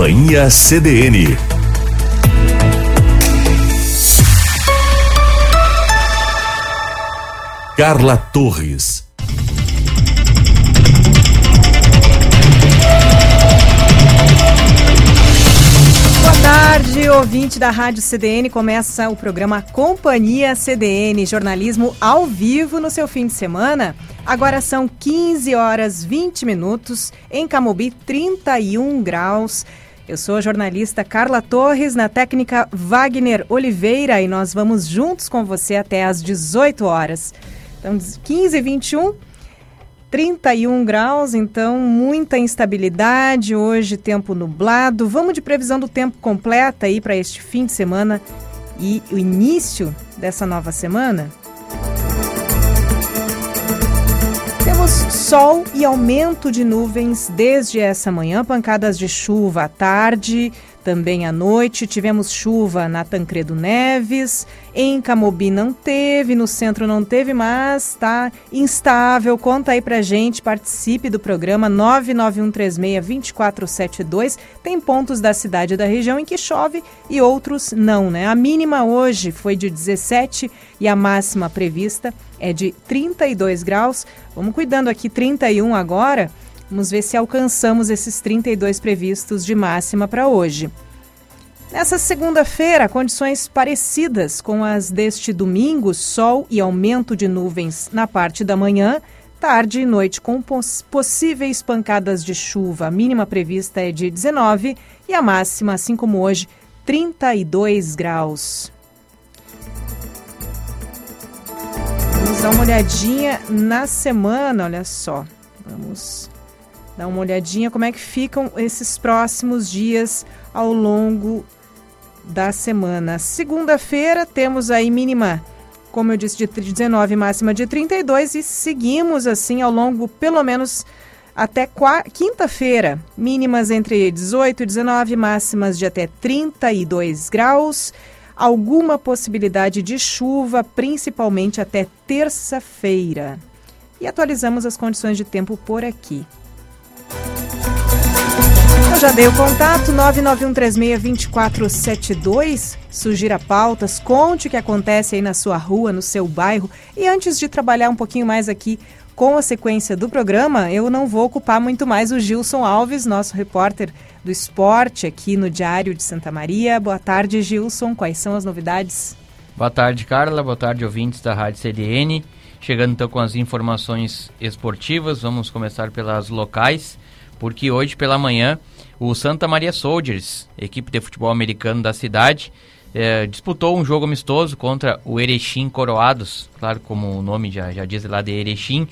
Companhia CDN. Carla Torres. Tarde, ouvinte da Rádio CDN. Começa o programa Companhia CDN, jornalismo ao vivo no seu fim de semana. Agora são 15 horas 20 minutos, em Camobi, 31 graus. Eu sou a jornalista Carla Torres, na técnica Wagner Oliveira, e nós vamos juntos com você até às 18 horas. Então, 15 e 21, 31 graus, então muita instabilidade. Hoje, tempo nublado. Vamos de previsão do tempo completa aí para este fim de semana e o início dessa nova semana? Sol e aumento de nuvens desde essa manhã, pancadas de chuva à tarde, também à noite. Tivemos chuva na Tancredo Neves, em Camobi não teve, no centro não teve, mas está instável. Conta aí pra gente, participe do programa 991362472. Tem pontos da cidade e da região em que chove e outros não, né? A mínima hoje foi de 17 e a máxima prevista é de 32 graus. Vamos cuidando aqui, 31 agora. Vamos ver se alcançamos esses 32 previstos de máxima para hoje. Nessa segunda-feira, condições parecidas com as deste domingo, sol e aumento de nuvens na parte da manhã, tarde e noite com poss possíveis pancadas de chuva. A mínima prevista é de 19 e a máxima, assim como hoje, 32 graus. Dar uma olhadinha na semana, olha só. Vamos dar uma olhadinha como é que ficam esses próximos dias ao longo da semana. Segunda-feira temos aí mínima, como eu disse, de 19, máxima de 32 e seguimos assim ao longo, pelo menos até quinta-feira, mínimas entre 18 e 19, máximas de até 32 graus. Alguma possibilidade de chuva, principalmente até terça-feira. E atualizamos as condições de tempo por aqui. Eu já dei o contato, 991362472. Sugira pautas, conte o que acontece aí na sua rua, no seu bairro. E antes de trabalhar um pouquinho mais aqui com a sequência do programa, eu não vou ocupar muito mais o Gilson Alves, nosso repórter do esporte aqui no Diário de Santa Maria. Boa tarde, Gilson. Quais são as novidades? Boa tarde, Carla. Boa tarde, ouvintes da Rádio CDN. Chegando então com as informações esportivas, vamos começar pelas locais, porque hoje pela manhã o Santa Maria Soldiers, equipe de futebol americano da cidade, é, disputou um jogo amistoso contra o Erechim Coroados, claro, como o nome já, já diz lá de Erechim,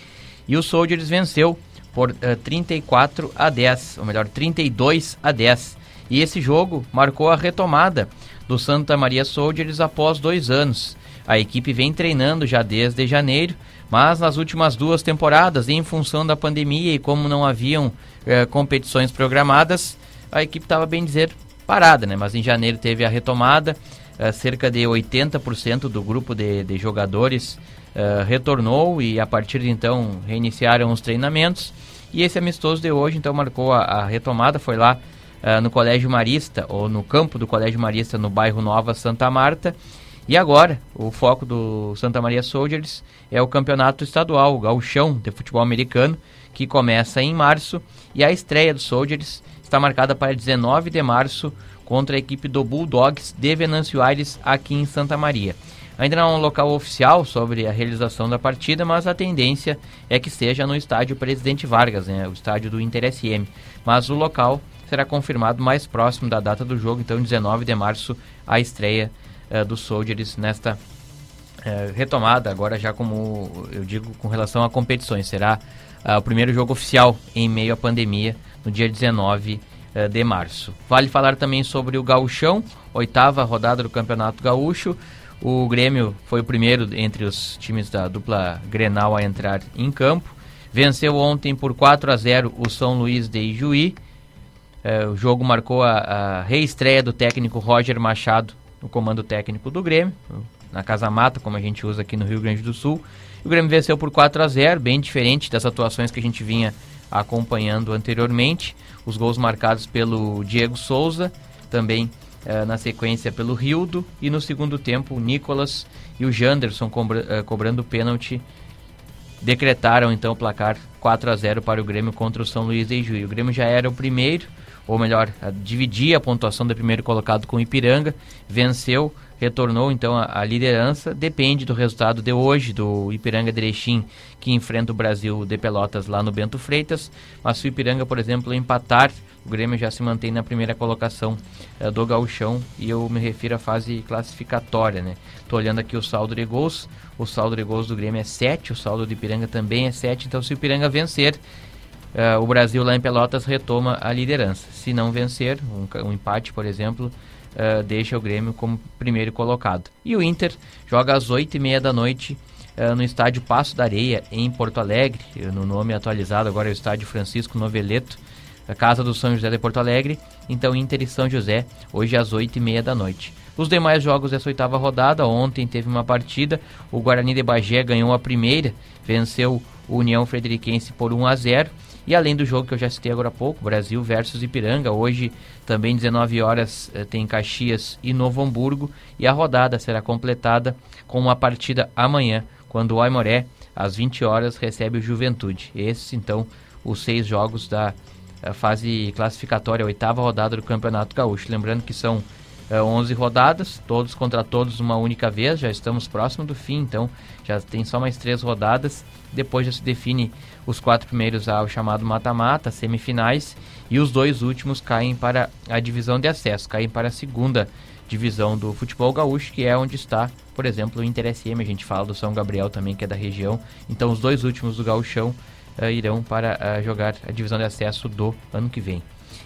e o Soldiers venceu por é, 34 a 10, ou melhor, 32 a 10. E esse jogo marcou a retomada do Santa Maria Soldiers após dois anos. A equipe vem treinando já desde janeiro, mas nas últimas duas temporadas, em função da pandemia e como não haviam eh, competições programadas, a equipe estava, bem dizer, parada, né? Mas em janeiro teve a retomada, eh, cerca de 80% do grupo de, de jogadores eh, retornou e a partir de então reiniciaram os treinamentos. E esse amistoso de hoje então marcou a, a retomada, foi lá no Colégio Marista, ou no campo do Colégio Marista, no bairro Nova Santa Marta. E agora, o foco do Santa Maria Soldiers é o campeonato estadual, o gauchão de futebol americano, que começa em março e a estreia do Soldiers está marcada para 19 de março contra a equipe do Bulldogs de Venâncio Aires aqui em Santa Maria. Ainda não há um local oficial sobre a realização da partida, mas a tendência é que seja no estádio Presidente Vargas, né, o estádio do Inter SM. Mas o local será confirmado mais próximo da data do jogo, então 19 de março, a estreia uh, dos Soldiers nesta uh, retomada, agora já como eu digo com relação a competições. Será o primeiro jogo oficial em meio à pandemia, no dia 19 uh, de março. Vale falar também sobre o Gauchão, oitava rodada do Campeonato Gaúcho. O Grêmio foi o primeiro entre os times da dupla Grenal a entrar em campo. Venceu ontem por 4 a 0 o São Luís de Ijuí. Uh, o jogo marcou a, a reestreia do técnico Roger Machado no comando técnico do Grêmio, na Casa Mata, como a gente usa aqui no Rio Grande do Sul. O Grêmio venceu por 4 a 0 bem diferente das atuações que a gente vinha acompanhando anteriormente. Os gols marcados pelo Diego Souza, também uh, na sequência pelo Rildo, e no segundo tempo o Nicolas e o Janderson cobra, uh, cobrando pênalti decretaram então o placar 4 a 0 para o Grêmio contra o São Luís de Juí. O Grêmio já era o primeiro, ou melhor, dividia a pontuação do primeiro colocado com o Ipiranga, venceu retornou então à liderança. Depende do resultado de hoje do Ipiranga de Erechim, que enfrenta o Brasil de Pelotas lá no Bento Freitas. Mas se o Ipiranga, por exemplo, empatar, o Grêmio já se mantém na primeira colocação uh, do gauchão e eu me refiro à fase classificatória, né? Tô olhando aqui o saldo de gols, o saldo de gols do Grêmio é 7, o saldo do Ipiranga também é 7, então se o Ipiranga vencer, uh, o Brasil lá em Pelotas retoma a liderança. Se não vencer, um, um empate, por exemplo, uh, deixa o Grêmio como primeiro colocado. E o Inter joga às 8h30 da noite uh, no estádio Passo da Areia, em Porto Alegre. No nome atualizado agora é o estádio Francisco Noveleto, a Casa do São José de Porto Alegre. Então Inter e São José, hoje às 8h30 da noite. Os demais jogos dessa oitava rodada, ontem teve uma partida, o Guarani de Bagé ganhou a primeira, venceu o União Frederiquense por 1 a 0 e além do jogo que eu já citei agora há pouco, Brasil versus Ipiranga, hoje também 19 horas eh, tem Caxias e Novo Hamburgo e a rodada será completada com uma partida amanhã, quando o Aimoré, às 20 horas, recebe o Juventude. Esses, então, os seis jogos da eh, fase classificatória, a oitava rodada do Campeonato Gaúcho. Lembrando que são uh, 11 rodadas, todos contra todos uma única vez, já estamos próximo do fim, então já tem só mais três rodadas. Depois já se define os quatro primeiros ao chamado mata-mata, semifinais, e os dois últimos caem para a divisão de acesso, caem para a segunda divisão do futebol gaúcho, que é onde está, por exemplo, o Inter SM, a gente fala do São Gabriel também, que é da região. Então os dois últimos do gauchão uh, irão para uh, jogar a divisão de acesso do ano que vem.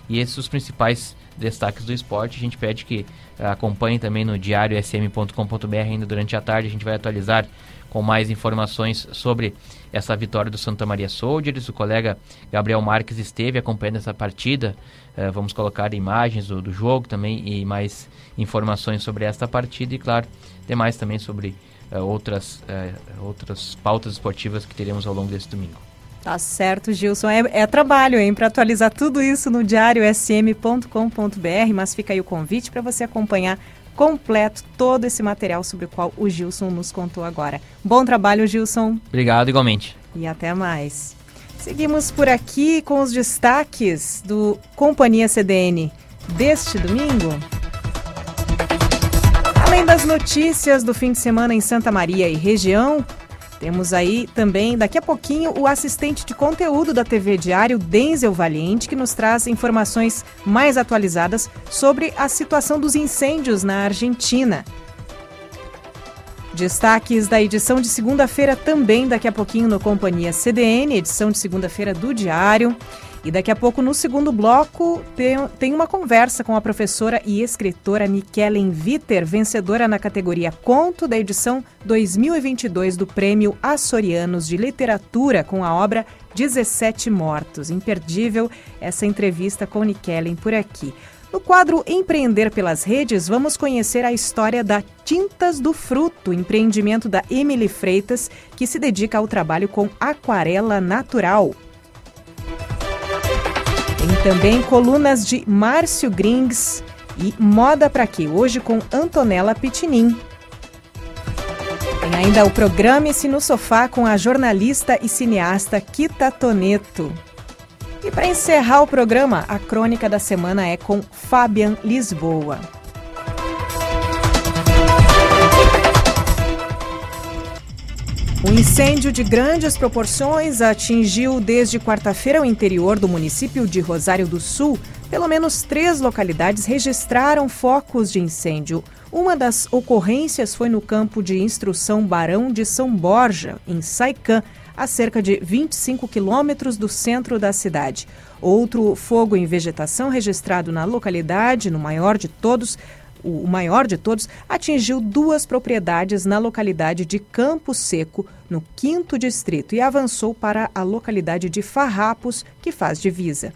E esses os principais destaques do esporte. A gente pede que uh, acompanhe também no diário sm.com.br ainda durante a tarde. A gente vai atualizar com mais informações sobre essa vitória do Santa Maria Soldiers. O colega Gabriel Marques esteve acompanhando essa partida. Uh, vamos colocar imagens do, do, jogo também e mais informações sobre esta partida e, claro, demais também sobre uh, outras, uh, outras pautas esportivas que teremos ao longo desse domingo. Tá certo, Gilson. É, é trabalho, hein, para atualizar tudo isso no diário sm.com.br, mas fica aí o convite para você acompanhar completo todo esse material sobre o qual o Gilson nos contou agora. Bom trabalho, Gilson. Obrigado, igualmente. E até mais. Seguimos por aqui com os destaques do Companhia CDN deste domingo. Além das notícias do fim de semana em Santa Maria e região, temos aí também, daqui a pouquinho, o assistente de conteúdo da TV Diário, Denzel Valiente, que nos traz informações mais atualizadas sobre a situação dos incêndios na Argentina. Destaques da edição de segunda-feira também daqui a pouquinho no Companhia CDN, edição de segunda-feira do Diário. E daqui a pouco, no segundo bloco, tem, tem uma conversa com a professora e escritora Nikellen Viter, vencedora na categoria Conto da edição 2022 do Prêmio Açorianos de Literatura com a obra 17 Mortos. Imperdível essa entrevista com Nikellen por aqui. No quadro Empreender pelas Redes, vamos conhecer a história da Tintas do Fruto, empreendimento da Emily Freitas, que se dedica ao trabalho com aquarela natural. Tem também colunas de Márcio Grings e Moda Pra Quê? Hoje com Antonella Pitinin. Tem ainda o Programe-se no Sofá com a jornalista e cineasta Kita Toneto. E para encerrar o programa, a crônica da semana é com Fabian Lisboa. Um incêndio de grandes proporções atingiu desde quarta-feira o interior do município de Rosário do Sul. Pelo menos três localidades registraram focos de incêndio. Uma das ocorrências foi no campo de instrução Barão de São Borja, em Saicã, a cerca de 25 quilômetros do centro da cidade. Outro fogo em vegetação registrado na localidade, no maior de todos, o maior de todos, atingiu duas propriedades na localidade de Campo Seco, no quinto distrito, e avançou para a localidade de Farrapos, que faz divisa.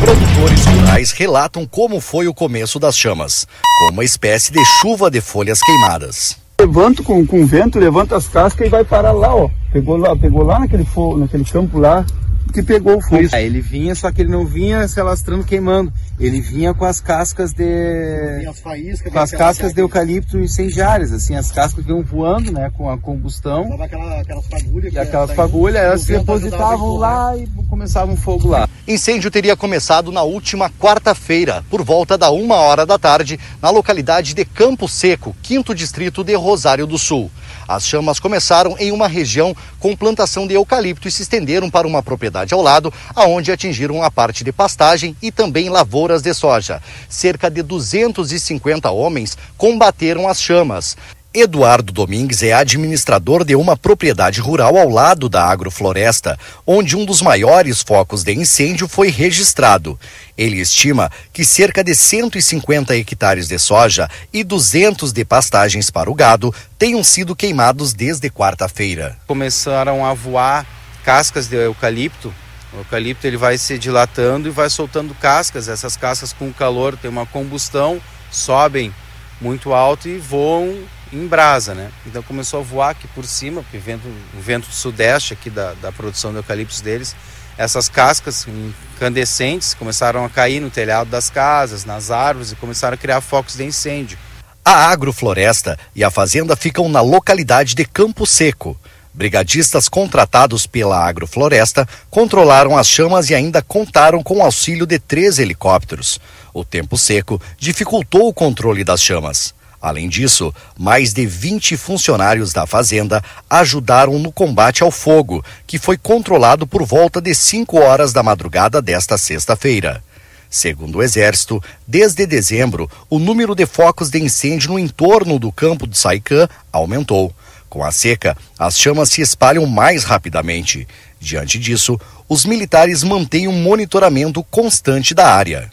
Produtores rurais relatam como foi o começo das chamas, com uma espécie de chuva de folhas queimadas. Levanto com, com vento, levanta as cascas e vai parar lá, ó. Pegou lá, pegou lá naquele, fogo, naquele campo lá, que pegou o fogo. É, ele vinha, só que ele não vinha se alastrando queimando. Ele vinha com as cascas de. As faíscas, com as cascas de eucalipto incendiárias, assim, as cascas vinham voando, né? Com a combustão. Aquela, aquelas fagulhas. E aquelas tá fagulhas, elas se depositavam lá e começava um fogo lá. Incêndio teria começado na última quarta-feira, por volta da uma hora da tarde, na localidade de Campo Seco, quinto distrito de Rosário do Sul. As chamas começaram em uma região com plantação de eucalipto e se estenderam para uma propriedade ao lado, aonde atingiram a parte de pastagem e também lavouras de soja. Cerca de 250 homens combateram as chamas. Eduardo Domingues é administrador de uma propriedade rural ao lado da agrofloresta, onde um dos maiores focos de incêndio foi registrado. Ele estima que cerca de 150 hectares de soja e 200 de pastagens para o gado tenham sido queimados desde quarta-feira. Começaram a voar cascas de eucalipto. O eucalipto ele vai se dilatando e vai soltando cascas. Essas cascas com calor tem uma combustão, sobem muito alto e voam em brasa, né? Então começou a voar aqui por cima, porque vento, o vento do sudeste aqui da, da produção de eucaliptos deles, essas cascas incandescentes começaram a cair no telhado das casas, nas árvores e começaram a criar focos de incêndio. A agrofloresta e a fazenda ficam na localidade de Campo Seco. Brigadistas contratados pela agrofloresta controlaram as chamas e ainda contaram com o auxílio de três helicópteros. O tempo seco dificultou o controle das chamas. Além disso, mais de 20 funcionários da fazenda ajudaram no combate ao fogo, que foi controlado por volta de 5 horas da madrugada desta sexta-feira. Segundo o Exército, desde dezembro, o número de focos de incêndio no entorno do campo de Saicã aumentou. Com a seca, as chamas se espalham mais rapidamente. Diante disso, os militares mantêm um monitoramento constante da área.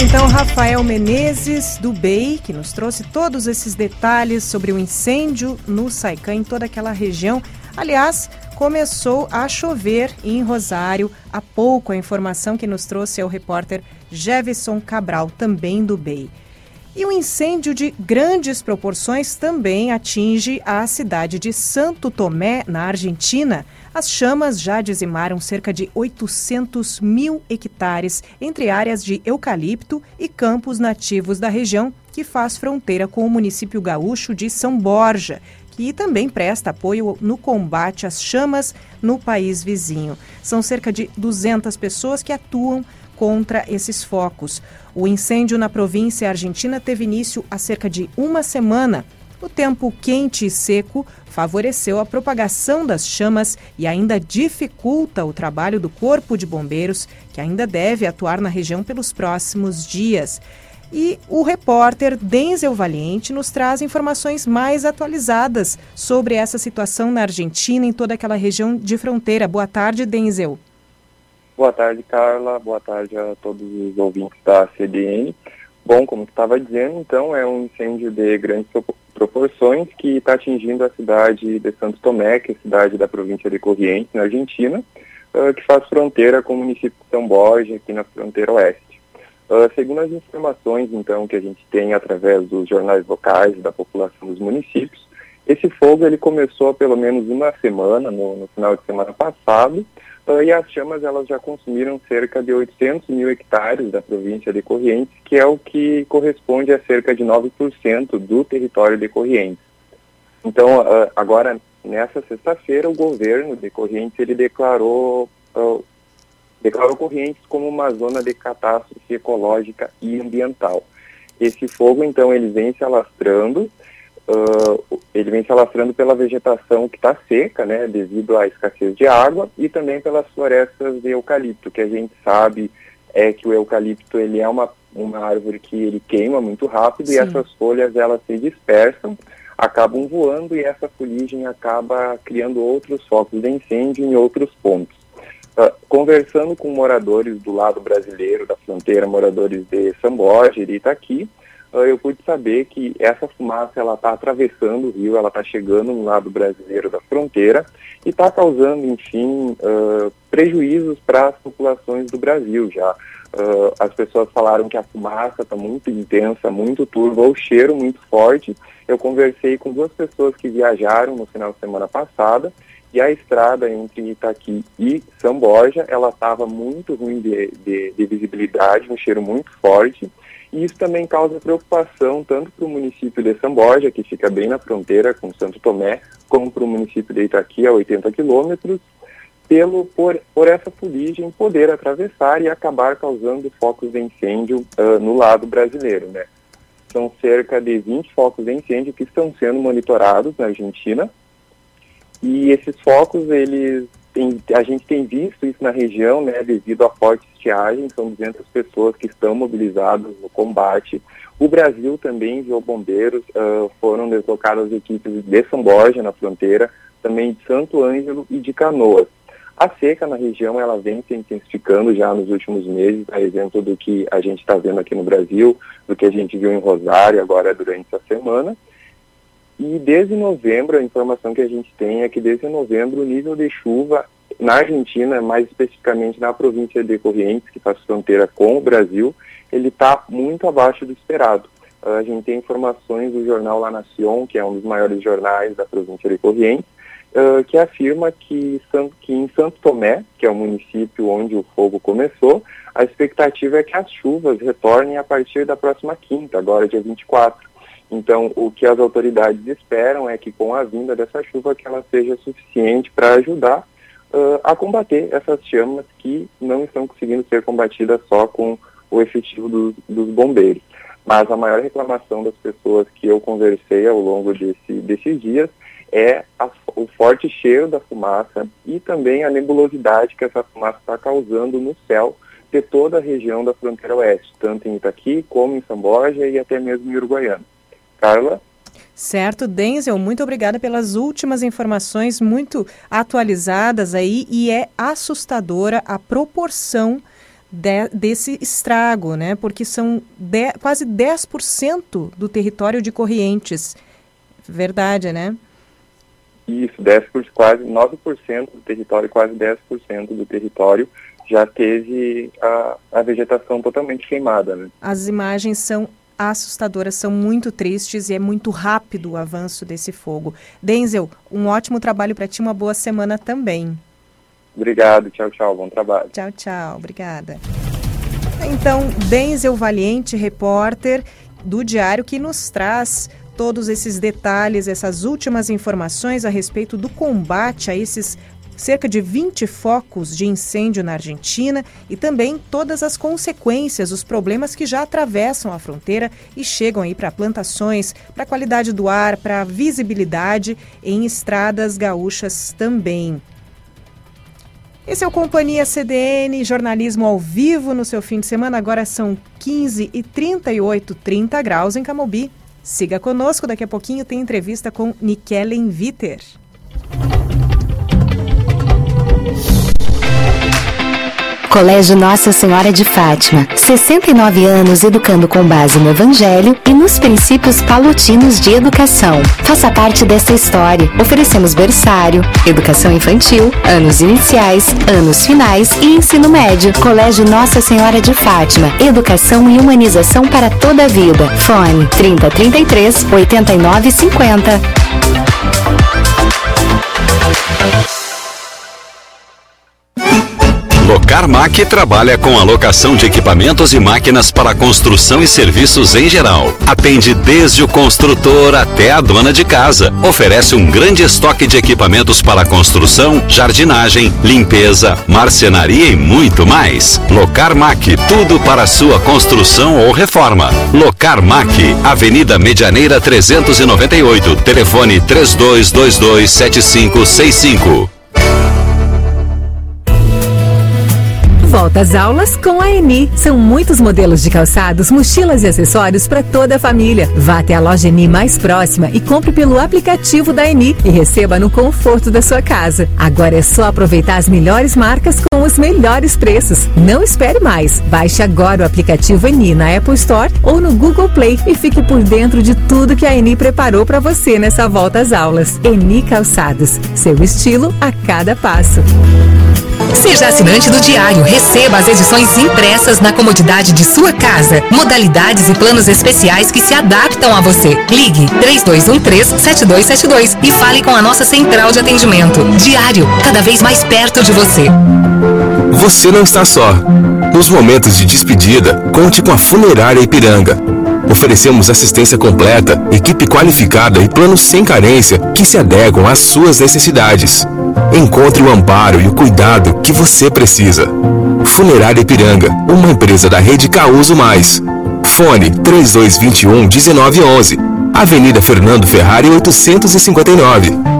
Então, Rafael Menezes, do BEI, que nos trouxe todos esses detalhes sobre o incêndio no Saicã, em toda aquela região. Aliás, começou a chover em Rosário há pouco. A informação que nos trouxe é o repórter Jefferson Cabral, também do BEI. E um incêndio de grandes proporções também atinge a cidade de Santo Tomé, na Argentina. As chamas já dizimaram cerca de 800 mil hectares entre áreas de eucalipto e campos nativos da região, que faz fronteira com o município gaúcho de São Borja, que também presta apoio no combate às chamas no país vizinho. São cerca de 200 pessoas que atuam contra esses focos. O incêndio na província argentina teve início há cerca de uma semana. O tempo quente e seco favoreceu a propagação das chamas e ainda dificulta o trabalho do Corpo de Bombeiros, que ainda deve atuar na região pelos próximos dias. E o repórter Denzel Valiente nos traz informações mais atualizadas sobre essa situação na Argentina, em toda aquela região de fronteira. Boa tarde, Denzel. Boa tarde, Carla. Boa tarde a todos os ouvintes da CDN. Bom, como estava dizendo, então, é um incêndio de grandes proporções que está atingindo a cidade de Santo Tomé, que é cidade da província de Corrientes, na Argentina, uh, que faz fronteira com o município de São Borja, aqui na fronteira oeste. Uh, segundo as informações, então, que a gente tem através dos jornais locais da população dos municípios, esse fogo ele começou há pelo menos uma semana, no, no final de semana passado, Uh, e as chamas elas já consumiram cerca de 800 mil hectares da província de Corrientes, que é o que corresponde a cerca de 9% do território de Corrientes. Então, uh, agora, nessa sexta-feira, o governo de Corrientes ele declarou, uh, declarou Corrientes como uma zona de catástrofe ecológica e ambiental. Esse fogo, então, ele vem se alastrando uh, ele vem se alastrando pela vegetação que está seca, né, devido à escassez de água, e também pelas florestas de eucalipto, que a gente sabe é que o eucalipto ele é uma, uma árvore que ele queima muito rápido Sim. e essas folhas elas se dispersam, acabam voando e essa fuligem acaba criando outros focos de incêndio em outros pontos. Uh, conversando com moradores do lado brasileiro da fronteira, moradores de São Borja e Itaqui, eu pude saber que essa fumaça ela está atravessando o rio, ela está chegando no lado brasileiro da fronteira e está causando, enfim, uh, prejuízos para as populações do Brasil já. Uh, as pessoas falaram que a fumaça está muito intensa, muito turva, o cheiro muito forte. Eu conversei com duas pessoas que viajaram no final de semana passada e a estrada entre Itaqui e São Borja, ela estava muito ruim de, de, de, visibilidade, um cheiro muito forte. E isso também causa preocupação tanto para o município de São Borja, que fica bem na fronteira com Santo Tomé, como para o município de Itaqui, a 80 quilômetros, pelo por, por essa fuligem poder atravessar e acabar causando focos de incêndio uh, no lado brasileiro, né? São cerca de 20 focos de incêndio que estão sendo monitorados na Argentina. E esses focos, eles tem, a gente tem visto isso na região, né, devido à forte estiagem, são 200 pessoas que estão mobilizadas no combate. O Brasil também enviou bombeiros, uh, foram deslocadas equipes de São Borja, na fronteira, também de Santo Ângelo e de Canoas. A seca na região ela vem se intensificando já nos últimos meses, a exemplo do que a gente está vendo aqui no Brasil, do que a gente viu em Rosário agora durante essa semana. E desde novembro, a informação que a gente tem é que desde novembro o nível de chuva na Argentina, mais especificamente na província de Corrientes, que faz fronteira com o Brasil, ele está muito abaixo do esperado. A gente tem informações do jornal La Nación, que é um dos maiores jornais da província de Corrientes, uh, que afirma que, que em Santo Tomé, que é o município onde o fogo começou, a expectativa é que as chuvas retornem a partir da próxima quinta, agora dia 24. Então, o que as autoridades esperam é que com a vinda dessa chuva que ela seja suficiente para ajudar uh, a combater essas chamas que não estão conseguindo ser combatidas só com o efetivo do, dos bombeiros. Mas a maior reclamação das pessoas que eu conversei ao longo desse, desses dias é a, o forte cheiro da fumaça e também a nebulosidade que essa fumaça está causando no céu de toda a região da fronteira oeste, tanto em Itaqui como em São Borja e até mesmo em Uruguaiana. Carla? Certo, Denzel, muito obrigada pelas últimas informações muito atualizadas aí e é assustadora a proporção de, desse estrago, né? Porque são de, quase 10% do território de Corrientes. Verdade, né? Isso, 10 por, quase 9% do território, quase 10% do território já teve a, a vegetação totalmente queimada. Né? As imagens são assustadoras, são muito tristes e é muito rápido o avanço desse fogo. Denzel, um ótimo trabalho para ti, uma boa semana também. Obrigado, tchau, tchau, bom trabalho. Tchau, tchau, obrigada. Então, Denzel Valiente, repórter do Diário, que nos traz todos esses detalhes, essas últimas informações a respeito do combate a esses cerca de 20 focos de incêndio na Argentina e também todas as consequências, os problemas que já atravessam a fronteira e chegam aí para plantações, para a qualidade do ar, para a visibilidade em estradas gaúchas também. Esse é o Companhia CDN, jornalismo ao vivo no seu fim de semana. Agora são 15 e 38, 30 graus em Camobi. Siga conosco, daqui a pouquinho tem entrevista com Nikellen Viter. Colégio Nossa Senhora de Fátima, 69 anos educando com base no Evangelho e nos princípios palutinos de educação. Faça parte dessa história. Oferecemos berçário, educação infantil, anos iniciais, anos finais e ensino médio. Colégio Nossa Senhora de Fátima, educação e humanização para toda a vida. Fone 3033 8950. Locarmac trabalha com a locação de equipamentos e máquinas para construção e serviços em geral. Atende desde o construtor até a dona de casa. Oferece um grande estoque de equipamentos para construção, jardinagem, limpeza, marcenaria e muito mais. Locarmac, tudo para sua construção ou reforma. Locarmac, Avenida Medianeira 398, telefone 3222 Volta às aulas com a Eni. São muitos modelos de calçados, mochilas e acessórios para toda a família. Vá até a loja Eni mais próxima e compre pelo aplicativo da Eni e receba no conforto da sua casa. Agora é só aproveitar as melhores marcas com os melhores preços. Não espere mais. Baixe agora o aplicativo Eni na Apple Store ou no Google Play e fique por dentro de tudo que a Eni preparou para você nessa volta às aulas. Eni Calçados. Seu estilo a cada passo. Seja assinante do Diário, receba as edições impressas na comodidade de sua casa. Modalidades e planos especiais que se adaptam a você. Ligue 3213-7272 e fale com a nossa central de atendimento. Diário, cada vez mais perto de você. Você não está só. Nos momentos de despedida, conte com a Funerária Ipiranga. Oferecemos assistência completa, equipe qualificada e planos sem carência que se adequam às suas necessidades. Encontre o amparo e o cuidado que você precisa. Funerária Ipiranga, uma empresa da rede Causo Mais. Fone 3221 1911. Avenida Fernando Ferrari 859.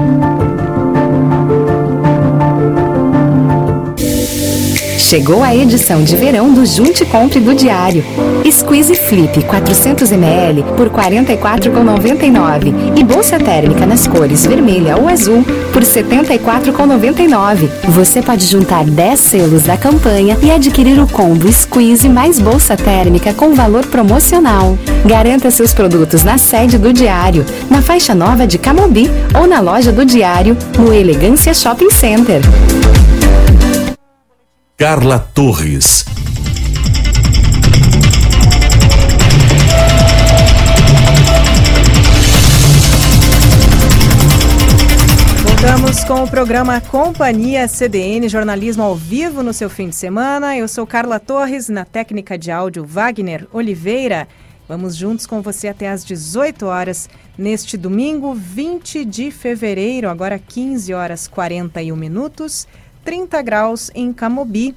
Chegou a edição de verão do Junte Compre do Diário. Squeeze Flip 400ml por R$ 44,99 e bolsa térmica nas cores vermelha ou azul por R$ 74,99. Você pode juntar 10 selos da campanha e adquirir o combo Squeeze mais bolsa térmica com valor promocional. Garanta seus produtos na sede do Diário, na faixa nova de Camobi ou na loja do Diário, no Elegância Shopping Center. Carla Torres. Voltamos com o programa Companhia CDN, jornalismo ao vivo no seu fim de semana. Eu sou Carla Torres, na técnica de áudio Wagner Oliveira. Vamos juntos com você até às 18 horas, neste domingo, 20 de fevereiro, agora 15 horas 41 minutos. 30 graus em Camobi.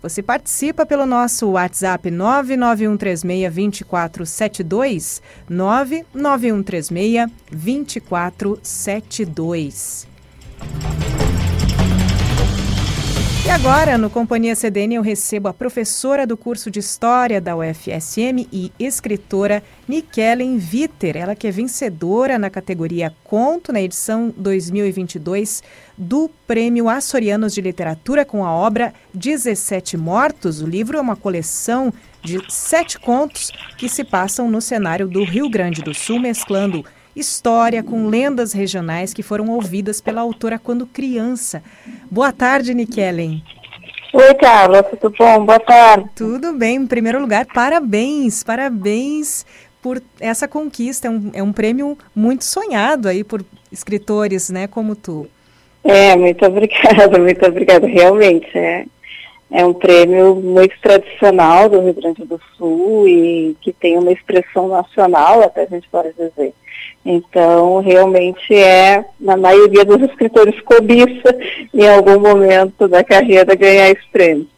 Você participa pelo nosso WhatsApp 991362472, 991362472. E agora, no Companhia CDN, eu recebo a professora do curso de História da UFSM e escritora Nikellen Viter, ela que é vencedora na categoria Conto na edição 2022 do Prêmio Açorianos de Literatura com a obra 17 Mortos. O livro é uma coleção de sete contos que se passam no cenário do Rio Grande do Sul, mesclando história com lendas regionais que foram ouvidas pela autora quando criança. Boa tarde, Nikellen. Oi, Carla, tudo bom? Boa tarde. Tudo bem. Em primeiro lugar, parabéns, parabéns por essa conquista. É um, é um prêmio muito sonhado aí por escritores, né, como tu. É, muito obrigada, muito obrigada. Realmente, é, é um prêmio muito tradicional do Rio Grande do Sul e que tem uma expressão nacional, até a gente pode dizer. Então, realmente é, na maioria dos escritores, cobiça em algum momento da carreira ganhar esse prêmio.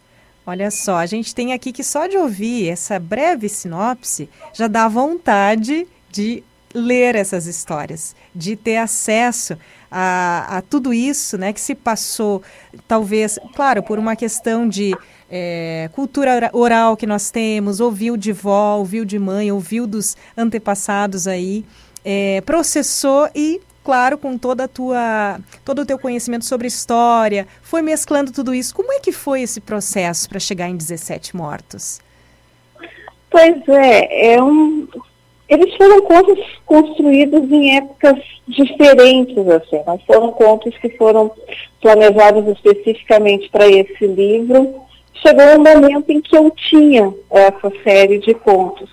Olha só, a gente tem aqui que só de ouvir essa breve sinopse já dá vontade de ler essas histórias, de ter acesso a, a tudo isso né, que se passou, talvez, claro, por uma questão de é, cultura oral que nós temos, ouviu de vó, ouviu de mãe, ouviu dos antepassados aí é, processou e claro, com toda a tua, todo o teu conhecimento sobre história, foi mesclando tudo isso. Como é que foi esse processo para chegar em 17 mortos? Pois é, é um, eles foram contos construídos em épocas diferentes, assim, não foram contos que foram planejados especificamente para esse livro. Chegou um momento em que eu tinha essa série de contos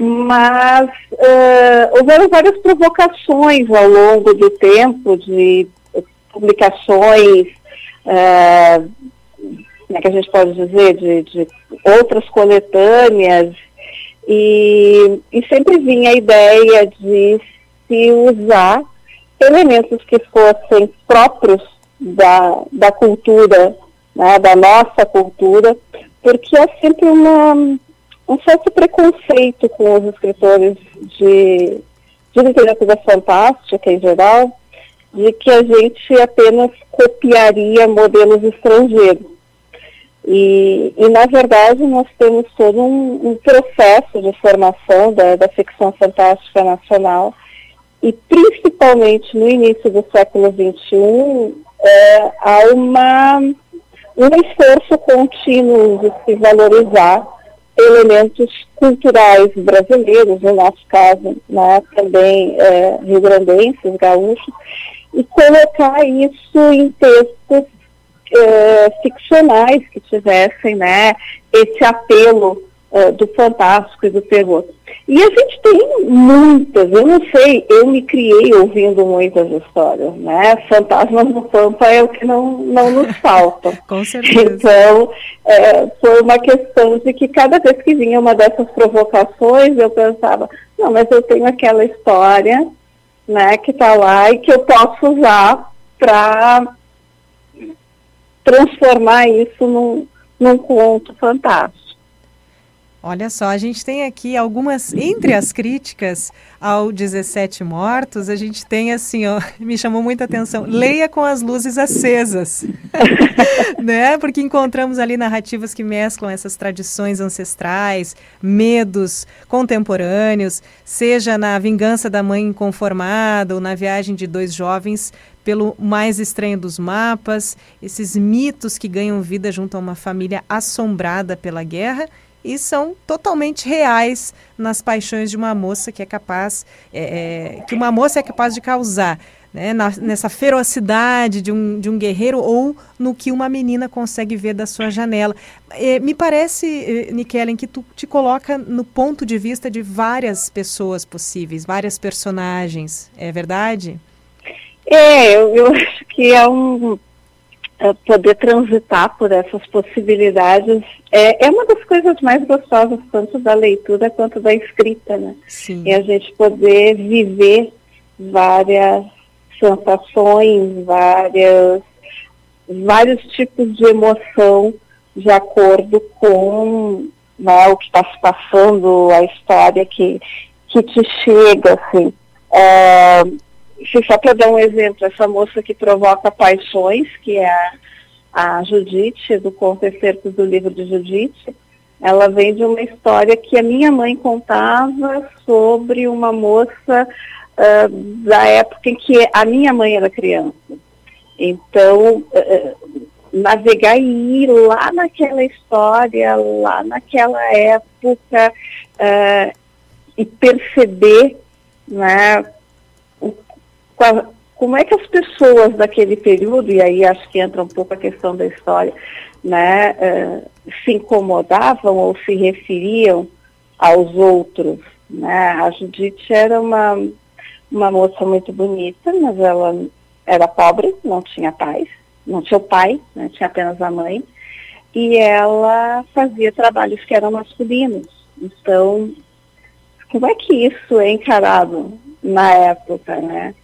mas uh, houveram várias provocações ao longo do tempo de publicações, uh, como é que a gente pode dizer, de, de outras coletâneas, e, e, sempre vinha a ideia de se usar elementos que fossem próprios da, da cultura, né, da nossa cultura, porque é sempre uma um certo preconceito com os escritores de, de literatura fantástica em geral, de que a gente apenas copiaria modelos estrangeiros. E, e na verdade, nós temos todo um, um processo de formação da, da ficção fantástica nacional, e principalmente no início do século XXI, é, há uma, um esforço contínuo de se valorizar elementos culturais brasileiros, no nosso caso, né, também é, rio-grandenses, gaúchos, e colocar isso em textos uh, ficcionais que tivessem né, esse apelo uh, do fantástico e do terror. E a gente tem muitas, eu não sei, eu me criei ouvindo muitas histórias, né? Fantasmas no Pampa é o que não, não nos falta. Com certeza. Então, é, foi uma questão de que cada vez que vinha uma dessas provocações, eu pensava, não, mas eu tenho aquela história, né, que está lá e que eu posso usar para transformar isso num, num conto fantástico. Olha só, a gente tem aqui algumas, entre as críticas ao 17 Mortos, a gente tem assim, ó, me chamou muita atenção, leia com as luzes acesas, né? Porque encontramos ali narrativas que mesclam essas tradições ancestrais, medos contemporâneos, seja na vingança da mãe inconformada ou na viagem de dois jovens pelo mais estranho dos mapas, esses mitos que ganham vida junto a uma família assombrada pela guerra e são totalmente reais nas paixões de uma moça que é capaz, é, é, que uma moça é capaz de causar. Né, na, nessa ferocidade de um, de um guerreiro ou no que uma menina consegue ver da sua janela. É, me parece, eh, Nikellen, que tu te coloca no ponto de vista de várias pessoas possíveis, várias personagens. É verdade? É, eu, eu acho que é um poder transitar por essas possibilidades é, é uma das coisas mais gostosas tanto da leitura quanto da escrita, né? Sim. E a gente poder viver várias sensações, várias, vários tipos de emoção de acordo com né, o que está se passando, a história que, que te chega, assim. É, só para dar um exemplo, essa moça que provoca paixões, que é a, a Judite, do Conto Cercos do livro de Judite, ela vem de uma história que a minha mãe contava sobre uma moça uh, da época em que a minha mãe era criança. Então, uh, navegar e ir lá naquela história, lá naquela época, uh, e perceber né, como é que as pessoas daquele período, e aí acho que entra um pouco a questão da história, né, uh, se incomodavam ou se referiam aos outros. Né? A Judite era uma, uma moça muito bonita, mas ela era pobre, não tinha pais, não tinha o pai, né, tinha apenas a mãe, e ela fazia trabalhos que eram masculinos. Então, como é que isso é encarado na época, né?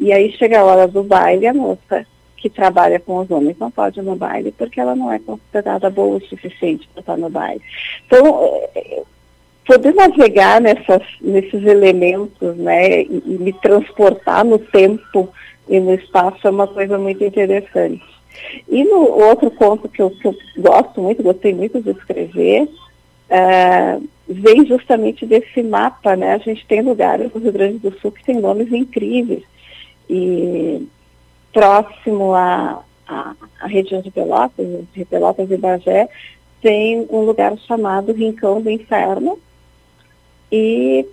E aí chega a hora do baile, a moça que trabalha com os homens não pode ir no baile porque ela não é considerada boa o suficiente para estar no baile. Então, eh, poder navegar nessas, nesses elementos, né, e, e me transportar no tempo e no espaço é uma coisa muito interessante. E no outro ponto que eu, que eu gosto muito, gostei muito de escrever, uh, vem justamente desse mapa, né? A gente tem lugares no Rio Grande do Sul que tem nomes incríveis e próximo à, à, à região de Pelotas, de Pelotas e Bagé, tem um lugar chamado Rincão do Inferno e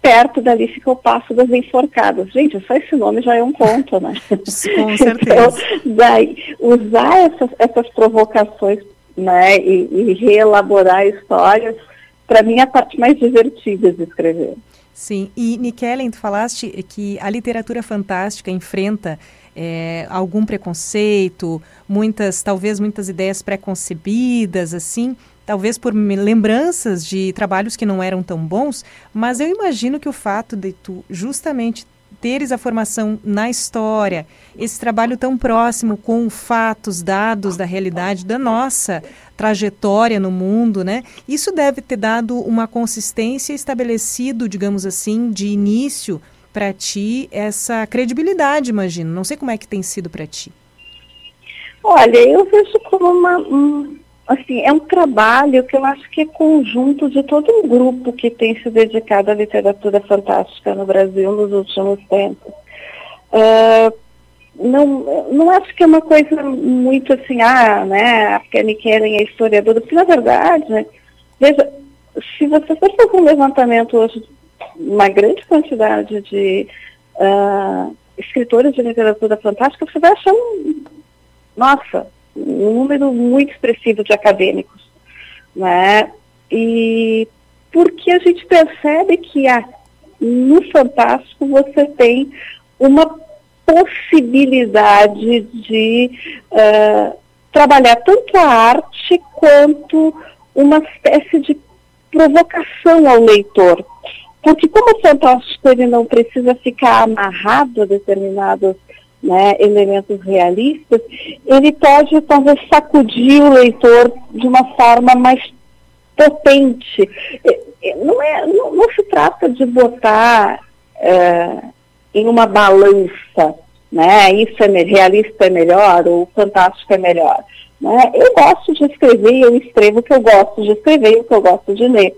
perto dali fica o Passo das Enforcadas. Gente, só esse nome já é um ponto, né? Com certeza. Então, daí, usar essas, essas provocações né, e, e reelaborar histórias, para mim é a parte mais divertida de escrever. Sim, e Nikellen, tu falaste que a literatura fantástica enfrenta é, algum preconceito, muitas, talvez muitas ideias preconcebidas, assim, talvez por lembranças de trabalhos que não eram tão bons, mas eu imagino que o fato de tu justamente teres a formação na história, esse trabalho tão próximo com fatos, dados da realidade da nossa trajetória no mundo, né? Isso deve ter dado uma consistência estabelecido, digamos assim, de início para ti essa credibilidade, imagino. Não sei como é que tem sido para ti. Olha, eu vejo como uma, um, assim, é um trabalho que eu acho que é conjunto de todo um grupo que tem se dedicado à literatura fantástica no Brasil nos últimos tempos. Uh, não, não acho que é uma coisa muito assim, ah, né, a Penny Kellen é historiadora, porque na verdade, né, veja, se você for fazer um levantamento hoje, uma grande quantidade de uh, escritores de literatura fantástica, você vai achar um, nossa, um número muito expressivo de acadêmicos, né? E porque a gente percebe que no Fantástico você tem uma possibilidade de uh, trabalhar tanto a arte quanto uma espécie de provocação ao leitor. Porque como o fantástico ele não precisa ficar amarrado a determinados né, elementos realistas, ele pode talvez sacudir o leitor de uma forma mais potente. Não, é, não, não se trata de botar é, em uma balança, né, isso é realista é melhor ou fantástico é melhor. Né? Eu gosto de escrever, eu escrevo o que eu gosto de escrever e o que eu gosto de ler.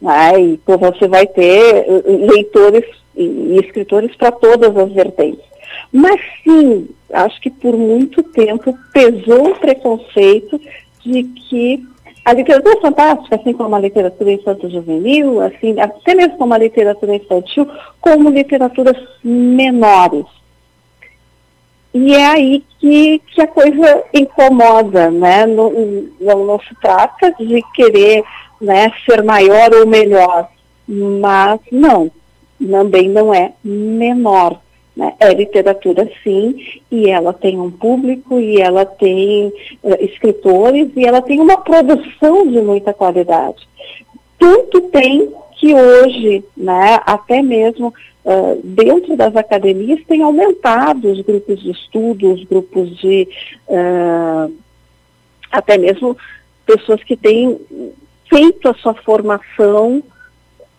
Né? Então, você vai ter leitores e escritores para todas as vertentes. Mas sim, acho que por muito tempo pesou o preconceito de que a literatura fantástica, assim como a literatura infanto-juvenil, assim, até mesmo como a literatura infantil, como literaturas menores. E é aí que, que a coisa incomoda, né? Não, não, não se trata de querer né, ser maior ou melhor, mas não, também não é menor. Né? É literatura, sim, e ela tem um público, e ela tem uh, escritores, e ela tem uma produção de muita qualidade. Tanto tem que hoje, né, até mesmo uh, dentro das academias, tem aumentado os grupos de estudo, os grupos de. Uh, até mesmo pessoas que têm feito a sua formação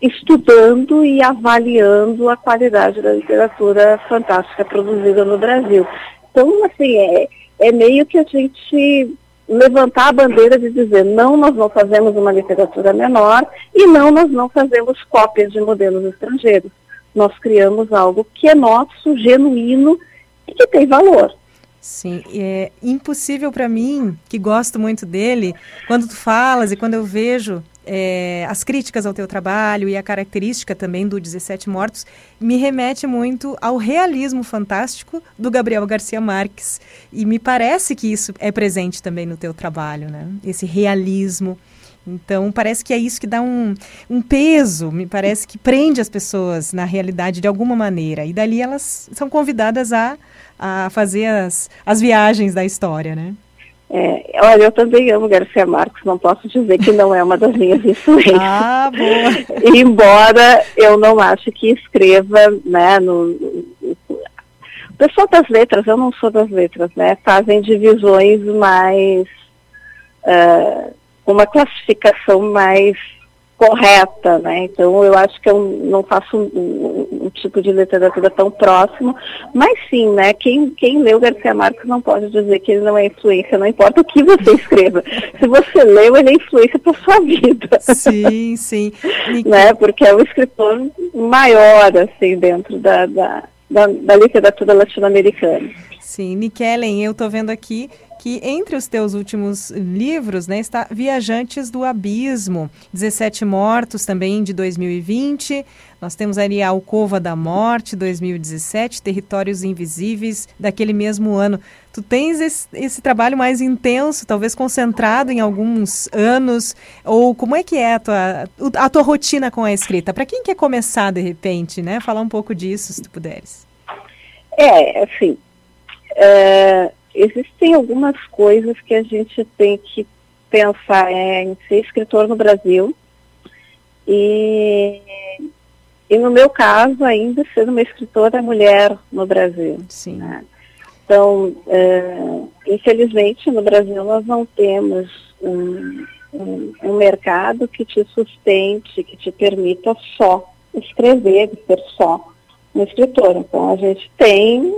estudando e avaliando a qualidade da literatura fantástica produzida no Brasil. Então, assim, é, é meio que a gente levantar a bandeira de dizer não, nós não fazemos uma literatura menor e não, nós não fazemos cópias de modelos estrangeiros. Nós criamos algo que é nosso, genuíno e que tem valor. Sim, é impossível para mim, que gosto muito dele, quando tu falas e quando eu vejo é, as críticas ao teu trabalho e a característica também do 17 Mortos me remete muito ao realismo fantástico do Gabriel Garcia Marques. E me parece que isso é presente também no teu trabalho, né? Esse realismo. Então, parece que é isso que dá um, um peso, me parece que prende as pessoas na realidade de alguma maneira. E dali elas são convidadas a, a fazer as, as viagens da história, né? É, olha, eu também amo Garcia Marques, não posso dizer que não é uma das minhas influências. Ah, boa! Embora eu não ache que escreva, né, no, o pessoal das letras, eu não sou das letras, né, fazem divisões mais, uh, uma classificação mais correta, né? Então eu acho que eu não faço um, tipo de literatura tão próximo, mas sim, né? Quem, quem leu Garcia Marques não pode dizer que ele não é influência, não importa o que você escreva. Se você leu, ele é influência para sua vida. Sim, sim. né? Porque é o escritor maior, assim, dentro da, da, da, da literatura latino-americana. Sim, Nikellen, eu estou vendo aqui que entre os teus últimos livros né, está Viajantes do Abismo, 17 Mortos também de 2020. Nós temos ali a Alcova da Morte, 2017, Territórios Invisíveis, daquele mesmo ano. Tu tens esse, esse, trabalho mais intenso, talvez concentrado em alguns anos, ou como é que é a tua, a tua rotina com a escrita? Para quem quer começar de repente, né? Falar um pouco disso, se tu puderes. É, assim, é, existem algumas coisas que a gente tem que pensar é, em ser escritor no Brasil e, e no meu caso ainda ser uma escritora mulher no Brasil. Sim. Né? Então, é, infelizmente no Brasil nós não temos um, um, um mercado que te sustente, que te permita só escrever, ser só um escritor. Então a gente tem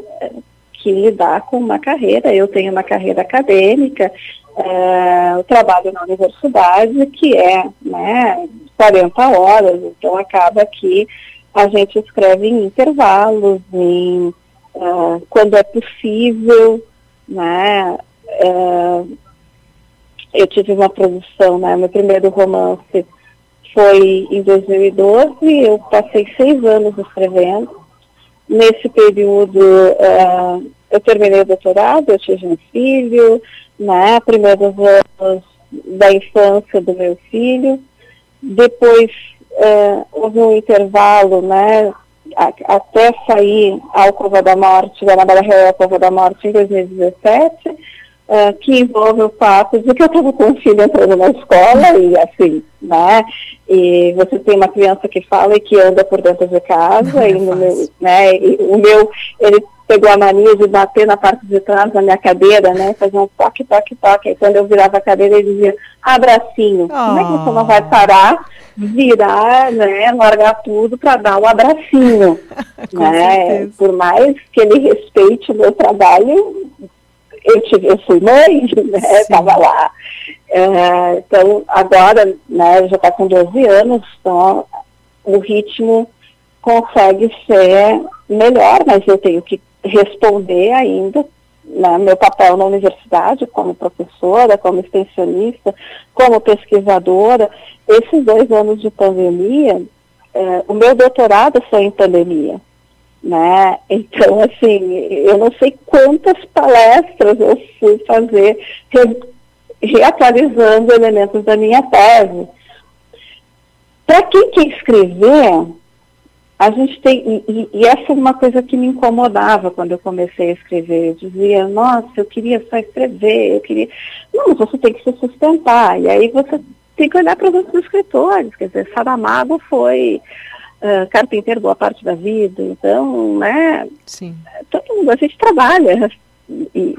que lidar com uma carreira. Eu tenho uma carreira acadêmica, é, eu trabalho na universidade, que é né, 40 horas, então acaba que a gente escreve em intervalos, em, uh, quando é possível, né? Uh, eu tive uma produção, né? Meu primeiro romance foi em 2012, eu passei seis anos escrevendo, Nesse período, uh, eu terminei o doutorado, eu tive um filho, né, primeiros anos da infância do meu filho, depois uh, houve um intervalo, né, até sair Alcova da Morte, da Anabela Real Alcova da Morte em 2017, uh, que envolve o fato de que eu estava com um filho entrando na escola e assim, né, e você tem uma criança que fala e que anda por dentro de casa, Não e, é no meu, né, e o meu, ele pegou a mania de bater na parte de trás da minha cadeira, né? Fazer um toque, toque, toque. Aí quando eu virava a cadeira, ele dizia, abracinho. Oh. Como é que você não vai ah. parar, virar, né? Largar tudo para dar o um abracinho. né? Por mais que ele respeite o meu trabalho, eu, tive, eu fui mãe, né? Estava lá. É, então, agora, né, já está com 12 anos, então o ritmo consegue ser melhor, mas eu tenho que responder ainda né, meu papel na universidade como professora, como extensionista, como pesquisadora. Esses dois anos de pandemia, é, o meu doutorado foi em pandemia. Né? Então, assim, eu não sei quantas palestras eu fui fazer re, reatualizando elementos da minha tese. Para quem quer escrever, a gente tem, e, e, essa é uma coisa que me incomodava quando eu comecei a escrever. Eu dizia, nossa, eu queria só escrever, eu queria. Não, você tem que se sustentar. E aí você tem que olhar para os outros escritores. Quer dizer, Saramago foi uh, carpinteiro boa parte da vida, então, né? Sim. Todo mundo, a gente trabalha. E,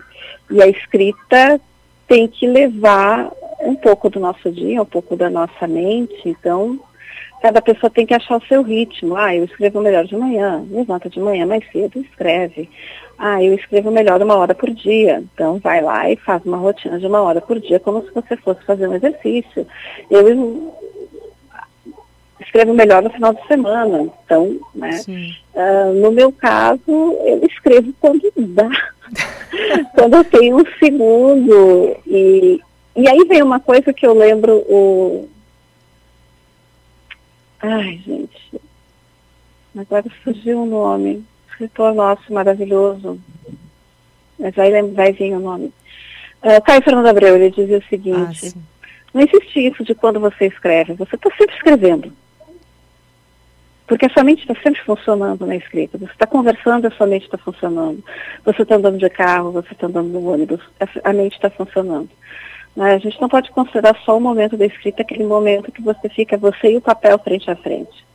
e a escrita tem que levar um pouco do nosso dia, um pouco da nossa mente. Então, cada pessoa tem que achar o seu ritmo. Ah, eu escrevo melhor de manhã, levanta de manhã mais cedo, escreve. Ah, eu escrevo melhor uma hora por dia. Então vai lá e faz uma rotina de uma hora por dia, como se você fosse fazer um exercício. Eu escrevo melhor no final de semana. Então, né? Uh, no meu caso, eu escrevo quando dá. quando eu tenho um segundo. E, e aí vem uma coisa que eu lembro o Ai, gente. Agora surgiu o um nome. Escritor nosso maravilhoso. Mas vai, vai vir o nome. Uh, Caio Fernando Abreu, ele dizia o seguinte. Ah, não existe isso de quando você escreve. Você está sempre escrevendo. Porque a sua mente está sempre funcionando na escrita. Você está conversando, a sua mente está funcionando. Você está andando de carro, você está andando no ônibus, a mente está funcionando. Né? A gente não pode considerar só o momento da escrita, aquele momento que você fica, você e o papel frente a frente.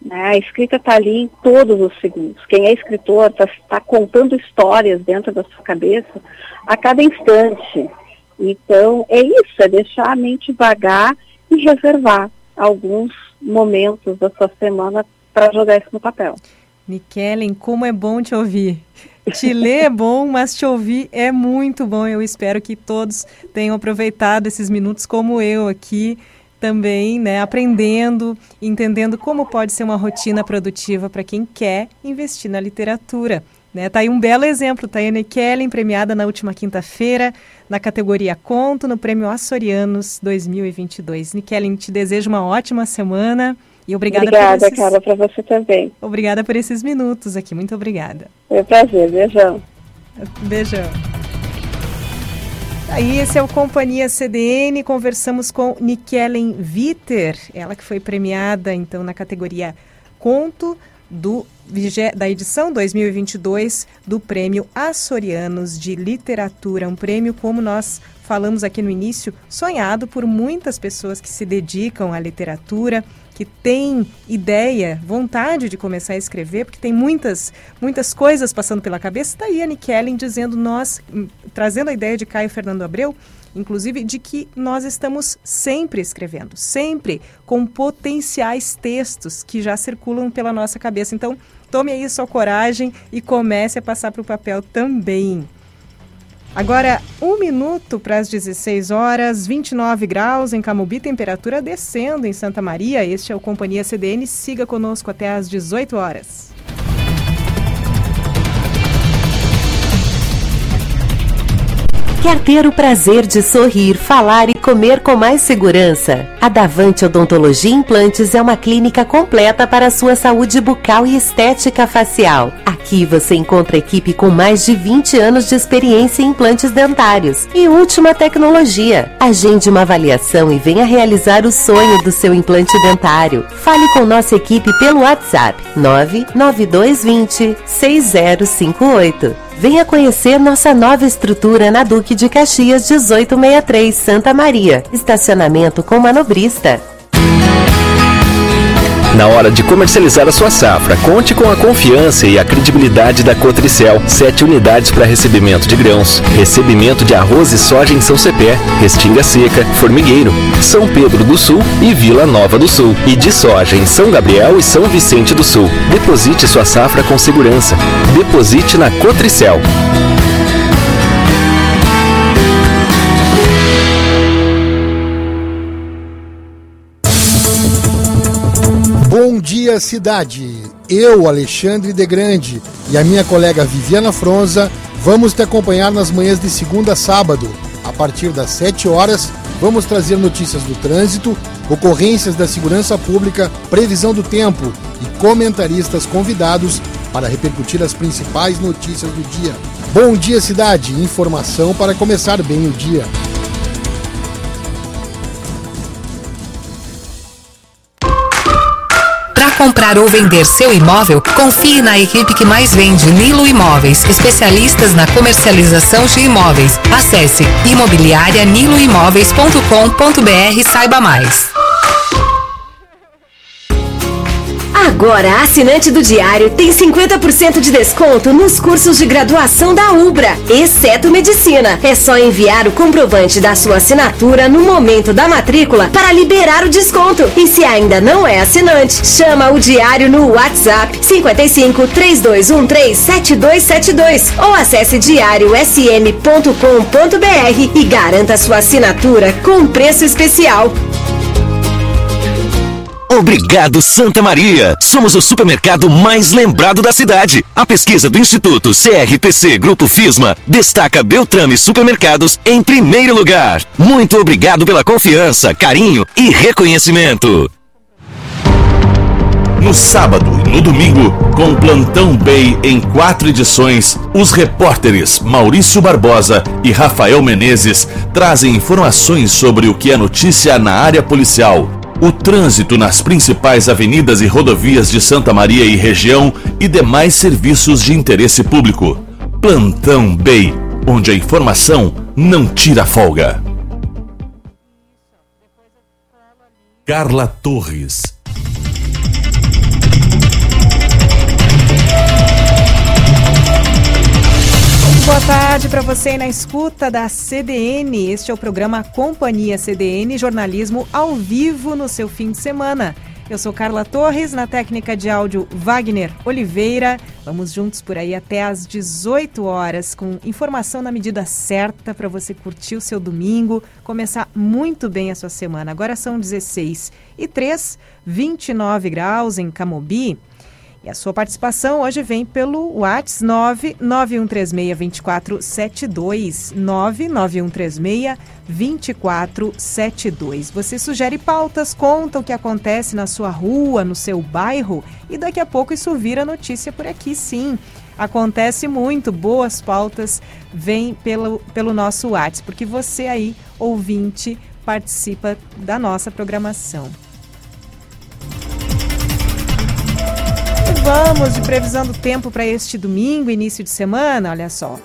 Né? A escrita está ali em todos os segundos. Quem é escritor está tá contando histórias dentro da sua cabeça a cada instante. Então, é isso, é deixar a mente vagar e reservar alguns momentos da sua semana para jogar isso no papel. Nikellen, como é bom te ouvir. Te ler é bom, mas te ouvir é muito bom. Eu espero que todos tenham aproveitado esses minutos como eu aqui também, né, aprendendo, entendendo como pode ser uma rotina produtiva para quem quer investir na literatura. Né, tá aí um belo exemplo, Tayane Kellen, premiada na última quinta-feira na categoria Conto no Prêmio Açorianos 2022. Nikellen, te desejo uma ótima semana. E obrigada, obrigada esses... Carla, para você também. Obrigada por esses minutos aqui, muito obrigada. Foi um prazer, beijão. Beijão. Aí esse é o Companhia CDN, conversamos com Nikellen Viter, ela que foi premiada então na categoria Conto do da edição 2022 do Prêmio Açorianos de Literatura, um prêmio como nós falamos aqui no início, sonhado por muitas pessoas que se dedicam à literatura, que tem ideia, vontade de começar a escrever, porque tem muitas, muitas coisas passando pela cabeça. Está aí a Ellen dizendo nós, hum, trazendo a ideia de Caio Fernando Abreu, inclusive de que nós estamos sempre escrevendo, sempre com potenciais textos que já circulam pela nossa cabeça. Então, tome aí sua coragem e comece a passar para o papel também. Agora, um minuto para as 16 horas, 29 graus em Camubi, temperatura descendo em Santa Maria. Este é o Companhia CDN. Siga conosco até às 18 horas. Quer ter o prazer de sorrir, falar e comer com mais segurança? A Davante Odontologia Implantes é uma clínica completa para a sua saúde bucal e estética facial. Aqui você encontra equipe com mais de 20 anos de experiência em implantes dentários e última tecnologia. Agende uma avaliação e venha realizar o sonho do seu implante dentário. Fale com nossa equipe pelo WhatsApp 99220 6058. Venha conhecer nossa nova estrutura na Duque de Caxias 1863, Santa Maria. Estacionamento com manobrista. Na hora de comercializar a sua safra, conte com a confiança e a credibilidade da Cotricel. Sete unidades para recebimento de grãos, recebimento de arroz e soja em São Cepé, Restinga Seca, Formigueiro, São Pedro do Sul e Vila Nova do Sul. E de soja em São Gabriel e São Vicente do Sul. Deposite sua safra com segurança. Deposite na Cotricel. Cidade. Eu, Alexandre de Grande, e a minha colega Viviana Fronza vamos te acompanhar nas manhãs de segunda a sábado. A partir das 7 horas, vamos trazer notícias do trânsito, ocorrências da segurança pública, previsão do tempo e comentaristas convidados para repercutir as principais notícias do dia. Bom dia, cidade. Informação para começar bem o dia. Comprar ou vender seu imóvel, confie na equipe que mais vende Nilo Imóveis, especialistas na comercialização de imóveis. Acesse imobiliarianiloimóveis.com.br e saiba mais. Agora, assinante do Diário tem 50% de desconto nos cursos de graduação da Ubra, exceto Medicina. É só enviar o comprovante da sua assinatura no momento da matrícula para liberar o desconto. E se ainda não é assinante, chama o Diário no WhatsApp 55 3213 7272 ou acesse diariosm.com.br e garanta sua assinatura com preço especial. Obrigado Santa Maria. Somos o supermercado mais lembrado da cidade. A pesquisa do Instituto CRPC Grupo Fisma destaca Beltrame Supermercados em primeiro lugar. Muito obrigado pela confiança, carinho e reconhecimento. No sábado e no domingo, com Plantão Bay em quatro edições, os repórteres Maurício Barbosa e Rafael Menezes trazem informações sobre o que é notícia na área policial o trânsito nas principais avenidas e rodovias de Santa Maria e região e demais serviços de interesse público. Plantão Bay, onde a informação não tira folga. Carla Torres. Boa tarde para você na escuta da CDN. Este é o programa Companhia CDN, jornalismo ao vivo no seu fim de semana. Eu sou Carla Torres, na técnica de áudio Wagner Oliveira. Vamos juntos por aí até às 18 horas com informação na medida certa para você curtir o seu domingo, começar muito bem a sua semana. Agora são 16 e 3, 29 graus em Camobi. E a sua participação hoje vem pelo WhatsApp 991362472, 991362472. Você sugere pautas, conta o que acontece na sua rua, no seu bairro e daqui a pouco isso vira notícia por aqui, sim. Acontece muito, boas pautas vêm pelo, pelo nosso WhatsApp, porque você aí, ouvinte, participa da nossa programação. Vamos de previsão do tempo para este domingo, início de semana. Olha só.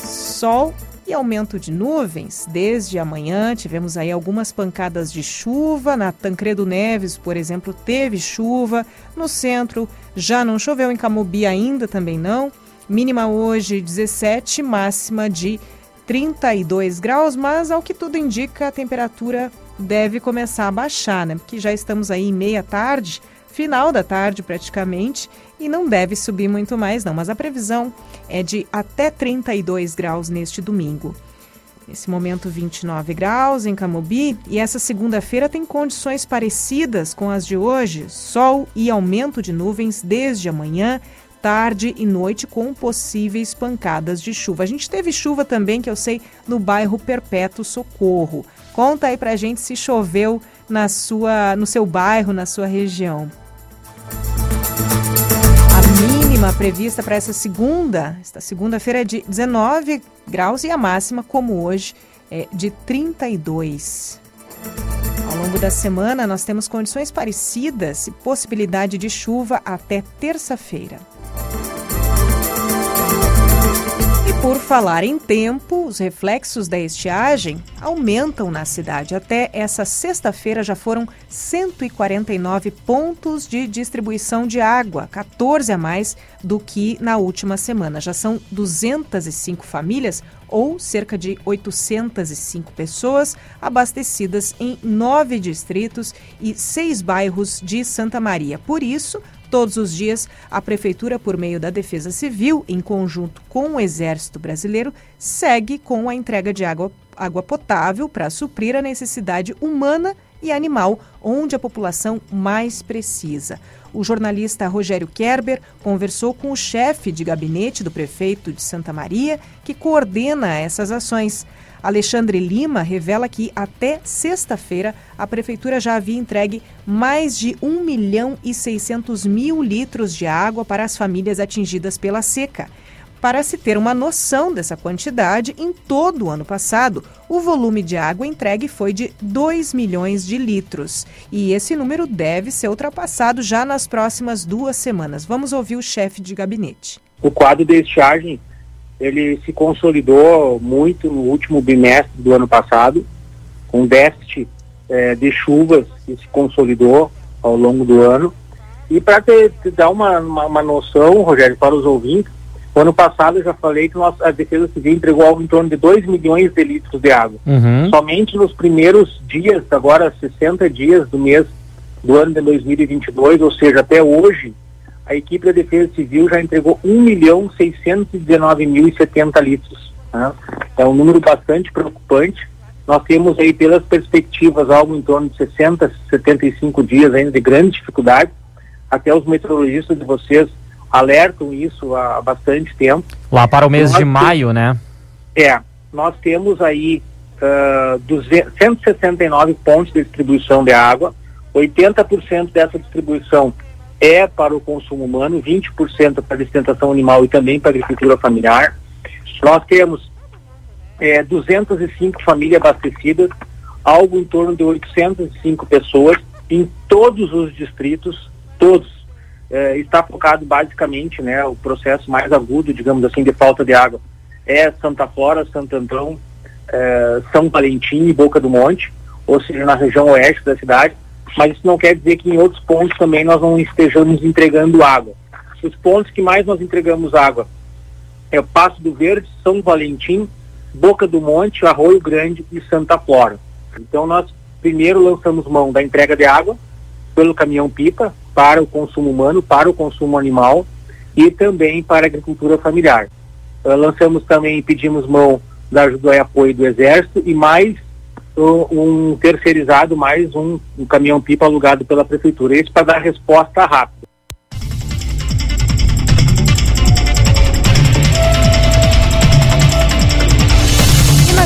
Sol e aumento de nuvens. Desde amanhã tivemos aí algumas pancadas de chuva. Na Tancredo Neves, por exemplo, teve chuva. No centro já não choveu, em Camobi ainda também não. Mínima hoje 17, máxima de 32 graus, mas ao que tudo indica, a temperatura deve começar a baixar, né? Porque já estamos aí em meia tarde final da tarde praticamente e não deve subir muito mais não, mas a previsão é de até 32 graus neste domingo. Nesse momento 29 graus em Camobi e essa segunda-feira tem condições parecidas com as de hoje, sol e aumento de nuvens desde amanhã, tarde e noite com possíveis pancadas de chuva. A gente teve chuva também, que eu sei, no bairro Perpétuo Socorro. Conta aí pra gente se choveu na sua, no seu bairro, na sua região. Mínima prevista para essa segunda, esta segunda-feira é de 19 graus e a máxima, como hoje, é de 32. Ao longo da semana, nós temos condições parecidas e possibilidade de chuva até terça-feira. Por falar em tempo, os reflexos da estiagem aumentam na cidade. Até essa sexta-feira já foram 149 pontos de distribuição de água, 14 a mais do que na última semana. Já são 205 famílias ou cerca de 805 pessoas abastecidas em nove distritos e seis bairros de Santa Maria. Por isso, Todos os dias, a Prefeitura, por meio da Defesa Civil, em conjunto com o Exército Brasileiro, segue com a entrega de água, água potável para suprir a necessidade humana e animal, onde a população mais precisa. O jornalista Rogério Kerber conversou com o chefe de gabinete do prefeito de Santa Maria, que coordena essas ações. Alexandre Lima revela que até sexta-feira a prefeitura já havia entregue mais de 1 milhão e 600 mil litros de água para as famílias atingidas pela seca. Para se ter uma noção dessa quantidade, em todo o ano passado, o volume de água entregue foi de 2 milhões de litros. E esse número deve ser ultrapassado já nas próximas duas semanas. Vamos ouvir o chefe de gabinete. O quadro de estiagem ele se consolidou muito no último bimestre do ano passado, com déficit é, de chuvas que se consolidou ao longo do ano. E para dar uma, uma, uma, noção, Rogério, para os ouvintes, o ano passado eu já falei que a Defesa Civil entregou algo em torno de 2 milhões de litros de água. Uhum. Somente nos primeiros dias, agora 60 dias do mês do ano de 2022, ou seja, até hoje, a equipe da Defesa Civil já entregou 1 milhão 619 mil e 70 litros. Né? É um número bastante preocupante. Nós temos aí, pelas perspectivas, algo em torno de 60, 75 dias ainda de grande dificuldade. Até os meteorologistas de vocês alertam isso há bastante tempo. Lá para o mês nós de maio, né? É, nós temos aí uh, 200, 169 pontos de distribuição de água, 80% dessa distribuição é para o consumo humano, 20% para a sustentação animal e também para a agricultura familiar. Nós temos é, 205 famílias abastecidas, algo em torno de 805 pessoas em todos os distritos, todos. É, está focado basicamente, né, o processo mais agudo, digamos assim, de falta de água é Santa Flora, Santo Antão, é, São Valentim e Boca do Monte, ou seja, na região oeste da cidade mas isso não quer dizer que em outros pontos também nós não estejamos entregando água. Os pontos que mais nós entregamos água é o Passo do Verde, São Valentim, Boca do Monte, Arroio Grande e Santa Flora. Então nós primeiro lançamos mão da entrega de água pelo caminhão-pipa para o consumo humano, para o consumo animal e também para a agricultura familiar. Uh, lançamos também, pedimos mão da ajuda e apoio do Exército e mais um terceirizado mais um, um caminhão-pipa alugado pela prefeitura. Isso para dar resposta rápida.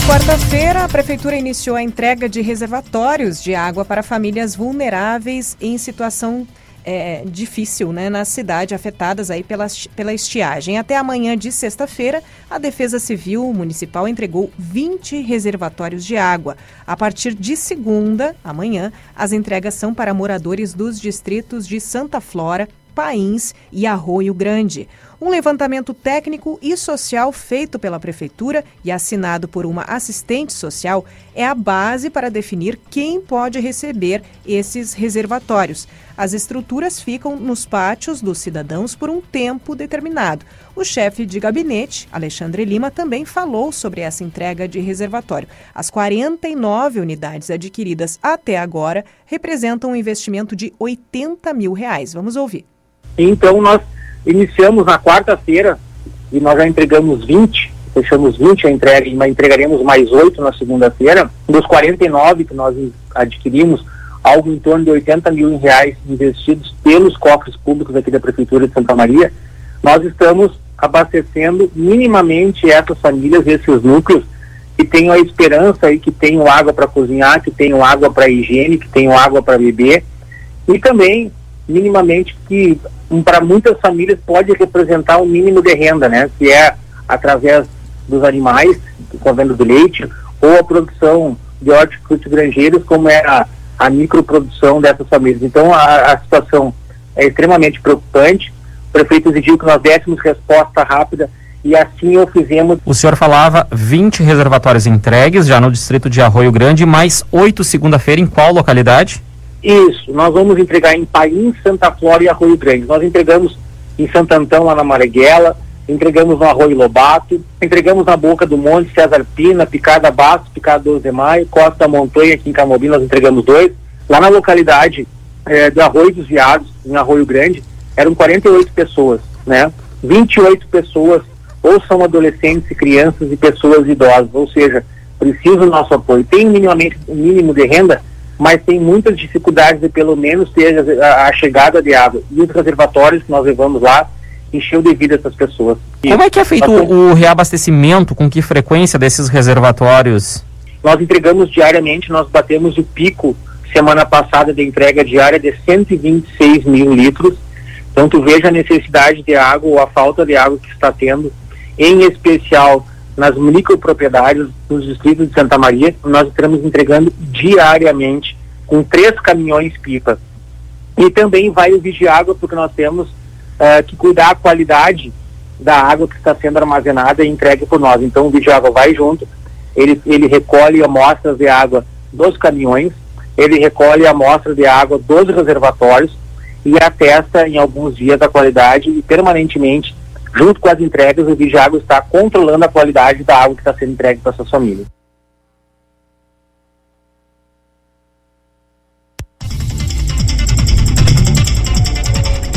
Quarta-feira, a Prefeitura iniciou a entrega de reservatórios de água para famílias vulneráveis em situação é, difícil né, na cidade, afetadas aí pela, pela estiagem. Até amanhã de sexta-feira, a Defesa Civil Municipal entregou 20 reservatórios de água. A partir de segunda, amanhã, as entregas são para moradores dos distritos de Santa Flora, Pains e Arroio Grande. Um levantamento técnico e social feito pela Prefeitura e assinado por uma assistente social é a base para definir quem pode receber esses reservatórios. As estruturas ficam nos pátios dos cidadãos por um tempo determinado. O chefe de gabinete, Alexandre Lima, também falou sobre essa entrega de reservatório. As 49 unidades adquiridas até agora representam um investimento de 80 mil reais. Vamos ouvir. Então, nós iniciamos na quarta-feira e nós já entregamos 20, fechamos 20 a entrega, e entregaremos mais 8 na segunda-feira. Dos 49 que nós adquirimos, algo em torno de 80 mil reais investidos pelos cofres públicos aqui da Prefeitura de Santa Maria, nós estamos abastecendo minimamente essas famílias, esses núcleos, que tenham a esperança e que tenham água para cozinhar, que tenham água para higiene, que tenham água para beber, e também minimamente que para muitas famílias pode representar um mínimo de renda, né? Que é através dos animais, com a venda do leite, ou a produção de hortifruti granjeiros, como é a, a microprodução dessas famílias. Então, a, a situação é extremamente preocupante. O prefeito exigiu que nós dessemos resposta rápida e assim o fizemos. O senhor falava 20 reservatórios entregues já no distrito de Arroio Grande, mais oito segunda-feira em qual localidade? Isso, nós vamos entregar em Paim, Santa Flora e Arroio Grande. Nós entregamos em Santo Antão, lá na Marighella, entregamos no Arroio Lobato, entregamos na Boca do Monte, César Pina, Picada Bastos, Picada 12 de Maio, Costa Montanha, aqui em Camobi, nós entregamos dois. Lá na localidade é, do Arroio dos Viados, em Arroio Grande, eram 48 pessoas, né? 28 pessoas ou são adolescentes crianças e pessoas idosas, ou seja, precisam do nosso apoio. Tem minimamente mínimo de renda, mas tem muitas dificuldades de pelo menos ter a, a, chegada de água. E os reservatórios que nós levamos lá encheu de vida essas pessoas. Como é que é feito o reabastecimento? Com que frequência desses reservatórios? Nós entregamos diariamente, nós batemos o pico semana passada de entrega diária de 126 mil litros. Então tu veja a necessidade de água ou a falta de água que está tendo, em especial nas micropropriedades nos distritos de Santa Maria, nós estamos entregando diariamente com três caminhões pipa. E também vai o Vigiágua, porque nós temos uh, que cuidar da qualidade da água que está sendo armazenada e entregue por nós. Então o Vigiágua vai junto, ele, ele recolhe amostras de água dos caminhões, ele recolhe amostras de água dos reservatórios e atesta em alguns dias a qualidade e permanentemente junto com as entregas, o Vigiago está controlando a qualidade da água que está sendo entregue para suas famílias.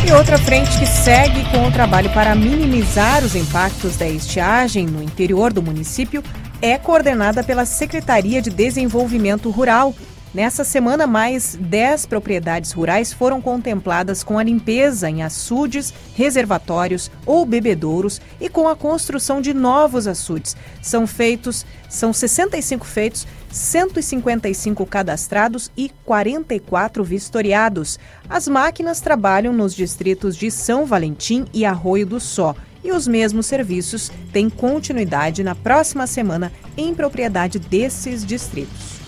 E outra frente que segue com o trabalho para minimizar os impactos da estiagem no interior do município é coordenada pela Secretaria de Desenvolvimento Rural Nessa semana, mais 10 propriedades rurais foram contempladas com a limpeza em açudes, reservatórios ou bebedouros e com a construção de novos açudes. São feitos, são 65 feitos, 155 cadastrados e 44 vistoriados. As máquinas trabalham nos distritos de São Valentim e Arroio do Só. E os mesmos serviços têm continuidade na próxima semana em propriedade desses distritos.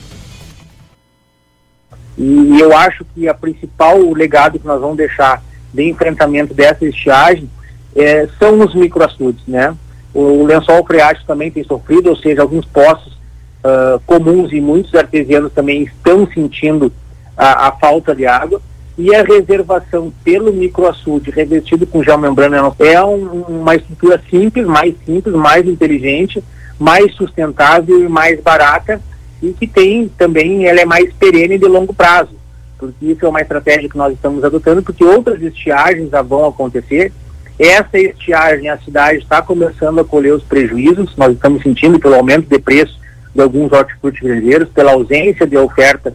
E eu acho que a principal legado que nós vamos deixar de enfrentamento dessa estiagem é, são os microaçudes, né? O, o lençol freático também tem sofrido, ou seja, alguns poços uh, comuns e muitos artesianos também estão sentindo a, a, falta de água e a reservação pelo microaçude revestido com geomembrana é um, uma estrutura simples, mais simples, mais inteligente, mais sustentável e mais barata e que tem também, ela é mais perene de longo prazo, porque isso é uma estratégia que nós estamos adotando, porque outras estiagens já vão acontecer. Essa estiagem, a cidade está começando a colher os prejuízos, nós estamos sentindo pelo aumento de preço de alguns hortifruti grangeiros, pela ausência de oferta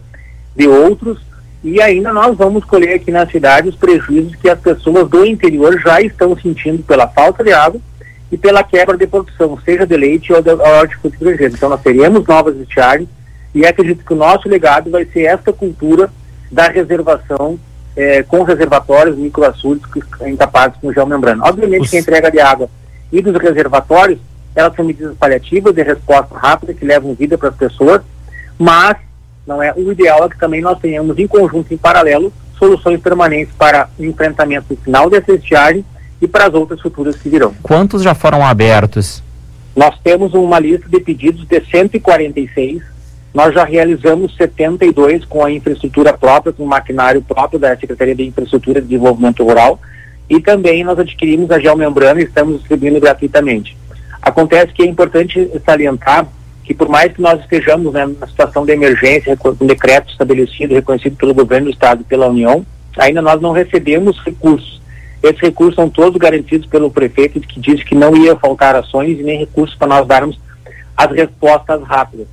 de outros, e ainda nós vamos colher aqui na cidade os prejuízos que as pessoas do interior já estão sentindo pela falta de água e pela quebra de produção, seja de leite ou de hortifruti grangeiro. Então nós teremos novas estiagens, e acredito que o nosso legado vai ser esta cultura da reservação é, com reservatórios microaçudes incapazes com geomembrana. Obviamente Os... que a entrega de água e dos reservatórios, elas são medidas paliativas de resposta rápida que levam vida para as pessoas, mas não é o ideal é que também nós tenhamos em conjunto, em paralelo, soluções permanentes para o enfrentamento final dessa estiagem e para as outras futuras que virão. Quantos já foram abertos? Nós temos uma lista de pedidos de 146 nós já realizamos 72 com a infraestrutura própria, com o maquinário próprio da Secretaria de Infraestrutura e Desenvolvimento Rural, e também nós adquirimos a geomembrana e estamos distribuindo gratuitamente. Acontece que é importante salientar que por mais que nós estejamos né, na situação de emergência, com um decreto estabelecido, reconhecido pelo governo do Estado e pela União, ainda nós não recebemos recursos. Esses recursos são todos garantidos pelo prefeito, que disse que não ia faltar ações e nem recursos para nós darmos as respostas rápidas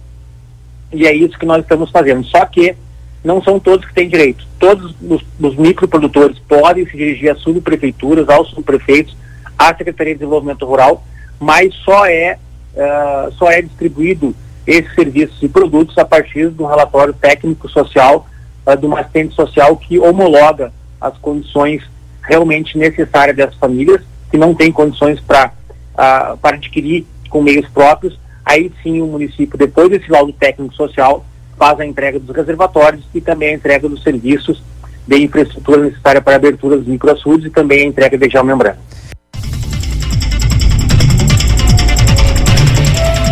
e é isso que nós estamos fazendo. Só que não são todos que têm direito. Todos os, os microprodutores podem se dirigir às subprefeituras, aos subprefeitos, à Secretaria de Desenvolvimento Rural, mas só é, uh, só é distribuído esses serviços e produtos a partir do relatório técnico social uh, de uma assistente social que homologa as condições realmente necessária dessas famílias que não têm condições para uh, para adquirir com meios próprios, aí sim o município, depois desse laudo técnico social, faz a entrega dos reservatórios e também a entrega dos serviços de infraestrutura necessária para a abertura dos microaçudes e também a entrega de geomembrana.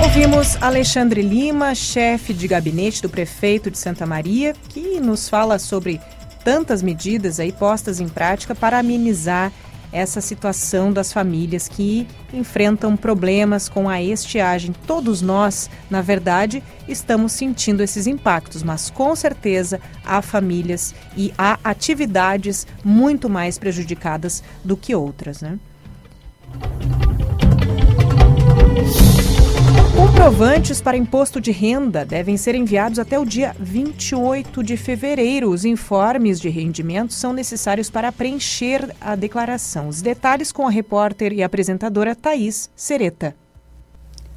Ouvimos Alexandre Lima, chefe de gabinete do prefeito de Santa Maria, que nos fala sobre tantas medidas aí postas em prática para amenizar essa situação das famílias que enfrentam problemas com a estiagem. Todos nós, na verdade, estamos sentindo esses impactos, mas com certeza há famílias e há atividades muito mais prejudicadas do que outras, né? Comprovantes para imposto de renda devem ser enviados até o dia 28 de fevereiro. Os informes de rendimento são necessários para preencher a declaração. Os detalhes com a repórter e apresentadora Thaís Sereta.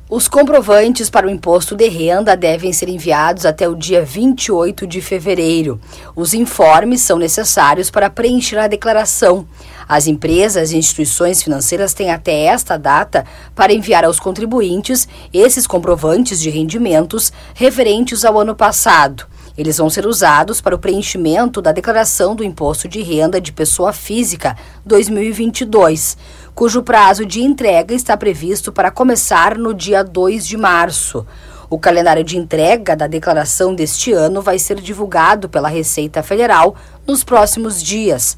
Os comprovantes para o imposto de renda devem ser enviados até o dia 28 de fevereiro. Os informes são necessários para preencher a declaração. As empresas e instituições financeiras têm até esta data para enviar aos contribuintes esses comprovantes de rendimentos referentes ao ano passado. Eles vão ser usados para o preenchimento da declaração do Imposto de Renda de Pessoa Física 2022 cujo prazo de entrega está previsto para começar no dia 2 de março. O calendário de entrega da declaração deste ano vai ser divulgado pela Receita Federal nos próximos dias.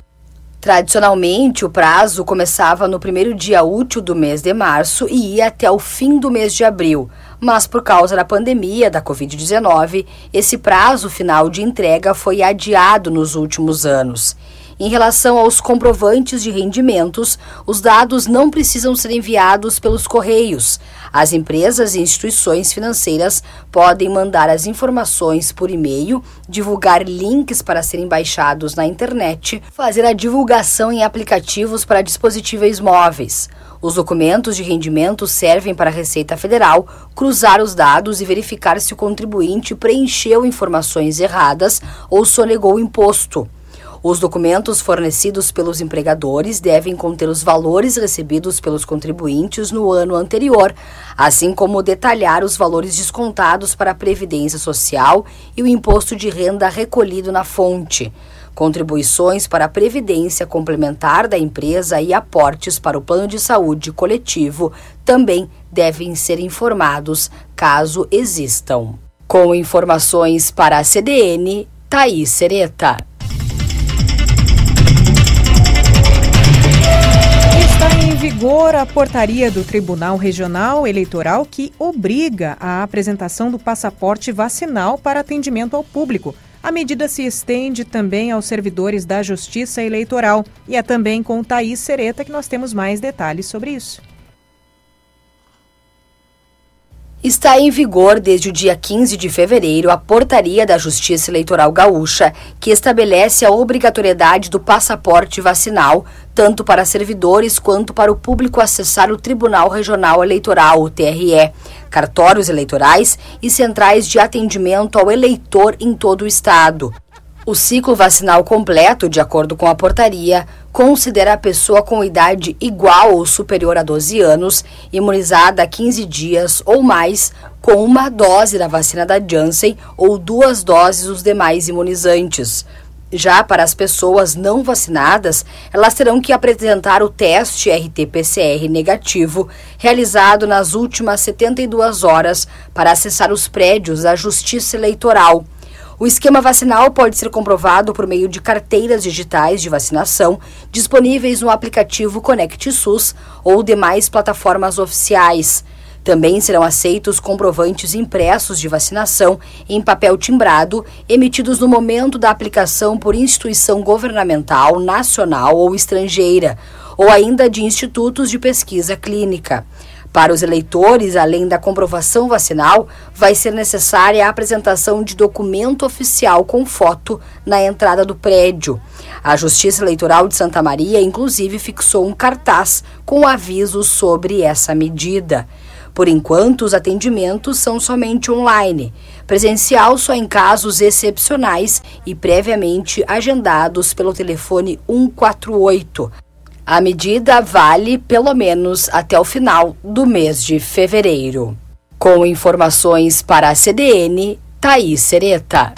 Tradicionalmente, o prazo começava no primeiro dia útil do mês de março e ia até o fim do mês de abril, mas por causa da pandemia da Covid-19, esse prazo final de entrega foi adiado nos últimos anos. Em relação aos comprovantes de rendimentos, os dados não precisam ser enviados pelos correios. As empresas e instituições financeiras podem mandar as informações por e-mail, divulgar links para serem baixados na internet, fazer a divulgação em aplicativos para dispositivos móveis. Os documentos de rendimento servem para a Receita Federal cruzar os dados e verificar se o contribuinte preencheu informações erradas ou sonegou imposto. Os documentos fornecidos pelos empregadores devem conter os valores recebidos pelos contribuintes no ano anterior, assim como detalhar os valores descontados para a Previdência Social e o imposto de renda recolhido na fonte. Contribuições para a Previdência Complementar da empresa e aportes para o plano de saúde coletivo também devem ser informados, caso existam. Com informações para a CDN, Thaís Sereta. Vigor a portaria do Tribunal Regional Eleitoral que obriga a apresentação do passaporte vacinal para atendimento ao público. A medida se estende também aos servidores da Justiça Eleitoral e é também com Thaís Sereta que nós temos mais detalhes sobre isso. Está em vigor desde o dia 15 de fevereiro a portaria da Justiça Eleitoral Gaúcha, que estabelece a obrigatoriedade do passaporte vacinal, tanto para servidores quanto para o público acessar o Tribunal Regional Eleitoral, o TRE, cartórios eleitorais e centrais de atendimento ao eleitor em todo o estado. O ciclo vacinal completo, de acordo com a portaria, considera a pessoa com idade igual ou superior a 12 anos, imunizada há 15 dias ou mais, com uma dose da vacina da Janssen ou duas doses dos demais imunizantes. Já para as pessoas não vacinadas, elas terão que apresentar o teste RT-PCR negativo realizado nas últimas 72 horas para acessar os prédios da Justiça Eleitoral o esquema vacinal pode ser comprovado por meio de carteiras digitais de vacinação disponíveis no aplicativo Conect SUS ou demais plataformas oficiais. Também serão aceitos comprovantes impressos de vacinação em papel timbrado, emitidos no momento da aplicação por instituição governamental, nacional ou estrangeira, ou ainda de institutos de pesquisa clínica. Para os eleitores, além da comprovação vacinal, vai ser necessária a apresentação de documento oficial com foto na entrada do prédio. A Justiça Eleitoral de Santa Maria, inclusive, fixou um cartaz com avisos sobre essa medida. Por enquanto, os atendimentos são somente online, presencial só em casos excepcionais e previamente agendados pelo telefone 148. A medida vale pelo menos até o final do mês de fevereiro. Com informações para a CDN, Thaís Sereta.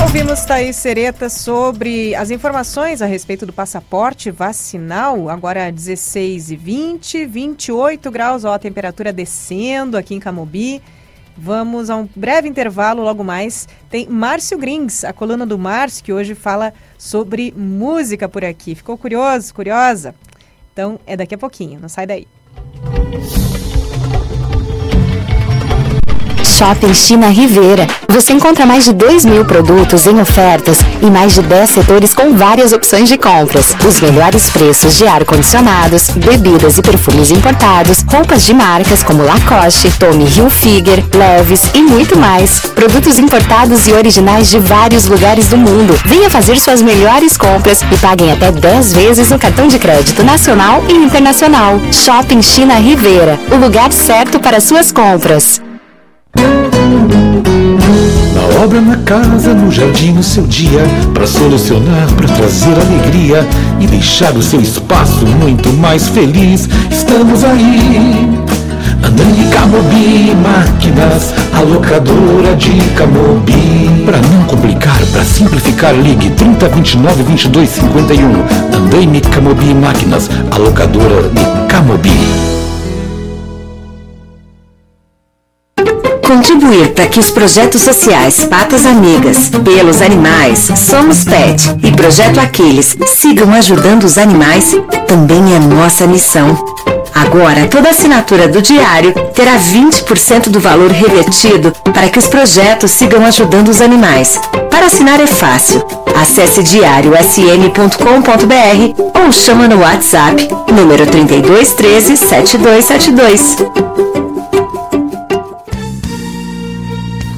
Ouvimos Thaís Sereta sobre as informações a respeito do passaporte vacinal, agora 16 e 20, 28 graus, ó, a temperatura descendo aqui em Camobi. Vamos a um breve intervalo, logo mais tem Márcio Grings, a coluna do Márcio, que hoje fala sobre música por aqui. Ficou curioso, curiosa? Então é daqui a pouquinho, não sai daí. Shopping China Rivera. Você encontra mais de 2 mil produtos em ofertas e mais de 10 setores com várias opções de compras. Os melhores preços de ar-condicionados, bebidas e perfumes importados, roupas de marcas como Lacoste, Tommy Hilfiger, Levi's e muito mais. Produtos importados e originais de vários lugares do mundo. Venha fazer suas melhores compras e paguem até 10 vezes no cartão de crédito nacional e internacional. Shopping China Rivera, o lugar certo para suas compras. Na obra, na casa, no jardim, no seu dia, para solucionar, para trazer alegria e deixar o seu espaço muito mais feliz. Estamos aí. Andando Camobi Máquinas, a locadora de Camobi. Para não complicar, para simplificar, ligue 30 29 22 51. Andaime Camobi Máquinas, a locadora de Camobi. Contribuir para que os projetos sociais Patas Amigas, Pelos Animais, Somos Pet e Projeto Aquiles sigam ajudando os animais também é nossa missão. Agora, toda assinatura do diário terá 20% do valor revertido para que os projetos sigam ajudando os animais. Para assinar é fácil. Acesse diariosm.com.br ou chama no WhatsApp número 3213 7272.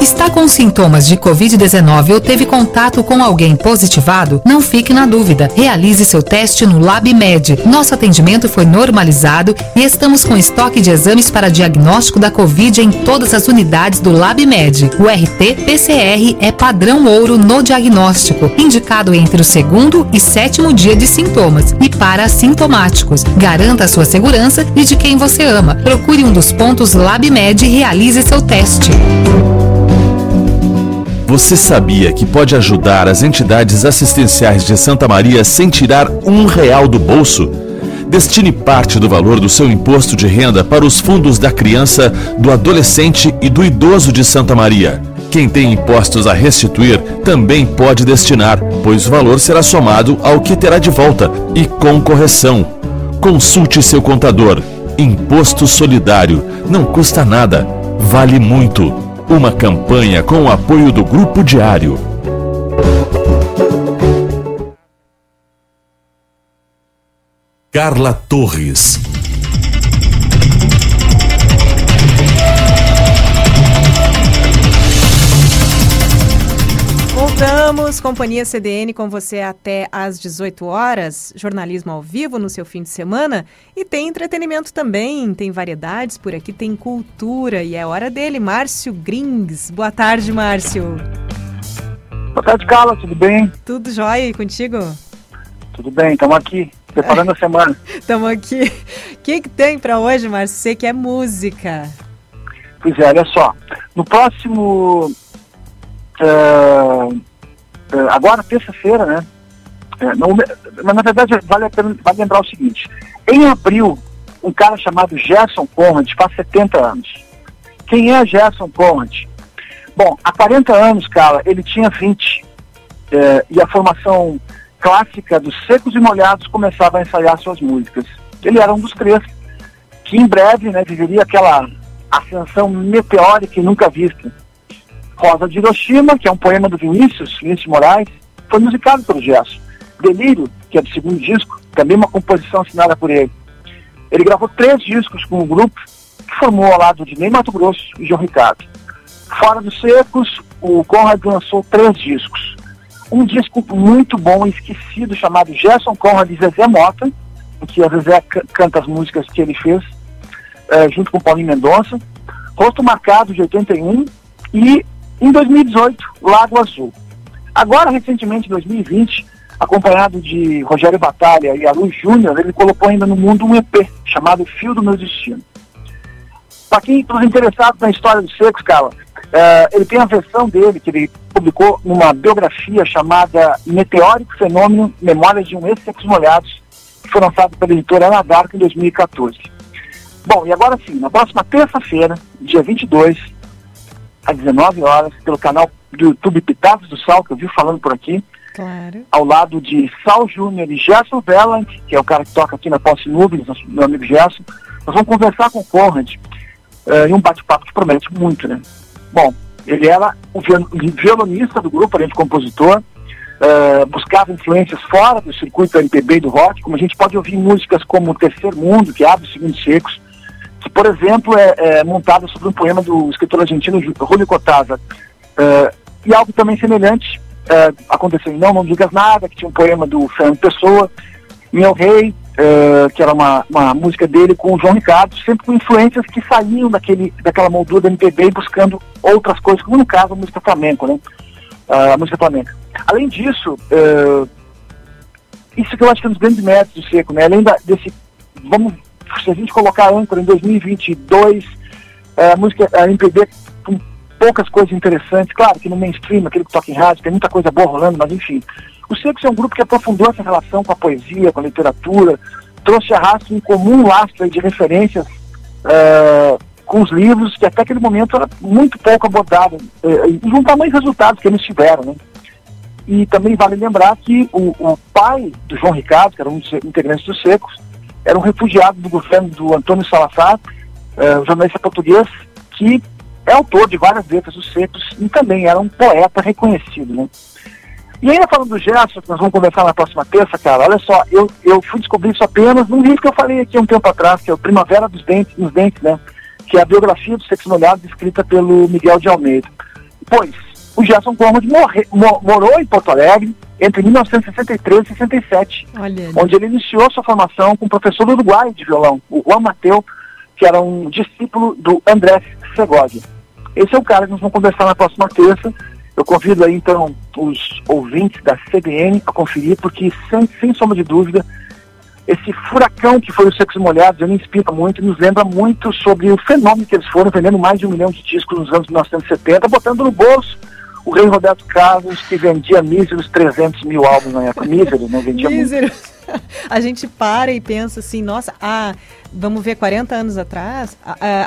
Está com sintomas de Covid-19 ou teve contato com alguém positivado? Não fique na dúvida. Realize seu teste no LabMed. Nosso atendimento foi normalizado e estamos com estoque de exames para diagnóstico da Covid em todas as unidades do LabMed. O RT-PCR é padrão ouro no diagnóstico, indicado entre o segundo e sétimo dia de sintomas e para assintomáticos. Garanta a sua segurança e de quem você ama. Procure um dos pontos LabMed e realize seu teste. Você sabia que pode ajudar as entidades assistenciais de Santa Maria sem tirar um real do bolso? Destine parte do valor do seu imposto de renda para os fundos da criança, do adolescente e do idoso de Santa Maria. Quem tem impostos a restituir também pode destinar, pois o valor será somado ao que terá de volta e com correção. Consulte seu contador. Imposto solidário não custa nada, vale muito. Uma campanha com o apoio do Grupo Diário. Carla Torres. Voltamos, Companhia CDN com você até às 18 horas, jornalismo ao vivo no seu fim de semana e tem entretenimento também, tem variedades por aqui, tem cultura e é hora dele, Márcio Grings. Boa tarde, Márcio. Boa tarde, Carla, tudo bem? Tudo jóia e contigo? Tudo bem, estamos aqui, preparando a semana. Estamos aqui. O que, que tem para hoje, Márcio? Você que é música. Pois é, olha só, no próximo Uh, agora, terça-feira, né? Uh, não, mas na verdade vale, pena, vale lembrar o seguinte: em abril, um cara chamado Gerson Conrad faz 70 anos. Quem é Gerson Conrad? Bom, há 40 anos, cara, ele tinha 20. e a formação clássica dos Secos e Molhados começava a ensaiar suas músicas. Ele era um dos três que em breve né, viveria aquela ascensão meteórica e nunca vista. Rosa de Hiroshima, que é um poema do Vinícius, Vinícius Moraes, foi musicado pelo Gesso. Delírio, que é do segundo disco, também uma composição assinada por ele. Ele gravou três discos com o grupo, que formou ao lado de Ney Mato Grosso e João Ricardo. Fora dos secos, o Conrad lançou três discos. Um disco muito bom e esquecido, chamado Gerson Conrad e Zezé Mota, em que a Zezé canta as músicas que ele fez, eh, junto com Paulinho Mendonça. Rosto Marcado, de 81, e em 2018, Lago Azul. Agora, recentemente, em 2020, acompanhado de Rogério Batalha e Alu Júnior, ele colocou ainda no mundo um EP chamado Fio do Meu Destino. Para quem está interessado na história dos Secos, cara, Uh, ele tem a versão dele que ele publicou numa biografia chamada Meteórico Fenômeno Memórias de um Ex-Secos Molhados, que foi lançado pela editora Ana Dark em 2014. Bom, e agora sim, na próxima terça-feira, dia 22, às 19 horas, pelo canal do YouTube Pitacos do Sal, que eu vi falando por aqui, claro. ao lado de Sal Júnior e Gerson Velland, que é o cara que toca aqui na Posse Nuvens, meu amigo Gerson, nós vamos conversar com o Conrad uh, em um bate-papo que promete muito, né? Bom, ele era o violonista do grupo, além de compositor, uh, buscava influências fora do circuito MPB e do rock, como a gente pode ouvir músicas como Terceiro Mundo, que abre os Segundos Secos, que, por exemplo, é, é montada sobre um poema do escritor argentino Julio Cortázar. Uh, e algo também semelhante uh, aconteceu em Não Não Digas Nada, que tinha um poema do Fernando Pessoa, Meu Rei, Uh, que era uma, uma música dele com o João Ricardo, sempre com influências que saíam daquele, daquela moldura da MPB buscando outras coisas, como no caso a música flamenco, né? A música flamenca. Além disso, isso que eu acho que é um dos grandes méritos do Seco, né? Além da, desse, vamos, se a gente colocar âncora em 2022, a música, a MPB com poucas coisas interessantes, claro que no mainstream, aquele que toca em rádio, tem muita coisa boa rolando, mas enfim, o Secos é um grupo que aprofundou essa relação com a poesia, com a literatura, trouxe a raça um comum lastro de referências uh, com os livros, que até aquele momento era muito pouco abordado, uh, e tamanho resultados que eles tiveram. Né? E também vale lembrar que o, o, pai do João Ricardo, que era um dos integrantes dos Secos, era um refugiado do governo do Antônio Salazar, uh, jornalista português, que é autor de várias letras dos Secos e também era um poeta reconhecido. Né? E ainda falando do Gerson, que nós vamos conversar na próxima terça, cara, olha só, eu, eu fui descobrir isso apenas num livro que eu falei aqui um tempo atrás, que é o Primavera dos Dentes, nos Dentes, né? Que é a biografia do sexo molhado escrita pelo Miguel de Almeida. Pois, o Gerson Conrad morre, morou em Porto Alegre entre 1963 e 67, olha. onde ele iniciou sua formação com o professor uruguaio de violão, o Juan Mateu, que era um discípulo do André Segovia. Esse é o cara que nós vamos conversar na próxima terça. Eu convido aí então os ouvintes da CBN a conferir, porque sem, sem sombra de dúvida, esse furacão que foi o Sexos Molhados, ele inspira muito, nos lembra muito sobre o fenômeno que eles foram vendendo mais de um milhão de discos nos anos 1970, botando no bolso o rei Roberto Carlos, que vendia míseros 300 mil álbuns na época. Mísero, né? Vendia Mísero. A gente para e pensa assim, nossa, ah, vamos ver 40 anos atrás,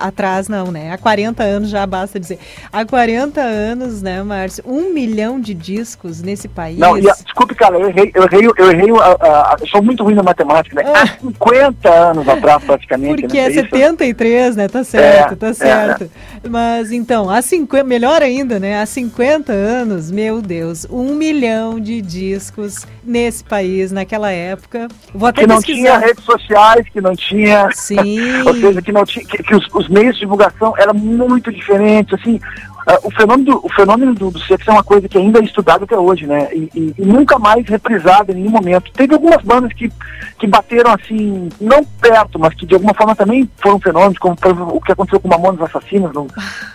atrás não, né? Há 40 anos já basta dizer. Há 40 anos, né, Márcio? Um milhão de discos nesse país. Não, e, desculpe, cara, eu errei, eu errei, eu errei, eu sou muito ruim na matemática, né? Ah. Há 50 anos atrás, praticamente. Porque né? é 73, isso? né? Tá certo, é, tá certo. É, Mas então, há 50, melhor ainda, né? Há 50 anos, meu Deus, um milhão de discos nesse país, naquela época. Vou até que não pesquisar. tinha redes sociais, que não tinha Sim. Ou seja, que, não tinha, que, que os, os, meios de divulgação eram muito diferentes, assim, uh, o fenômeno, do, o fenômeno do, do, sexo é uma coisa que ainda é estudada até hoje, né, e, e, e, nunca mais reprisada em nenhum momento. Teve algumas bandas que, que bateram, assim, não perto, mas que de alguma forma também foram fenômenos, como o que aconteceu com Mamonas Assassinos. No, uh,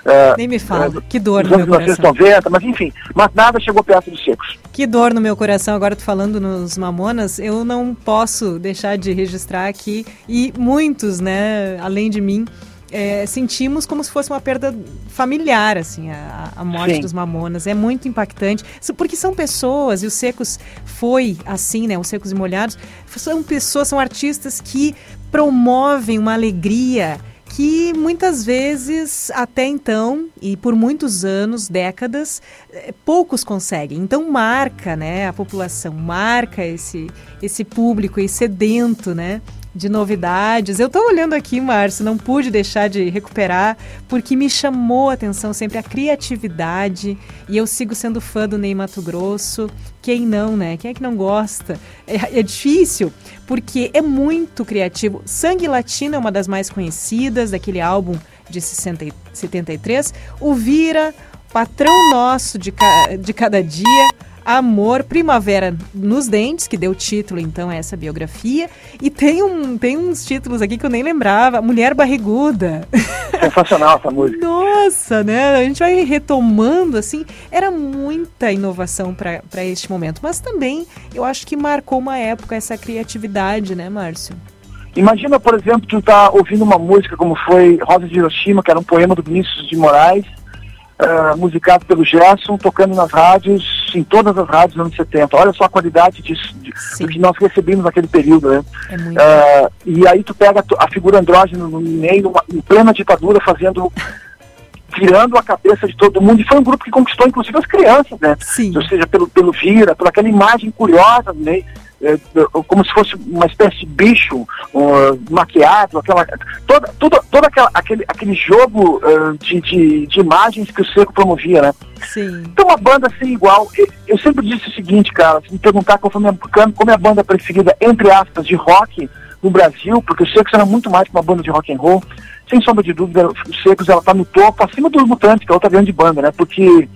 Nem me fala, uh, que dor no meu coração. 90, mas enfim, mas nada chegou perto dos secos. Que dor no meu coração, agora tu falando nos Mamonas, eu não posso deixar de registrar aqui, e muitos, né, além de mim, é, sentimos como se fosse uma perda familiar, assim, a, a morte Sim. dos Mamonas. É muito impactante, porque são pessoas, e os Secos foi assim, né, os Secos e Molhados, são pessoas, são artistas que promovem uma alegria que muitas vezes, até então, e por muitos anos, décadas, eh, poucos conseguem. Então marca né, a população, marca esse, esse público e sedento, né? De novidades. Eu estou olhando aqui, Márcio, não pude deixar de recuperar, porque me chamou a atenção sempre a criatividade. E eu sigo sendo fã do Ney Mato Grosso. Quem não, né? Quem é que não gosta? É, é difícil, porque é muito criativo. Sangue Latino é uma das mais conhecidas, daquele álbum de 60, 73. O Vira, Patrão Nosso de, de Cada Dia. Amor, Primavera nos Dentes, que deu título então a essa biografia. E tem, um, tem uns títulos aqui que eu nem lembrava. Mulher Barriguda. Sensacional essa música. Nossa, né? A gente vai retomando assim. Era muita inovação para este momento. Mas também eu acho que marcou uma época essa criatividade, né, Márcio? Imagina, por exemplo, tu tá ouvindo uma música como foi Rosa de Hiroshima, que era um poema do Vinícius de Moraes, uh, musicado pelo Gerson, tocando nas rádios, em todas as rádios dos anos 70. Olha só a qualidade disso, de, do que nós recebemos naquele período, né? É uh, e aí tu pega a figura andrógena no meio, em plena ditadura, fazendo virando a cabeça de todo mundo, e foi um grupo que conquistou inclusive as crianças, né? Sim. Ou seja, pelo, pelo Vira, por aquela imagem curiosa, né? É, como se fosse uma espécie de bicho uh, maquiado, aquela, toda, toda, todo aquela, aquele, aquele jogo uh, de, de, de, imagens que o Seco promovia, né? Sim. Então uma banda assim igual, eu, eu sempre disse o seguinte, cara, se me perguntar qual foi minha, como é a banda preferida, entre aspas, de rock no Brasil, porque o Secos era muito mais que uma banda de rock and roll, sem sombra de dúvida, o Secos ela tá no topo, acima dos Mutantes, que é outra grande banda, né? Porque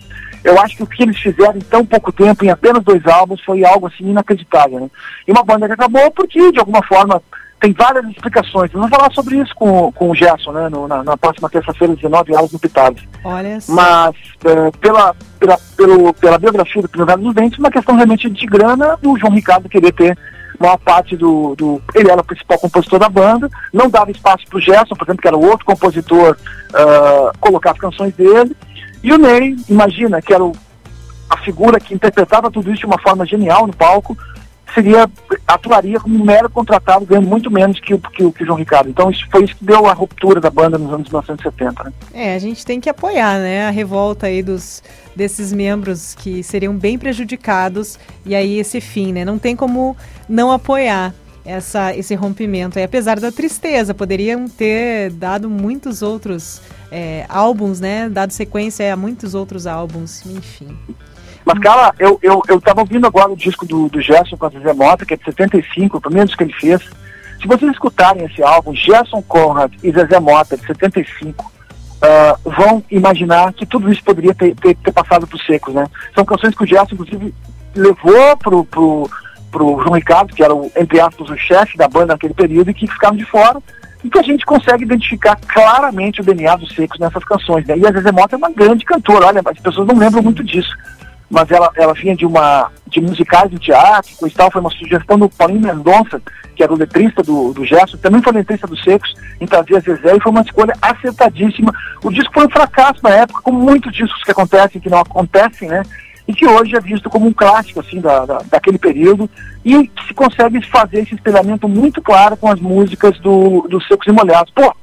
eu acho que o que eles fizeram em tão pouco tempo, em apenas dois álbuns, foi algo assim inacreditável. Né? E uma banda que acabou porque, de alguma forma, tem várias explicações. Vamos falar sobre isso com, com o Gerson, né, no, na, na, próxima terça-feira, 19 horas, no Pitados. Olha só. Mas, é, pela, pela, pelo, pela biografia do Primavera dos Dentes, uma questão realmente de grana do João Ricardo querer ter maior parte do, do, Ele era o principal compositor da banda, não dava espaço para o Gerson, por exemplo, que era o outro compositor, uh, colocar as canções dele. E o Ney, imagina, que era o, a figura que interpretava tudo isso de uma forma genial no palco, seria atuaria como um mero contratado, ganhando muito menos que que, que o João Ricardo. Então isso foi isso que deu a ruptura da banda nos anos 1970. Né? É, a gente tem que apoiar, né, a revolta aí dos desses membros que seriam bem prejudicados e aí esse fim, né? Não tem como não apoiar essa, esse rompimento. E apesar da tristeza, poderiam ter dado muitos outros é, álbuns, né? Dado sequência a muitos outros álbuns, enfim. Mas, cara, eu, eu, eu tava ouvindo agora o disco do, do Gerson com a Zezé Mota, que é de 75, o primeiro disco que ele fez. Se vocês escutarem esse álbum, Gerson Conrad e Zezé Mota, de 75, uh, ah, vão imaginar que tudo isso poderia ter, ter, ter passado por secos, né? São canções que o Gerson, inclusive, levou pro, pro, pro João Ricardo, que era, o, entre aspas, o chefe da banda naquele período, e que ficaram de fora e que a gente consegue identificar claramente o DNA dos Secos nessas canções. Né? E a Zezé Mota é uma grande cantora, olha, as pessoas não lembram muito disso, mas ela, ela vinha de uma de musicais de teatro, e tal, foi uma sugestão do Paulinho Mendonça, que era o letrista do, do Gerson, também foi letrista dos Secos, em trazer a Zezé, e foi uma escolha acertadíssima. O disco foi um fracasso na época, como muitos discos que acontecem, que não acontecem, né? E que hoje é visto como um clássico assim da, da, daquele período e se consegue fazer esse espelhamento muito claro com as músicas do, do Secos e Molhados. Pô,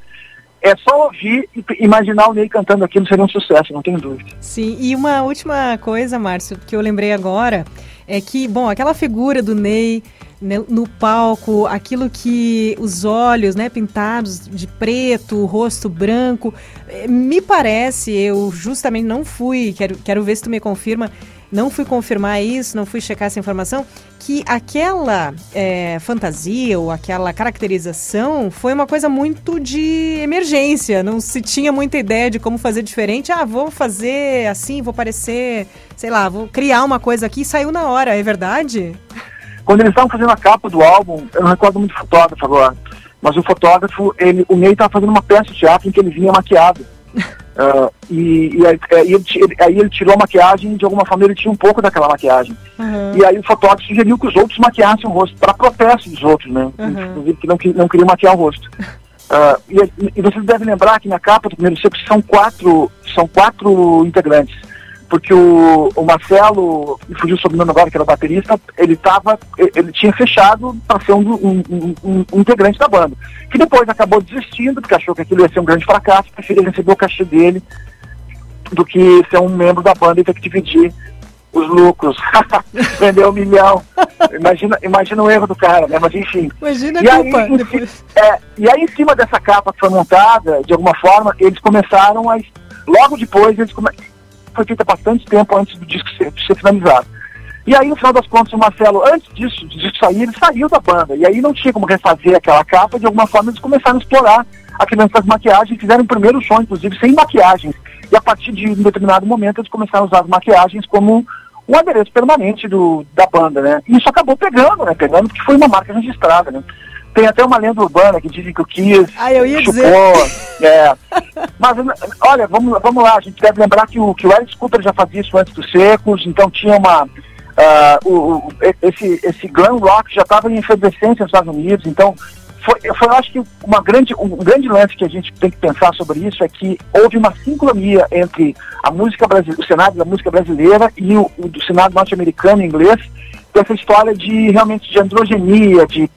é só ouvir e imaginar o Ney cantando aquilo seria um sucesso, não tenho dúvida. Sim, e uma última coisa, Márcio, que eu lembrei agora, é que, bom, aquela figura do Ney né, no palco, aquilo que os olhos, né, pintados de preto, o rosto branco, eh, me parece, eu justamente não fui, quero, quero ver se tu me confirma, não fui confirmar isso, não fui checar essa informação, que aquela é, fantasia ou aquela caracterização foi uma coisa muito de emergência, não se tinha muita ideia de como fazer diferente. Ah, vou fazer assim, vou parecer, sei lá, vou criar uma coisa aqui e saiu na hora, é verdade? Quando eles estavam fazendo a capa do álbum, eu não recordo muito fotógrafo agora, mas o fotógrafo, ele, o Ney estava fazendo uma peça de teatro em que ele vinha maquiado. Uh, e, e aí, é, ele, aí, ele, tirou a maquiagem de alguma forma ele tinha um pouco daquela maquiagem. Uhum. E aí o fotógrafo sugeriu que os outros maquiassem o rosto, para protesto dos outros, né? Uhum. Que não, que não queriam maquiar o rosto. Uh, e, e, vocês devem lembrar que na capa do primeiro seco são quatro, são quatro integrantes. Porque o, o Marcelo, fugiu o sobrenome agora, que era o baterista, ele tava, ele tinha fechado para ser um, um, um, um, integrante da banda, que depois acabou desistindo, porque achou que aquilo ia ser um grande fracasso, preferiu receber o cachê dele do que ser um membro da banda e ter que dividir os lucros, vender um milhão. Imagina, imagina o erro do cara, né? Mas enfim. Imagina e a aí, culpa. em, depois. é, e aí, em cima dessa capa que foi montada, de alguma forma, eles começaram a. Logo depois, eles come... foi feita bastante tempo antes do disco ser, ser finalizado. E aí, no final das contas, o Marcelo, antes disso, disco sair, ele saiu da banda. E aí não tinha como refazer aquela capa, de alguma forma eles começaram a explorar a criança das maquiagens, fizeram o primeiro show, inclusive, sem maquiagens. E a partir de um determinado momento, eles começaram a usar as maquiagens como um adereço permanente do, da banda, né? E isso acabou pegando, né? Pegando porque foi uma marca registrada, né? Tem até uma lenda urbana que dizem que o Kiss ah, eu ia chupou, dizer. é. Mas, olha, vamos, vamos lá, a gente deve lembrar que o, que o Alice Cooper já fazia isso antes dos secos, então tinha uma... Uh, o, o, esse, esse glam rock já estava em efervescência nos Estados Unidos, então foi, foi, eu acho que uma grande, um grande lance que a gente tem que pensar sobre isso é que houve uma sincronia entre a música brasileira, o cenário da música brasileira e o, o do cenário norte-americano inglês, essa história de realmente de androgenia, de,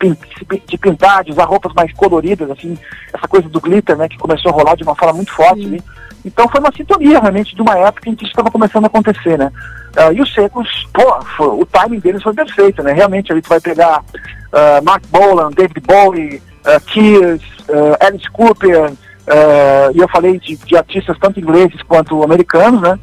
de pintar, de usar roupas mais coloridas, assim, essa coisa do glitter, né, que começou a rolar de uma forma muito forte. Né? Então foi uma sintonia realmente de uma época em que isso estava começando a acontecer, né? Uh, e os secos, pô, foi, o timing deles foi perfeito, né? Realmente ali tu vai pegar uh, Mark Bolan, David Bowie, uh, Kiss, uh, Alice Cooper, e eu falei de, de, artistas tanto ingleses quanto americanos, né?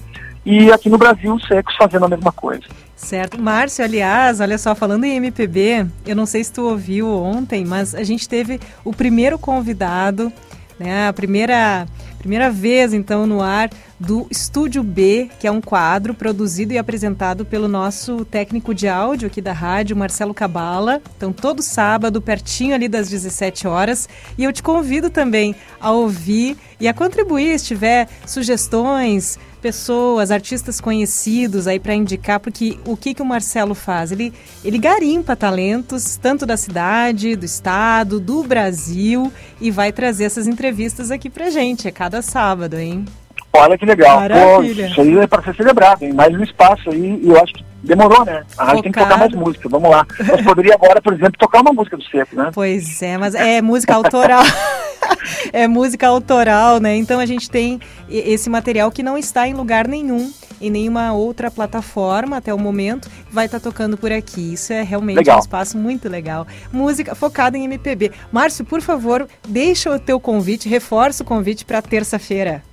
E aqui no Brasil os secos fazendo a mesma coisa. Certo. Márcio, aliás, olha só, falando em MPB, eu não sei se tu ouviu ontem, mas a gente teve o primeiro convidado, né? A primeira Primeira vez, então, no ar do Estúdio B, que é um quadro produzido e apresentado pelo nosso técnico de áudio aqui da rádio, Marcelo Cabala. Então, todo sábado, pertinho ali das 17 horas. E eu te convido também a ouvir e a contribuir se tiver sugestões, pessoas, artistas conhecidos aí para indicar, porque o que, que o Marcelo faz? Ele, ele garimpa talentos, tanto da cidade, do estado, do Brasil, e vai trazer essas entrevistas aqui pra gente, é cada sábado, hein? Olha que legal. Maravilha. Pô, isso aí é para ser celebrado, hein? Mais um espaço aí, e eu acho que demorou, né? A rádio tem que tocar mais música, vamos lá. Mas poderia agora, por exemplo, tocar uma música do Seco, né? Pois é, mas é música autoral. é música autoral, né? Então a gente tem esse material que não está em lugar nenhum, em nenhuma outra plataforma até o momento, vai estar tá tocando por aqui. Isso é realmente legal. um espaço muito legal. Música focada em MPB. Márcio, por favor, deixa o teu convite, reforça o convite para terça-feira.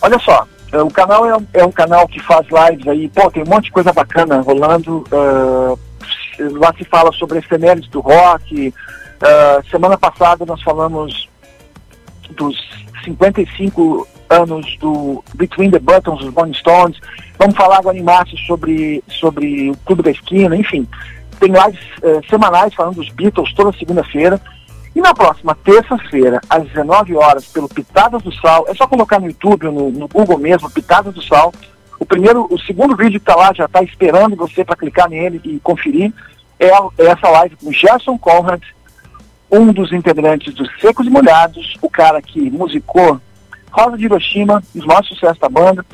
Olha só, o canal é um, é um, canal que faz lives aí, pô, tem um monte de coisa bacana rolando. Uh, lá se fala sobre efemérides do rock. Uh, semana passada nós falamos dos 55 anos do Between the Buttons, dos Rolling Stones. Vamos falar agora em março sobre, sobre o Clube da Esquina, enfim. Tem lives uh, semanais falando dos Beatles toda segunda-feira. E na próxima terça-feira, às 19 horas, pelo Pitadas do Sal, é só colocar no YouTube, no, no Google mesmo, Pitadas do Sal. O primeiro, o segundo vídeo que está lá já está esperando você para clicar nele e conferir. É, é, essa live com Gerson Conrad, um dos integrantes dos Secos e Molhados, o cara que musicou Rosa de Hiroshima, os maiores sucessos da banda.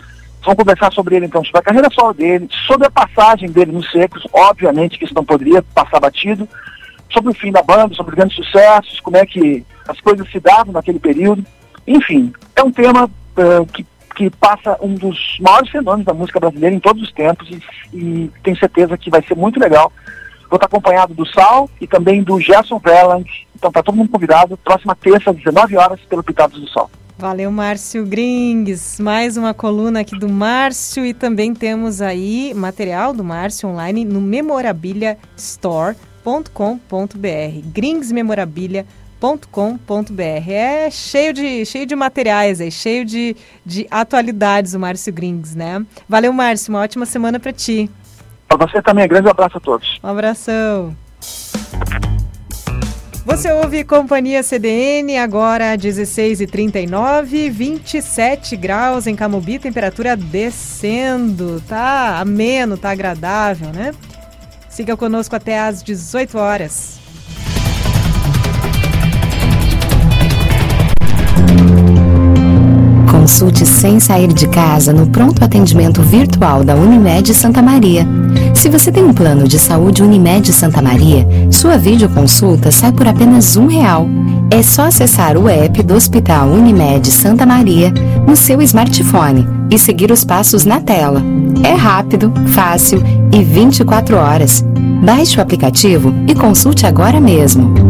Vamos conversar sobre ele então, sobre a carreira solo dele, sobre a passagem dele nos Secos, obviamente que isso não poderia passar batido sobre o fim da banda, sobre grandes sucessos, como é que as coisas se davam naquele período. Enfim, é um tema uh, que, que passa um dos maiores fenômenos da música brasileira em todos os tempos e, e tenho certeza que vai ser muito legal. Vou estar acompanhado do Sal e também do Gerson Verland. Então tá todo mundo convidado. Próxima terça, às 19 horas, pelo Pitados do Sol. Valeu, Márcio Grings. Mais uma coluna aqui do Márcio e também temos aí material do Márcio online no Memorabilia Store gringsmemorabilia.com.br. gringsmemorabilia.com.br. É cheio de, cheio de materiais aí, cheio de, de atualidades o Márcio Grings, né? Valeu, Márcio. Uma ótima semana para ti. Para você também. Grande abraço a todos. Um abração. Você ouve Companhia CDN, agora 16h39, 27 graus em Camobi, temperatura descendo. Tá ameno, tá agradável, né? Siga conosco até às 18 horas. Consulte sem sair de casa no pronto atendimento virtual da Unimed Santa Maria. Se você tem um plano de saúde Unimed Santa Maria, sua videoconsulta sai por apenas um real. É só acessar o app do Hospital Unimed Santa Maria no seu smartphone e seguir os passos na tela. É rápido, fácil e 24 horas. Baixe o aplicativo e consulte agora mesmo.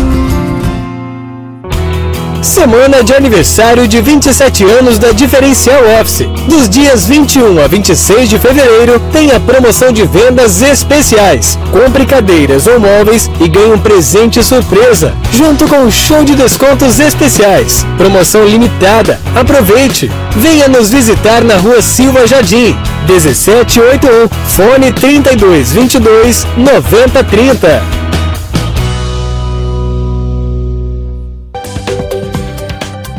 Semana de aniversário de 27 anos da Diferencial Office. Dos dias 21 a 26 de fevereiro, tem a promoção de vendas especiais. Compre cadeiras ou móveis e ganhe um presente surpresa, junto com um show de descontos especiais. Promoção limitada. Aproveite! Venha nos visitar na rua Silva Jardim, 1781, fone 3222 9030.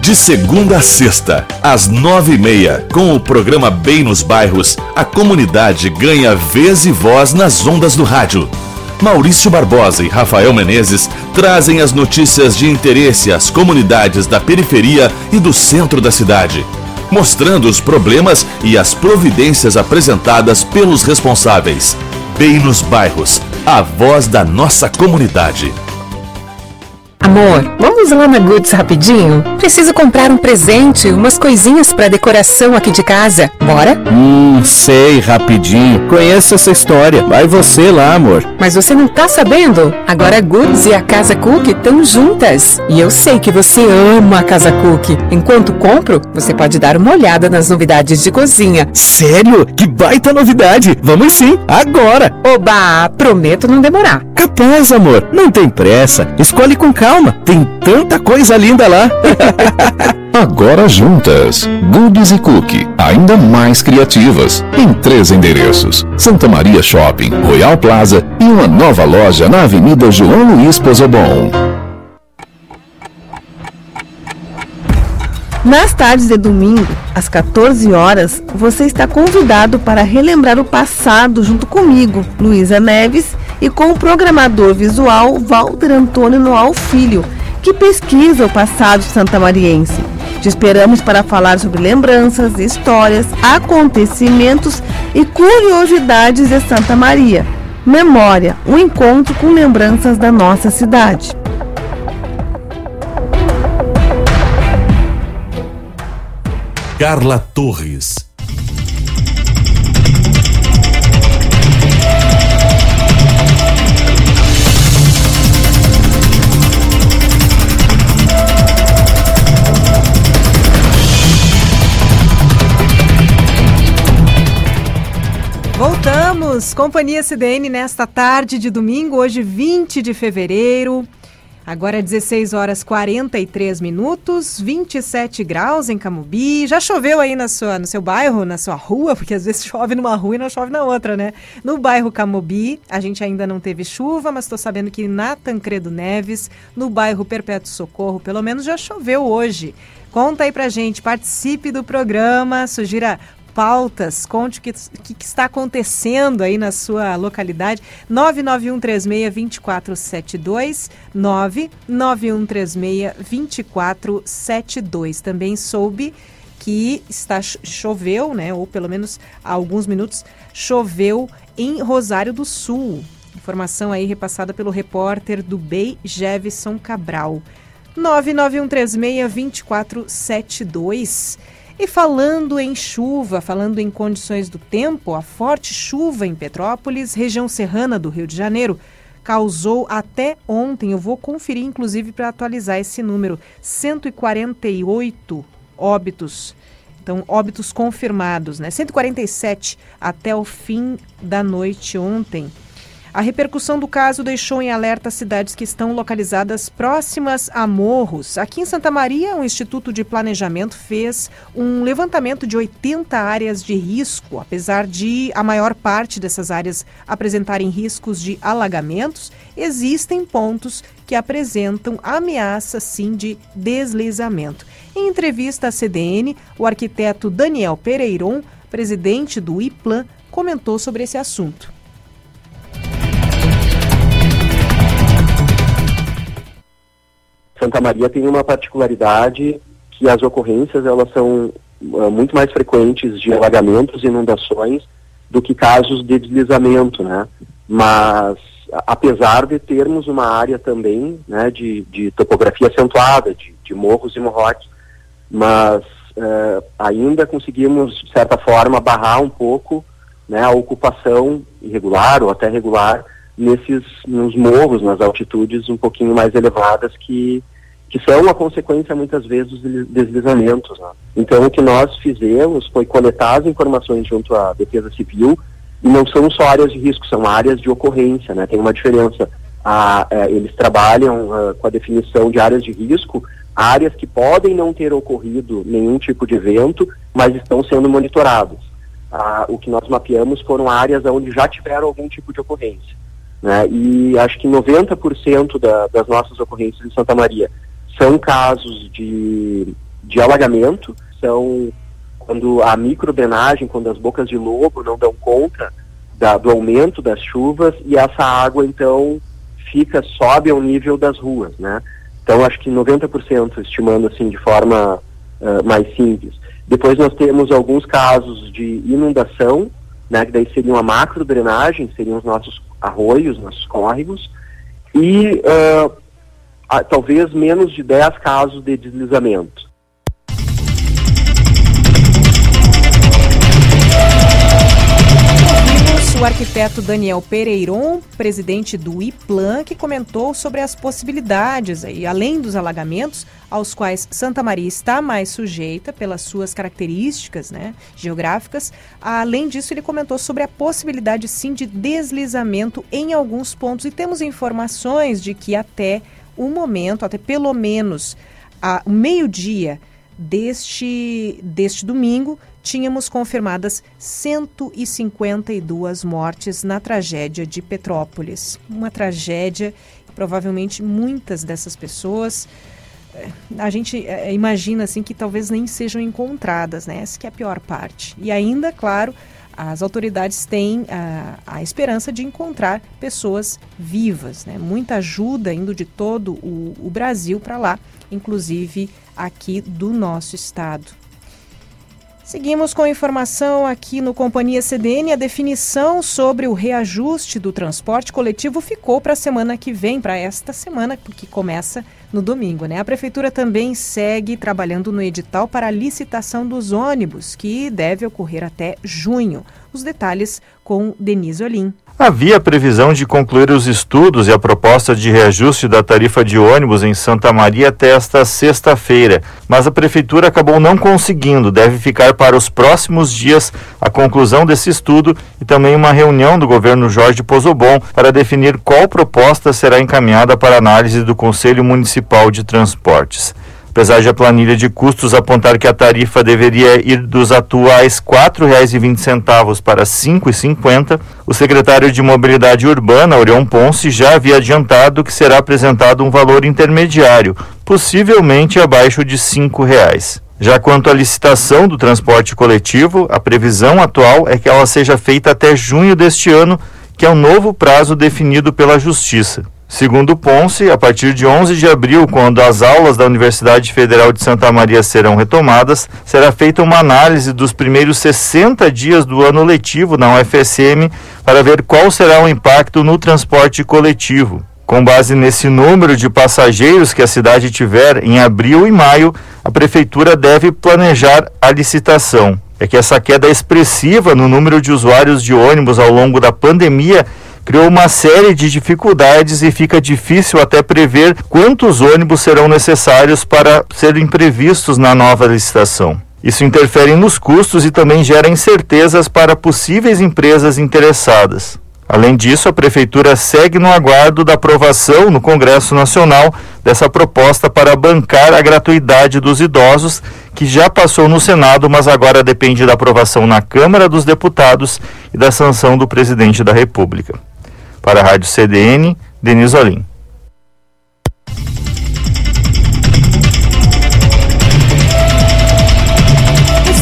De segunda a sexta, às nove e meia, com o programa Bem nos Bairros, a comunidade ganha vez e voz nas ondas do rádio. Maurício Barbosa e Rafael Menezes trazem as notícias de interesse às comunidades da periferia e do centro da cidade, mostrando os problemas e as providências apresentadas pelos responsáveis. Bem nos Bairros, a voz da nossa comunidade. Amor, vamos lá na Goods rapidinho? Preciso comprar um presente, umas coisinhas para decoração aqui de casa. Bora? Hum, sei, rapidinho. Conheço essa história. Vai você lá, amor. Mas você não tá sabendo? Agora a Goods e a Casa Cook estão juntas. E eu sei que você ama a Casa Cook. Enquanto compro, você pode dar uma olhada nas novidades de cozinha. Sério? Que baita novidade! Vamos sim, agora! Oba, prometo não demorar. Capaz, amor. Não tem pressa. Escolhe com calma calma, tem tanta coisa linda lá. Agora juntas, Goodies e Cookie, ainda mais criativas, em três endereços: Santa Maria Shopping, Royal Plaza e uma nova loja na Avenida João Luiz Pozobon. Nas tardes de domingo, às 14 horas, você está convidado para relembrar o passado junto comigo, Luísa Neves, e com o programador visual Walter Antônio Noal Filho, que pesquisa o passado santamariense. Te esperamos para falar sobre lembranças, histórias, acontecimentos e curiosidades de Santa Maria. Memória, um encontro com lembranças da nossa cidade. Carla Torres. Voltamos, Companhia CDN nesta tarde de domingo, hoje 20 de fevereiro. Agora 16 horas 43 minutos, 27 graus em Camubi. Já choveu aí na sua, no seu bairro, na sua rua, porque às vezes chove numa rua e não chove na outra, né? No bairro Camubi, a gente ainda não teve chuva, mas estou sabendo que na Tancredo Neves, no bairro Perpétuo Socorro, pelo menos já choveu hoje. Conta aí pra gente, participe do programa, sugira pautas, conte o que, que, que, está acontecendo aí na sua localidade. 99136-2472, 99136-2472. Também soube que está choveu, né, ou pelo menos há alguns minutos, choveu em Rosário do Sul. Informação aí repassada pelo repórter do BEI, Jevison Cabral. 99136-2472. E falando em chuva, falando em condições do tempo, a forte chuva em Petrópolis, região serrana do Rio de Janeiro, causou até ontem, eu vou conferir inclusive para atualizar esse número, 148 óbitos. Então, óbitos confirmados, né? 147 até o fim da noite ontem. A repercussão do caso deixou em alerta cidades que estão localizadas próximas a morros. Aqui em Santa Maria, o Instituto de Planejamento fez um levantamento de 80 áreas de risco. Apesar de a maior parte dessas áreas apresentarem riscos de alagamentos, existem pontos que apresentam ameaça sim de deslizamento. Em entrevista à CDN, o arquiteto Daniel Pereiron, presidente do IPLAN, comentou sobre esse assunto. Santa Maria tem uma particularidade que as ocorrências elas são uh, muito mais frequentes de alagamentos e inundações do que casos de deslizamento, né? Mas apesar de termos uma área também, né, de, de topografia acentuada, de, de morros e morrotes, mas uh, ainda conseguimos de certa forma barrar um pouco, né, a ocupação irregular ou até regular nesses nos morros, nas altitudes um pouquinho mais elevadas que que são a consequência muitas vezes dos deslizamentos. Né? Então o que nós fizemos foi coletar as informações junto à Defesa Civil e não são só áreas de risco, são áreas de ocorrência, né? Tem uma diferença. É, eles trabalham a, com a definição de áreas de risco, áreas que podem não ter ocorrido nenhum tipo de evento, mas estão sendo monitoradas. o que nós mapeamos foram áreas onde já tiveram algum tipo de ocorrência. Né? E acho que 90% da, das nossas ocorrências em Santa Maria são casos de, de alagamento, são quando a microbenagem, quando as bocas de lobo não dão conta da, do aumento das chuvas e essa água então fica, sobe ao nível das ruas, né? Então acho que 90% estimando assim de forma uh, mais simples. Depois nós temos alguns casos de inundação, né, que daí seria uma macro drenagem, seriam os nossos arroios, nossos córregos, e uh, talvez menos de 10 casos de deslizamento. o arquiteto Daniel Pereiron, presidente do IPLAN, que comentou sobre as possibilidades, aí, além dos alagamentos, aos quais Santa Maria está mais sujeita pelas suas características né, geográficas. Além disso, ele comentou sobre a possibilidade, sim, de deslizamento em alguns pontos. E temos informações de que até o momento, até pelo menos a meio-dia deste, deste domingo, tínhamos confirmadas 152 mortes na tragédia de Petrópolis. Uma tragédia, provavelmente muitas dessas pessoas eh, a gente é, imagina assim que talvez nem sejam encontradas, né? Essa que é a pior parte. E ainda, claro, as autoridades têm a, a esperança de encontrar pessoas vivas, né? Muita ajuda indo de todo o, o Brasil para lá, inclusive aqui do nosso estado. Seguimos com informação aqui no Companhia CDN. A definição sobre o reajuste do transporte coletivo ficou para a semana que vem, para esta semana, que começa no domingo. Né? A Prefeitura também segue trabalhando no edital para a licitação dos ônibus, que deve ocorrer até junho. Os detalhes com Denise Olim. Havia previsão de concluir os estudos e a proposta de reajuste da tarifa de ônibus em Santa Maria até esta sexta-feira, mas a prefeitura acabou não conseguindo. Deve ficar para os próximos dias a conclusão desse estudo e também uma reunião do governo Jorge Pozobon para definir qual proposta será encaminhada para análise do Conselho Municipal de Transportes. Apesar de a planilha de custos apontar que a tarifa deveria ir dos atuais R$ 4,20 para R$ 5,50, o secretário de Mobilidade Urbana, Orion Ponce, já havia adiantado que será apresentado um valor intermediário, possivelmente abaixo de R$ 5,00. Já quanto à licitação do transporte coletivo, a previsão atual é que ela seja feita até junho deste ano, que é o novo prazo definido pela Justiça. Segundo Ponce, a partir de 11 de abril, quando as aulas da Universidade Federal de Santa Maria serão retomadas, será feita uma análise dos primeiros 60 dias do ano letivo na UFSM para ver qual será o impacto no transporte coletivo. Com base nesse número de passageiros que a cidade tiver em abril e maio, a prefeitura deve planejar a licitação. É que essa queda expressiva no número de usuários de ônibus ao longo da pandemia criou uma série de dificuldades e fica difícil até prever quantos ônibus serão necessários para serem previstos na nova licitação. Isso interfere nos custos e também gera incertezas para possíveis empresas interessadas. Além disso, a Prefeitura segue no aguardo da aprovação no Congresso Nacional dessa proposta para bancar a gratuidade dos idosos, que já passou no Senado, mas agora depende da aprovação na Câmara dos Deputados e da sanção do presidente da República. Para a Rádio CDN, Denis Olim.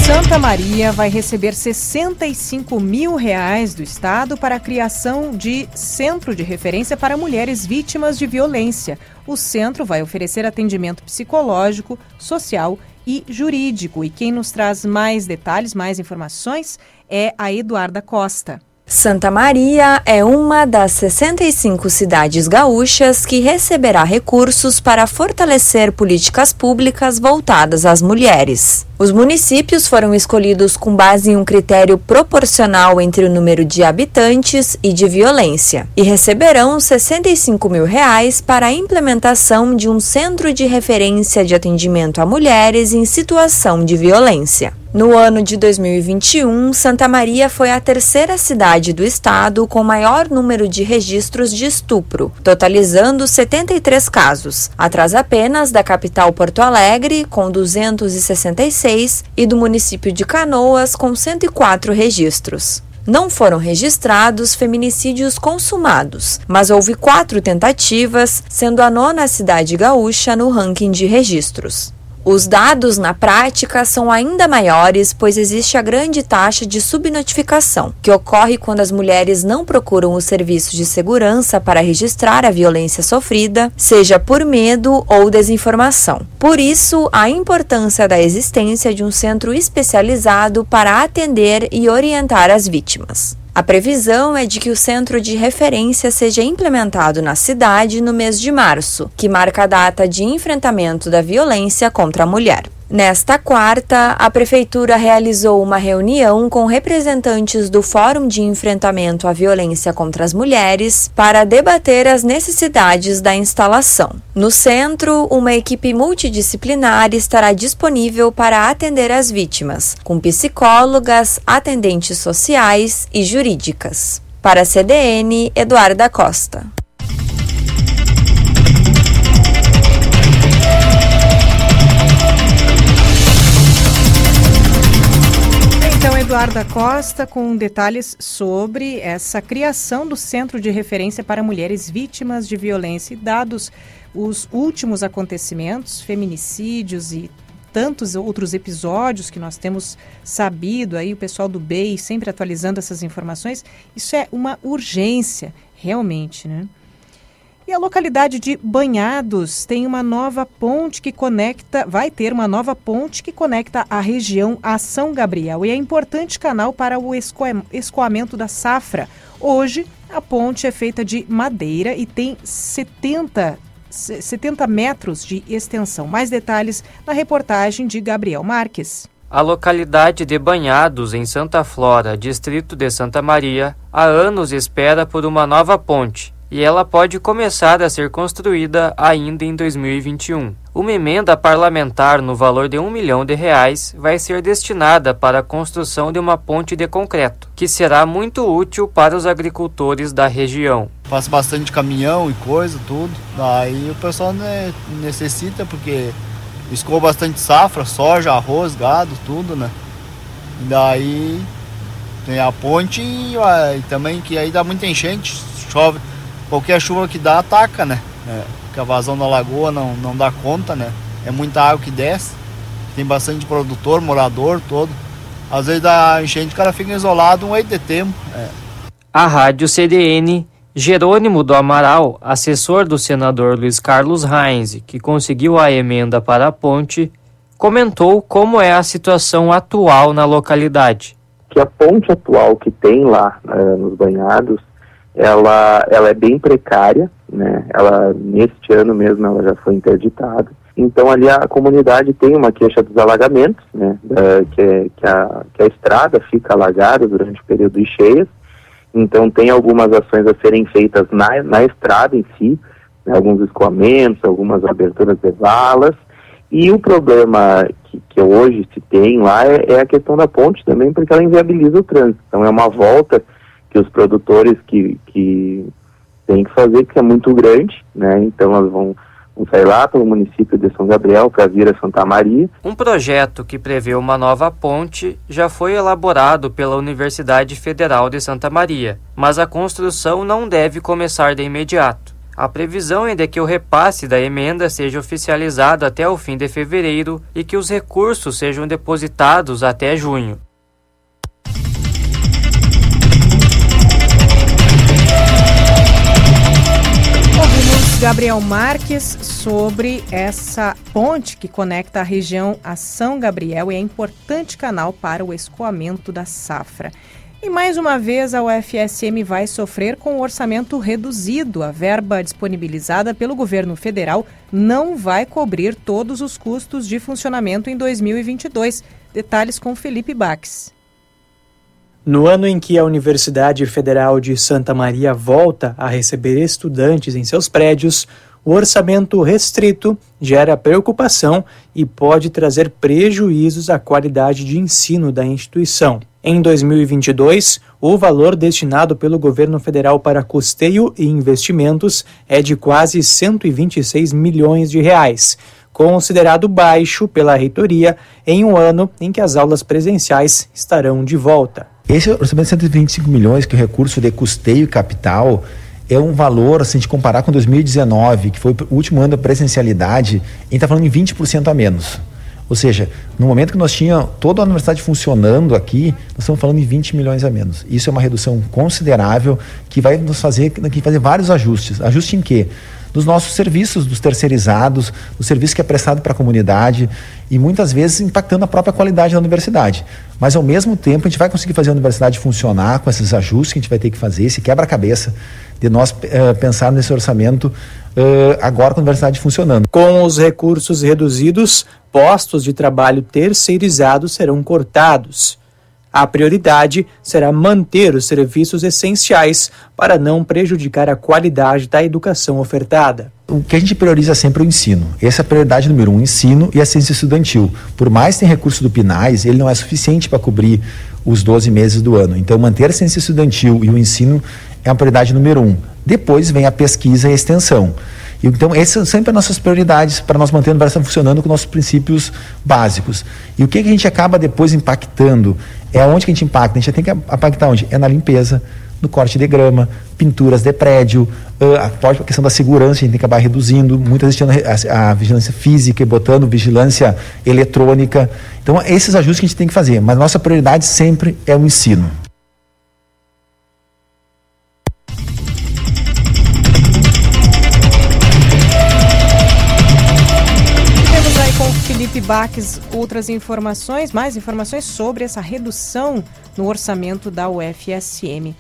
Santa Maria vai receber 65 mil reais do Estado para a criação de centro de referência para mulheres vítimas de violência. O centro vai oferecer atendimento psicológico, social e jurídico. E quem nos traz mais detalhes, mais informações, é a Eduarda Costa. Santa Maria é uma das 65 cidades gaúchas que receberá recursos para fortalecer políticas públicas voltadas às mulheres. Os municípios foram escolhidos com base em um critério proporcional entre o número de habitantes e de violência e receberão 65 mil reais para a implementação de um centro de referência de atendimento a mulheres em situação de violência. No ano de 2021, Santa Maria foi a terceira cidade do estado com maior número de registros de estupro, totalizando 73 casos, atrás apenas da capital Porto Alegre, com 266, e do município de Canoas, com 104 registros. Não foram registrados feminicídios consumados, mas houve quatro tentativas, sendo a nona cidade gaúcha no ranking de registros. Os dados na prática são ainda maiores, pois existe a grande taxa de subnotificação, que ocorre quando as mulheres não procuram o serviço de segurança para registrar a violência sofrida, seja por medo ou desinformação. Por isso, a importância da existência de um centro especializado para atender e orientar as vítimas. A previsão é de que o centro de referência seja implementado na cidade no mês de março, que marca a data de enfrentamento da violência contra a mulher. Nesta quarta, a Prefeitura realizou uma reunião com representantes do Fórum de Enfrentamento à Violência contra as Mulheres para debater as necessidades da instalação. No centro, uma equipe multidisciplinar estará disponível para atender as vítimas, com psicólogas, atendentes sociais e jurídicas. Para a CDN, Eduarda Costa. Eduarda Costa, com detalhes sobre essa criação do Centro de Referência para Mulheres Vítimas de Violência e dados os últimos acontecimentos, feminicídios e tantos outros episódios que nós temos sabido aí, o pessoal do BEI sempre atualizando essas informações, isso é uma urgência, realmente, né? E a localidade de Banhados tem uma nova ponte que conecta, vai ter uma nova ponte que conecta a região a São Gabriel e é importante canal para o escoamento da safra. Hoje, a ponte é feita de madeira e tem 70 70 metros de extensão. Mais detalhes na reportagem de Gabriel Marques. A localidade de Banhados, em Santa Flora, distrito de Santa Maria, há anos espera por uma nova ponte e ela pode começar a ser construída ainda em 2021. Uma emenda parlamentar no valor de um milhão de reais vai ser destinada para a construção de uma ponte de concreto, que será muito útil para os agricultores da região. Passa bastante caminhão e coisa, tudo. Daí o pessoal necessita porque escoa bastante safra, soja, arroz, gado, tudo, né? Daí tem a ponte e, e também que aí dá muita enchente, chove qualquer chuva que dá, ataca, né? É, porque a vazão da lagoa não, não dá conta, né? É muita água que desce, tem bastante produtor, morador, todo. Às vezes da enchente o cara fica isolado um de tempo. É. A Rádio CDN, Jerônimo do Amaral, assessor do senador Luiz Carlos Reins, que conseguiu a emenda para a ponte, comentou como é a situação atual na localidade. Que a ponte atual que tem lá uh, nos banhados ela, ela é bem precária, né? Ela neste ano mesmo ela já foi interditada. Então ali a comunidade tem uma queixa dos alagamentos, né? Da, que, é, que, a, que a estrada fica alagada durante o período de cheias. Então tem algumas ações a serem feitas na, na estrada em si, né? alguns escoamentos, algumas aberturas de valas. E o problema que, que hoje se tem lá é, é a questão da ponte também, porque ela inviabiliza o trânsito. Então é uma volta que os produtores que, que têm que fazer, que é muito grande, né? Então elas vão, vão sair lá pelo município de São Gabriel para vir a Santa Maria. Um projeto que prevê uma nova ponte já foi elaborado pela Universidade Federal de Santa Maria, mas a construção não deve começar de imediato. A previsão é de que o repasse da emenda seja oficializado até o fim de fevereiro e que os recursos sejam depositados até junho. Gabriel Marques sobre essa ponte que conecta a região a São Gabriel e é importante canal para o escoamento da safra. E mais uma vez a UFSM vai sofrer com um orçamento reduzido. A verba disponibilizada pelo governo federal não vai cobrir todos os custos de funcionamento em 2022. Detalhes com Felipe Bax. No ano em que a Universidade Federal de Santa Maria volta a receber estudantes em seus prédios, o orçamento restrito gera preocupação e pode trazer prejuízos à qualidade de ensino da instituição. Em 2022, o valor destinado pelo governo federal para custeio e investimentos é de quase 126 milhões de reais, considerado baixo pela reitoria em um ano em que as aulas presenciais estarão de volta. Esse orçamento de 125 milhões, que é o recurso de custeio e capital, é um valor, se a gente comparar com 2019, que foi o último ano da presencialidade, a gente está falando em 20% a menos. Ou seja, no momento que nós tínhamos toda a universidade funcionando aqui, nós estamos falando em 20 milhões a menos. Isso é uma redução considerável que vai nos fazer, que fazer vários ajustes. Ajuste em quê? Dos nossos serviços, dos terceirizados, do serviço que é prestado para a comunidade e muitas vezes impactando a própria qualidade da universidade. Mas ao mesmo tempo a gente vai conseguir fazer a universidade funcionar com esses ajustes que a gente vai ter que fazer, esse quebra-cabeça de nós uh, pensar nesse orçamento uh, agora com a universidade funcionando. Com os recursos reduzidos, postos de trabalho terceirizados serão cortados. A prioridade será manter os serviços essenciais para não prejudicar a qualidade da educação ofertada. O que a gente prioriza sempre é o ensino. Essa é a prioridade número um, o ensino e a ciência estudantil. Por mais que tenha recurso do PINAIS, ele não é suficiente para cobrir os 12 meses do ano. Então, manter a ciência estudantil e o ensino é a prioridade número um. Depois vem a pesquisa e a extensão. Então, essas são sempre as nossas prioridades para nós manter o universo funcionando com nossos princípios básicos. E o que, que a gente acaba depois impactando? É onde que a gente impacta? A gente tem que impactar onde? É na limpeza, no corte de grama, pinturas de prédio, a questão da segurança, a gente tem que acabar reduzindo, muitas vezes a vigilância física e botando vigilância eletrônica. Então, esses ajustes que a gente tem que fazer, mas nossa prioridade sempre é o ensino. Baques, outras informações, mais informações sobre essa redução no orçamento da UFSM.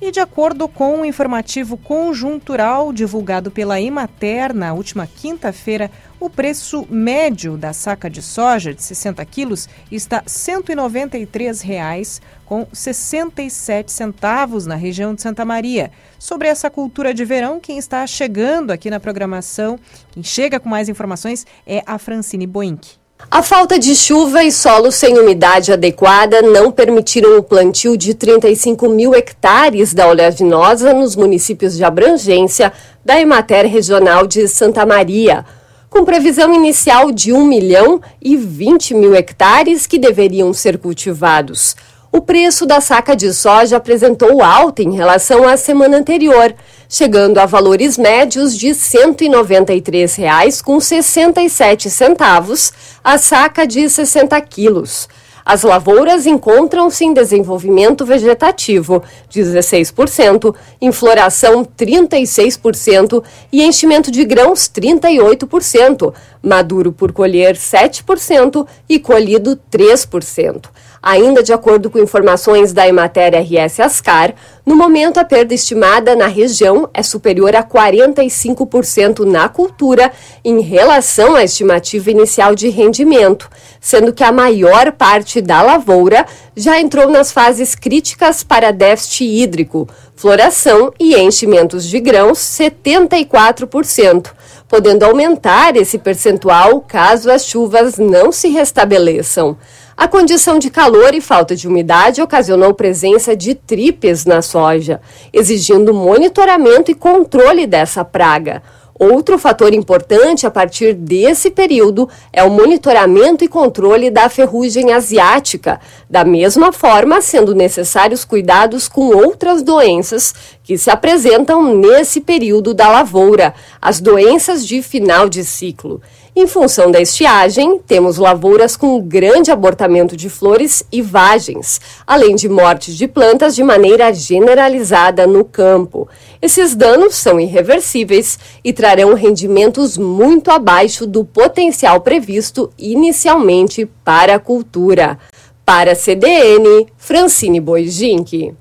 E de acordo com o um informativo conjuntural divulgado pela Emater na última quinta-feira, o preço médio da saca de soja de 60 quilos está R$ 193,67 com 67 centavos na região de Santa Maria. Sobre essa cultura de verão, quem está chegando aqui na programação, quem chega com mais informações é a Francine Boink. A falta de chuva e solo sem umidade adequada não permitiram o plantio de 35 mil hectares da oleaginosa nos municípios de abrangência da Emater Regional de Santa Maria, com previsão inicial de 1 milhão e 20 mil hectares que deveriam ser cultivados. O preço da saca de soja apresentou alta em relação à semana anterior, chegando a valores médios de R$ 193,67 a saca de 60 quilos. As lavouras encontram-se em desenvolvimento vegetativo, 16%, em floração, 36% e enchimento de grãos, 38%, maduro por colher, 7% e colhido, 3%. Ainda de acordo com informações da Emater RS Ascar, no momento a perda estimada na região é superior a 45% na cultura em relação à estimativa inicial de rendimento, sendo que a maior parte da lavoura já entrou nas fases críticas para déficit hídrico, floração e enchimentos de grãos 74%, podendo aumentar esse percentual caso as chuvas não se restabeleçam. A condição de calor e falta de umidade ocasionou presença de tripes na soja, exigindo monitoramento e controle dessa praga. Outro fator importante a partir desse período é o monitoramento e controle da ferrugem asiática, da mesma forma sendo necessários cuidados com outras doenças que se apresentam nesse período da lavoura, as doenças de final de ciclo. Em função da estiagem, temos lavouras com grande abortamento de flores e vagens, além de mortes de plantas de maneira generalizada no campo. Esses danos são irreversíveis e trarão rendimentos muito abaixo do potencial previsto inicialmente para a cultura. Para a CDN, Francine Boijink.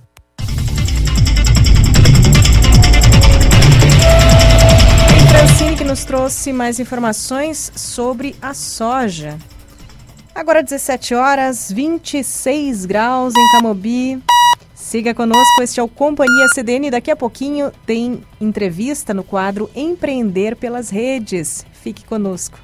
Francine que nos trouxe mais informações sobre a soja. Agora 17 horas, 26 graus em Camobi. Siga conosco, este é o Companhia CDN. Daqui a pouquinho tem entrevista no quadro Empreender pelas Redes. Fique conosco.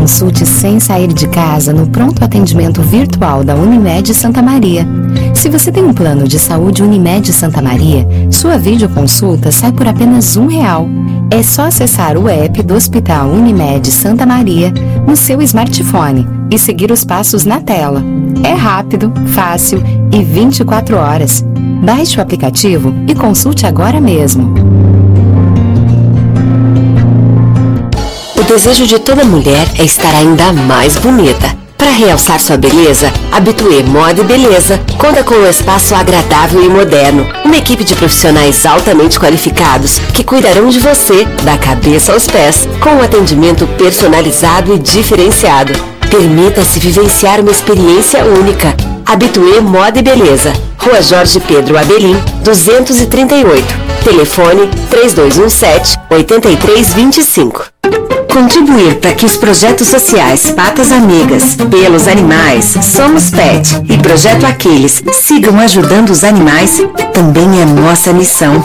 Consulte sem sair de casa no pronto atendimento virtual da Unimed Santa Maria. Se você tem um plano de saúde Unimed Santa Maria, sua videoconsulta sai por apenas um real. É só acessar o app do Hospital Unimed Santa Maria no seu smartphone e seguir os passos na tela. É rápido, fácil e 24 horas. Baixe o aplicativo e consulte agora mesmo. O desejo de toda mulher é estar ainda mais bonita. Para realçar sua beleza, Habitué Moda e Beleza conta com um espaço agradável e moderno. Uma equipe de profissionais altamente qualificados que cuidarão de você, da cabeça aos pés, com um atendimento personalizado e diferenciado. Permita-se vivenciar uma experiência única. Habitué Moda e Beleza. Rua Jorge Pedro Abelim, 238. Telefone 3217 8325. Contribuir para que os projetos sociais Patas Amigas, Pelos Animais, Somos Pet e Projeto Aquiles sigam ajudando os animais também é nossa missão.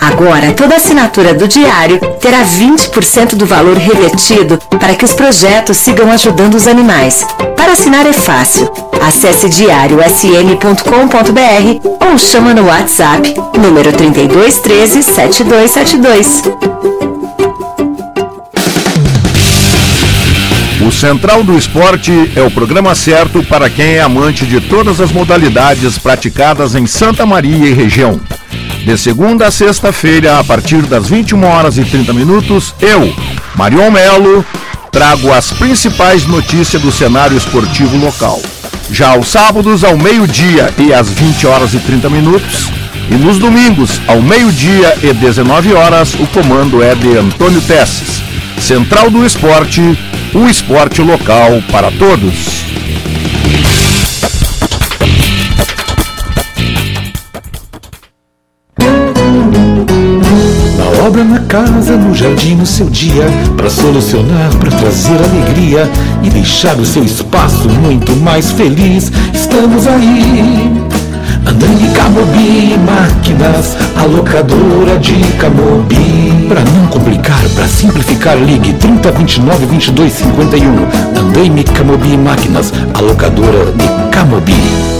Agora, toda assinatura do diário terá 20% do valor revertido para que os projetos sigam ajudando os animais. Para assinar é fácil. Acesse diariosm.com.br ou chama no WhatsApp número 3213 7272. Central do Esporte é o programa certo para quem é amante de todas as modalidades praticadas em Santa Maria e região. De segunda a sexta-feira, a partir das 21 horas e 30 minutos, eu, Marion Melo, trago as principais notícias do cenário esportivo local. Já aos sábados, ao meio-dia e às 20 horas e 30 minutos, e nos domingos, ao meio-dia e 19 horas, o comando é de Antônio Tesses. Central do Esporte, o esporte local para todos. Na obra, na casa, no jardim, no seu dia, para solucionar, para trazer alegria e deixar o seu espaço muito mais feliz. Estamos aí. Andando Camobi Máquinas, a locadora de Camobi. Para não complicar, para simplificar, ligue 30 29 22 51. Andaime Camobi Máquinas, a locadora de Camobi.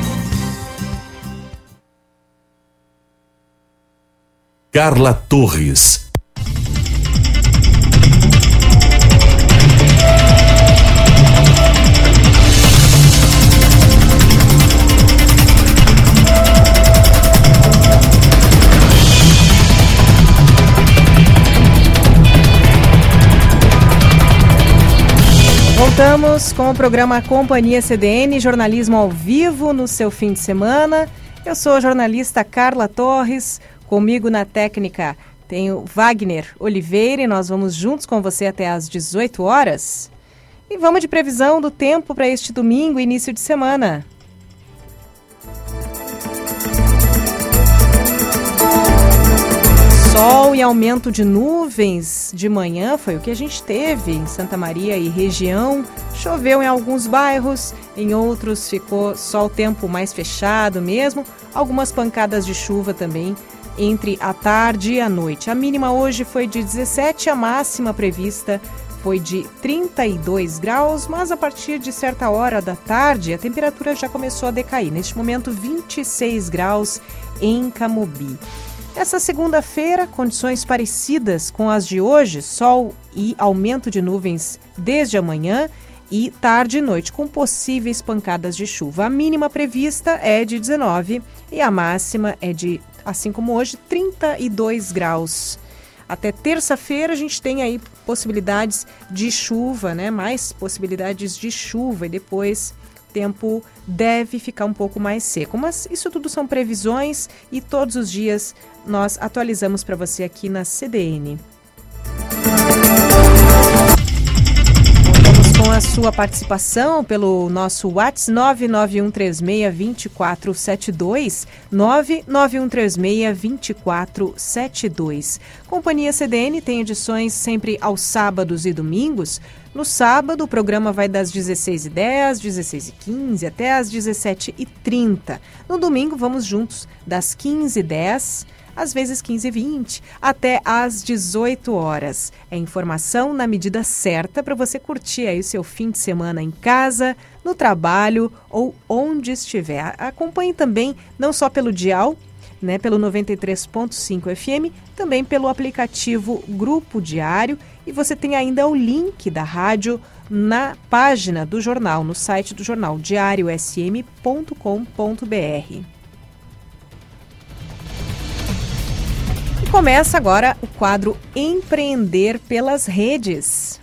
Carla Torres. Voltamos com o programa Companhia CDN, jornalismo ao vivo no seu fim de semana. Eu sou a jornalista Carla Torres, comigo na técnica Tenho Wagner Oliveira e nós vamos juntos com você até às 18 horas. E vamos de previsão do tempo para este domingo, início de semana. Sol e aumento de nuvens de manhã foi o que a gente teve em Santa Maria e região. Choveu em alguns bairros, em outros ficou só o tempo mais fechado mesmo. Algumas pancadas de chuva também entre a tarde e a noite. A mínima hoje foi de 17, a máxima prevista foi de 32 graus, mas a partir de certa hora da tarde a temperatura já começou a decair. Neste momento, 26 graus em Camobi. Essa segunda-feira, condições parecidas com as de hoje, sol e aumento de nuvens desde amanhã e tarde e noite, com possíveis pancadas de chuva. A mínima prevista é de 19 e a máxima é de, assim como hoje, 32 graus. Até terça-feira a gente tem aí possibilidades de chuva, né? Mais possibilidades de chuva e depois o tempo deve ficar um pouco mais seco. Mas isso tudo são previsões e todos os dias nós atualizamos para você aqui na CDN. Com a sua participação pelo nosso WhatsApp 991362472, 991362472. Companhia CDN tem edições sempre aos sábados e domingos. No sábado, o programa vai das 16h10, 16h15 até as 17h30. No domingo, vamos juntos das 15h10 às vezes 15 e 20, até às 18 horas. É informação na medida certa para você curtir aí o seu fim de semana em casa, no trabalho ou onde estiver. Acompanhe também não só pelo dial, né, pelo 93.5 FM, também pelo aplicativo Grupo Diário e você tem ainda o link da rádio na página do jornal, no site do jornal diariosm.com.br. Começa agora o quadro Empreender pelas Redes.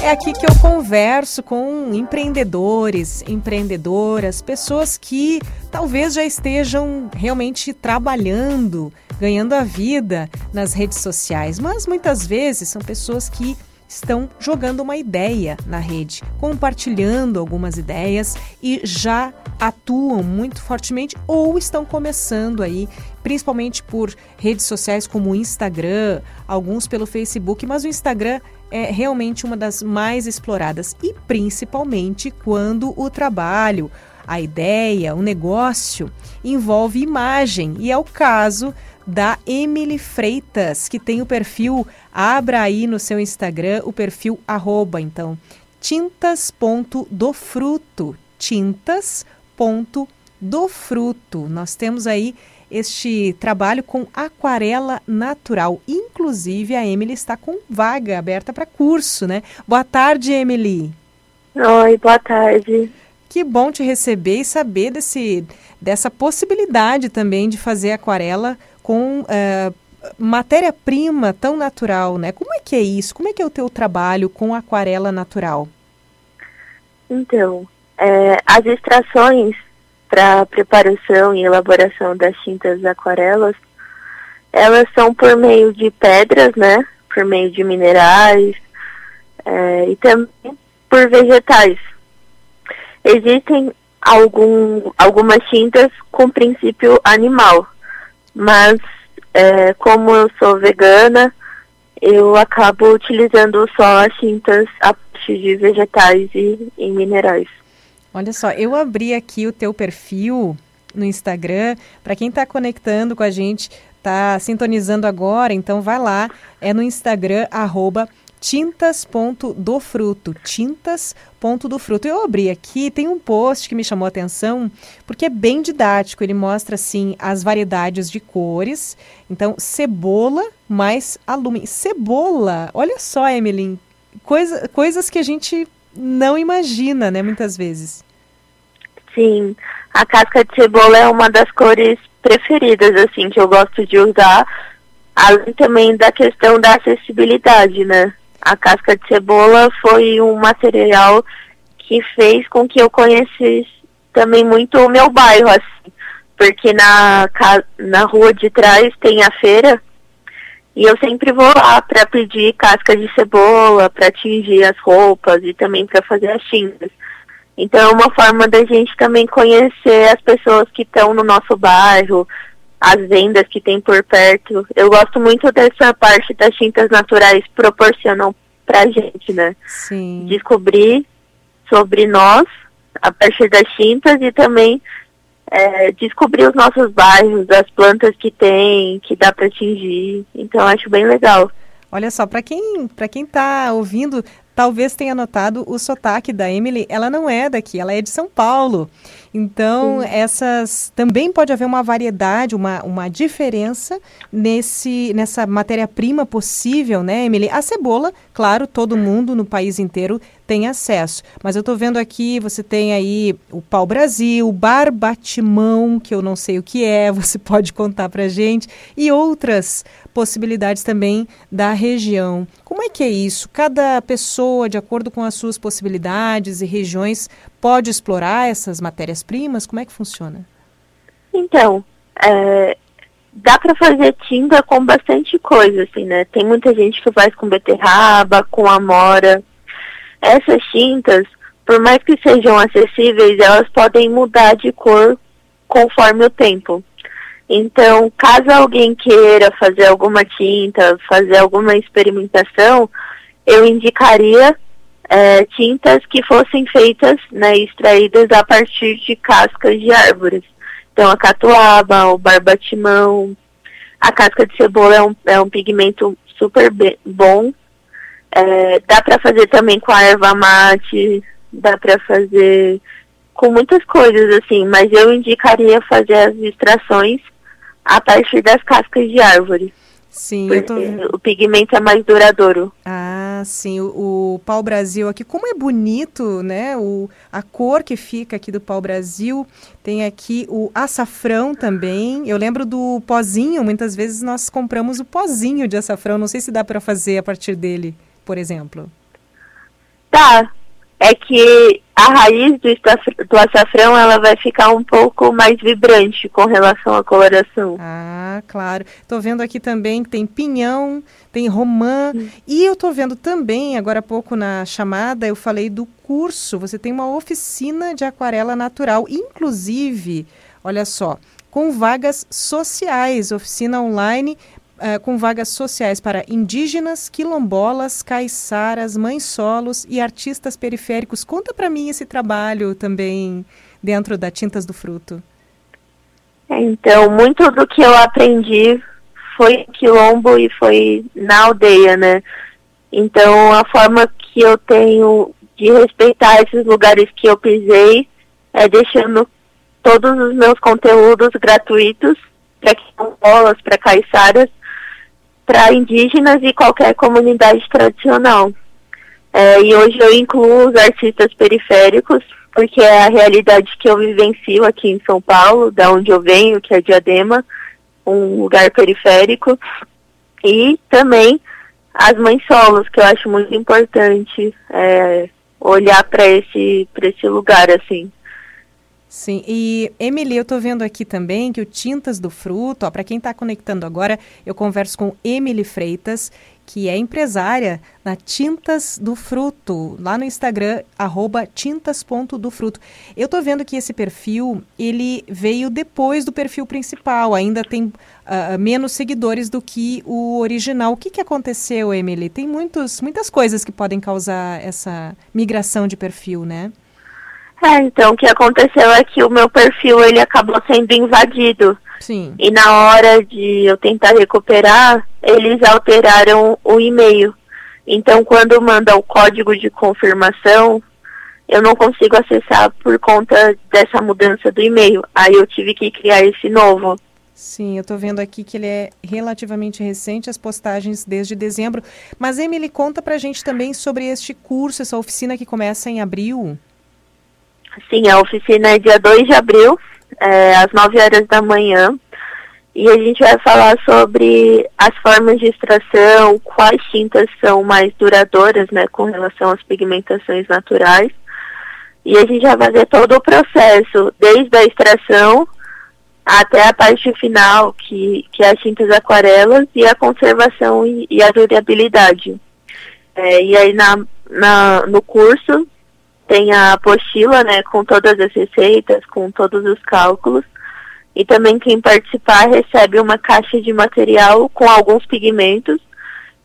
É aqui que eu converso com empreendedores, empreendedoras, pessoas que talvez já estejam realmente trabalhando, ganhando a vida nas redes sociais, mas muitas vezes são pessoas que estão jogando uma ideia na rede, compartilhando algumas ideias e já atuam muito fortemente ou estão começando aí, principalmente por redes sociais como o Instagram, alguns pelo Facebook, mas o Instagram é realmente uma das mais exploradas e principalmente quando o trabalho, a ideia, o negócio envolve imagem. E é o caso da Emily Freitas, que tem o perfil, abra aí no seu Instagram o perfil arroba, então, tintas.dofruto, tintas.dofruto. Nós temos aí este trabalho com aquarela natural. Inclusive, a Emily está com vaga aberta para curso, né? Boa tarde, Emily. Oi, boa tarde. Que bom te receber e saber desse, dessa possibilidade também de fazer aquarela com uh, matéria-prima tão natural, né? Como é que é isso? Como é que é o teu trabalho com aquarela natural? Então, é, as extrações para preparação e elaboração das tintas aquarelas, elas são por meio de pedras, né? Por meio de minerais é, e também por vegetais. Existem algum, algumas tintas com princípio animal, mas é, como eu sou vegana, eu acabo utilizando só as tintas a partir de vegetais e, e minerais. Olha só, eu abri aqui o teu perfil no Instagram. Para quem está conectando com a gente, está sintonizando agora, então vai lá. É no Instagram, arroba tintas.dofruto, tintas.dofruto. Eu abri aqui, tem um post que me chamou a atenção, porque é bem didático, ele mostra assim as variedades de cores. Então, cebola mais alumínio. Cebola, olha só, Emily, coisa, coisas que a gente não imagina, né, muitas vezes. Sim, a casca de cebola é uma das cores preferidas, assim, que eu gosto de usar, além também da questão da acessibilidade, né? A casca de cebola foi um material que fez com que eu conhecesse também muito o meu bairro, assim, porque na, na rua de trás tem a feira e eu sempre vou lá para pedir casca de cebola, para tingir as roupas e também para fazer as tintas. Então é uma forma da gente também conhecer as pessoas que estão no nosso bairro, as vendas que tem por perto. Eu gosto muito dessa parte das tintas naturais proporcionam pra gente, né? Sim. Descobrir sobre nós a partir das tintas e também é, descobrir os nossos bairros, as plantas que tem, que dá para atingir. Então acho bem legal. Olha só, para quem para quem está ouvindo, talvez tenha notado o sotaque da Emily. Ela não é daqui, ela é de São Paulo. Então, Sim. essas também pode haver uma variedade, uma, uma diferença nesse nessa matéria-prima possível, né, Emily? A cebola, claro, todo mundo no país inteiro tem acesso. Mas eu estou vendo aqui, você tem aí o pau-brasil, barbatimão, que eu não sei o que é, você pode contar pra gente, e outras possibilidades também da região. Como é que é isso? Cada pessoa, de acordo com as suas possibilidades e regiões, pode explorar essas matérias-primas? Como é que funciona? Então, é, dá para fazer tinta com bastante coisa, assim, né? Tem muita gente que faz com beterraba, com amora. Essas tintas, por mais que sejam acessíveis, elas podem mudar de cor conforme o tempo. Então, caso alguém queira fazer alguma tinta, fazer alguma experimentação, eu indicaria é, tintas que fossem feitas, né, extraídas a partir de cascas de árvores. Então, a catuaba, o barbatimão, a casca de cebola é um, é um pigmento super bom. É, dá para fazer também com a erva mate, dá para fazer com muitas coisas, assim, mas eu indicaria fazer as extrações a partir das cascas de árvore. Sim, tô... o pigmento é mais duradouro. Ah, sim, o, o pau-brasil aqui, como é bonito, né? O, a cor que fica aqui do pau-brasil. Tem aqui o açafrão também. Eu lembro do pozinho, muitas vezes nós compramos o pozinho de açafrão. Não sei se dá para fazer a partir dele, por exemplo. Tá, é que a raiz do, do açafrão ela vai ficar um pouco mais vibrante com relação à coloração. Ah, claro. Estou vendo aqui também que tem pinhão, tem romã. Hum. E eu estou vendo também, agora há pouco na chamada, eu falei do curso. Você tem uma oficina de aquarela natural. Inclusive, olha só, com vagas sociais, oficina online uh, com vagas sociais para indígenas, quilombolas, caiçaras, mães solos e artistas periféricos. Conta para mim esse trabalho também dentro da Tintas do Fruto. Então, muito do que eu aprendi foi quilombo e foi na aldeia, né? Então, a forma que eu tenho de respeitar esses lugares que eu pisei é deixando todos os meus conteúdos gratuitos para quilombolas, para caiçaras, para indígenas e qualquer comunidade tradicional. É, e hoje eu incluo os artistas periféricos, porque é a realidade que eu vivencio aqui em São Paulo, da onde eu venho, que é Diadema, um lugar periférico, e também as mães solos, que eu acho muito importante é, olhar para esse, esse lugar assim. Sim, e Emily, eu estou vendo aqui também que o Tintas do Fruto, para quem está conectando agora, eu converso com Emily Freitas, que é empresária na Tintas do Fruto, lá no Instagram, arroba tintas.dofruto. Eu estou vendo que esse perfil, ele veio depois do perfil principal, ainda tem uh, menos seguidores do que o original. O que, que aconteceu, Emily? Tem muitos, muitas coisas que podem causar essa migração de perfil, né? É, então o que aconteceu é que o meu perfil ele acabou sendo invadido. Sim. E na hora de eu tentar recuperar, eles alteraram o e-mail. Então quando manda o código de confirmação, eu não consigo acessar por conta dessa mudança do e-mail. Aí eu tive que criar esse novo. Sim, eu estou vendo aqui que ele é relativamente recente, as postagens desde dezembro. Mas Emily, conta pra gente também sobre este curso, essa oficina que começa em abril. Sim, a oficina é dia 2 de abril, é, às 9 horas da manhã. E a gente vai falar sobre as formas de extração, quais tintas são mais duradouras, né, com relação às pigmentações naturais. E a gente vai fazer todo o processo, desde a extração até a parte final, que, que é as tintas aquarelas e a conservação e, e a durabilidade. É, e aí na, na, no curso tem a apostila, né, com todas as receitas, com todos os cálculos. E também quem participar recebe uma caixa de material com alguns pigmentos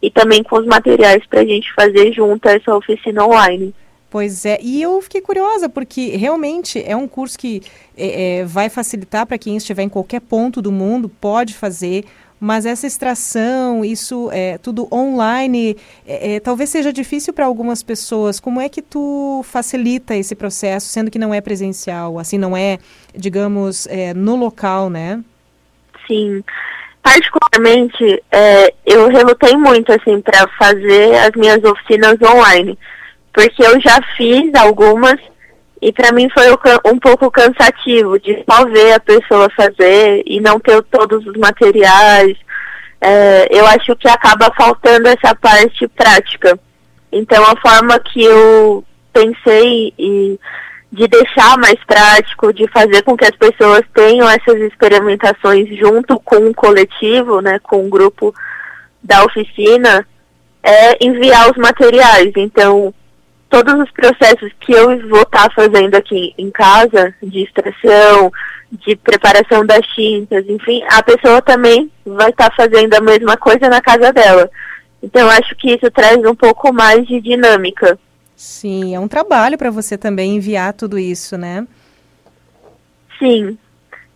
e também com os materiais para a gente fazer junto essa oficina online. Pois é, e eu fiquei curiosa, porque realmente é um curso que é, é, vai facilitar para quem estiver em qualquer ponto do mundo, pode fazer, mas essa extração, isso é tudo online, é, é, talvez seja difícil para algumas pessoas. Como é que tu facilita esse processo, sendo que não é presencial, assim, não é, digamos, é, no local, né? Sim. Particularmente, é, eu relutei muito, assim, para fazer as minhas oficinas online porque eu já fiz algumas e para mim foi um pouco cansativo de só ver a pessoa fazer e não ter todos os materiais. É, eu acho que acaba faltando essa parte prática. Então a forma que eu pensei e de deixar mais prático, de fazer com que as pessoas tenham essas experimentações junto com o coletivo, né, com o grupo da oficina, é enviar os materiais. Então, todos os processos que eu vou estar tá fazendo aqui em casa, de extração, de preparação das tintas, enfim, a pessoa também vai estar tá fazendo a mesma coisa na casa dela. Então, acho que isso traz um pouco mais de dinâmica. Sim, é um trabalho para você também enviar tudo isso, né? Sim,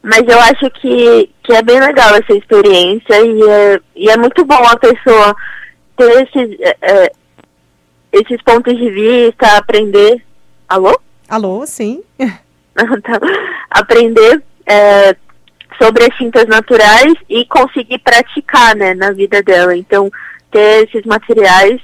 mas eu acho que, que é bem legal essa experiência e é, e é muito bom a pessoa ter esse, é, é esses pontos de vista, aprender. Alô? Alô, sim. Tá. aprender é, sobre as tintas naturais e conseguir praticar né, na vida dela. Então, ter esses materiais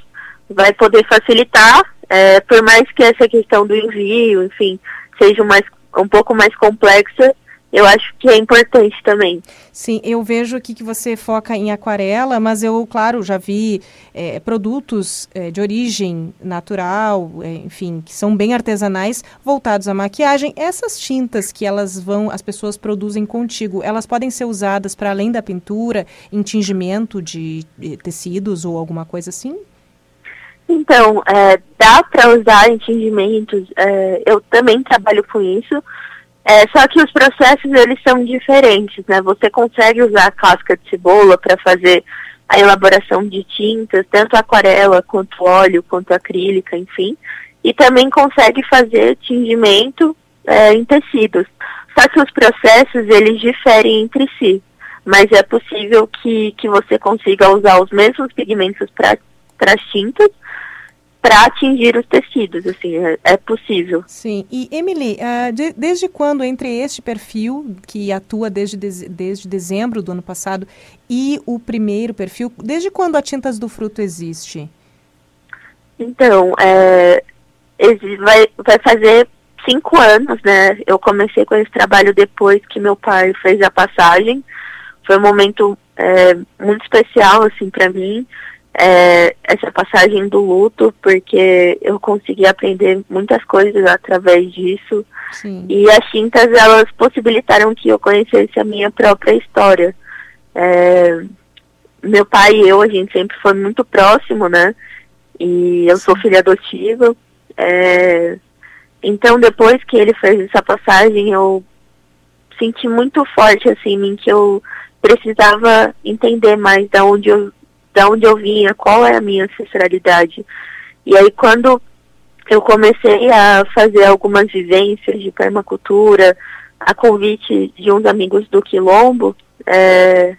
vai poder facilitar, é, por mais que essa questão do envio, enfim, seja mais, um pouco mais complexa, eu acho que é importante também. Sim, eu vejo aqui que você foca em aquarela, mas eu, claro, já vi é, produtos é, de origem natural, é, enfim, que são bem artesanais, voltados à maquiagem. Essas tintas que elas vão, as pessoas produzem contigo, elas podem ser usadas para além da pintura, em tingimento de, de tecidos ou alguma coisa assim? Então, é, dá para usar em tingimentos. É, eu também trabalho com isso é, só que os processos eles são diferentes, né? Você consegue usar a casca de cebola para fazer a elaboração de tintas, tanto aquarela quanto óleo, quanto acrílica, enfim. E também consegue fazer tingimento é, em tecidos. Só que os processos eles diferem entre si. Mas é possível que, que você consiga usar os mesmos pigmentos para as tintas, para atingir os tecidos, assim, é, é, possível. Sim, e Emily, uh, de, desde quando entre este perfil, que atua desde, desde dezembro do ano passado, e o primeiro perfil, desde quando a Tintas do Fruto existe? Então, é, vai, vai fazer cinco anos, né? Eu comecei com esse trabalho depois que meu pai fez a passagem. Foi um momento é, muito especial, assim, para mim é, essa passagem do luto, porque eu consegui aprender muitas coisas através disso. Sim. E as tintas, elas possibilitaram que eu conhecesse a minha própria história. É, meu pai e eu, a gente sempre foi muito próximo, né? E eu sou filha adotiva. É, então, depois que ele fez essa passagem, eu senti muito forte, assim, em que eu precisava entender mais da onde eu de onde eu vinha, qual é a minha ancestralidade. E aí quando eu comecei a fazer algumas vivências de permacultura, a convite de uns amigos do Quilombo, é,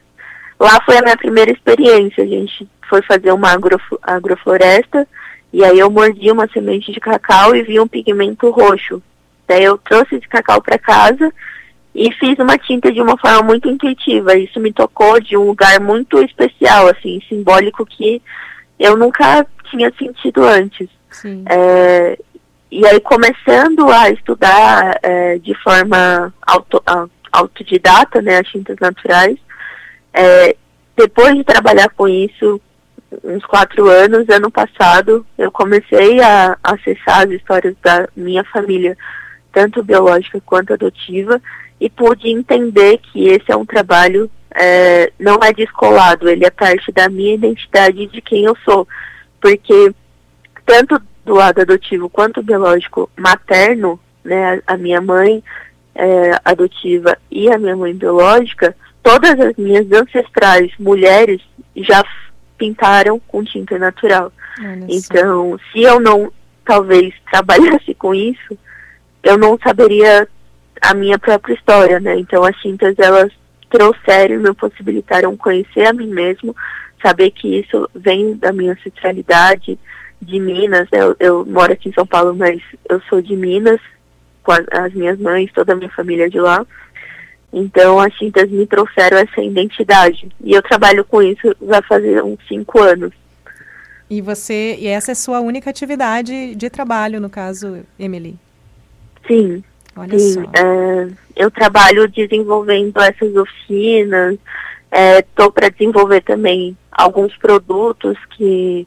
lá foi a minha primeira experiência. A gente foi fazer uma agrofloresta e aí eu mordi uma semente de cacau e vi um pigmento roxo. Daí eu trouxe esse cacau para casa e fiz uma tinta de uma forma muito intuitiva. Isso me tocou de um lugar muito especial, assim, simbólico que eu nunca tinha sentido antes. É, e aí, começando a estudar é, de forma auto, autodidata, né, as tintas naturais, é, depois de trabalhar com isso, uns quatro anos, ano passado, eu comecei a acessar as histórias da minha família, tanto biológica quanto adotiva, e pude entender que esse é um trabalho é, não é descolado, ele é parte da minha identidade de quem eu sou, porque tanto do lado adotivo quanto biológico materno, né, a minha mãe é, adotiva e a minha mãe biológica, todas as minhas ancestrais mulheres já pintaram com tinta natural. então, se eu não talvez trabalhasse com isso, eu não saberia a minha própria história, né? Então as tintas elas trouxeram, me possibilitaram conhecer a mim mesmo, saber que isso vem da minha ancestralidade de Minas. Eu, eu moro aqui em São Paulo, mas eu sou de Minas, com as, as minhas mães, toda a minha família de lá. Então as tintas me trouxeram essa identidade. E eu trabalho com isso vai fazer uns cinco anos. E você, e essa é a sua única atividade de trabalho, no caso, Emily? Sim. Olha sim. É, eu trabalho desenvolvendo essas oficinas. Estou para desenvolver também alguns produtos que,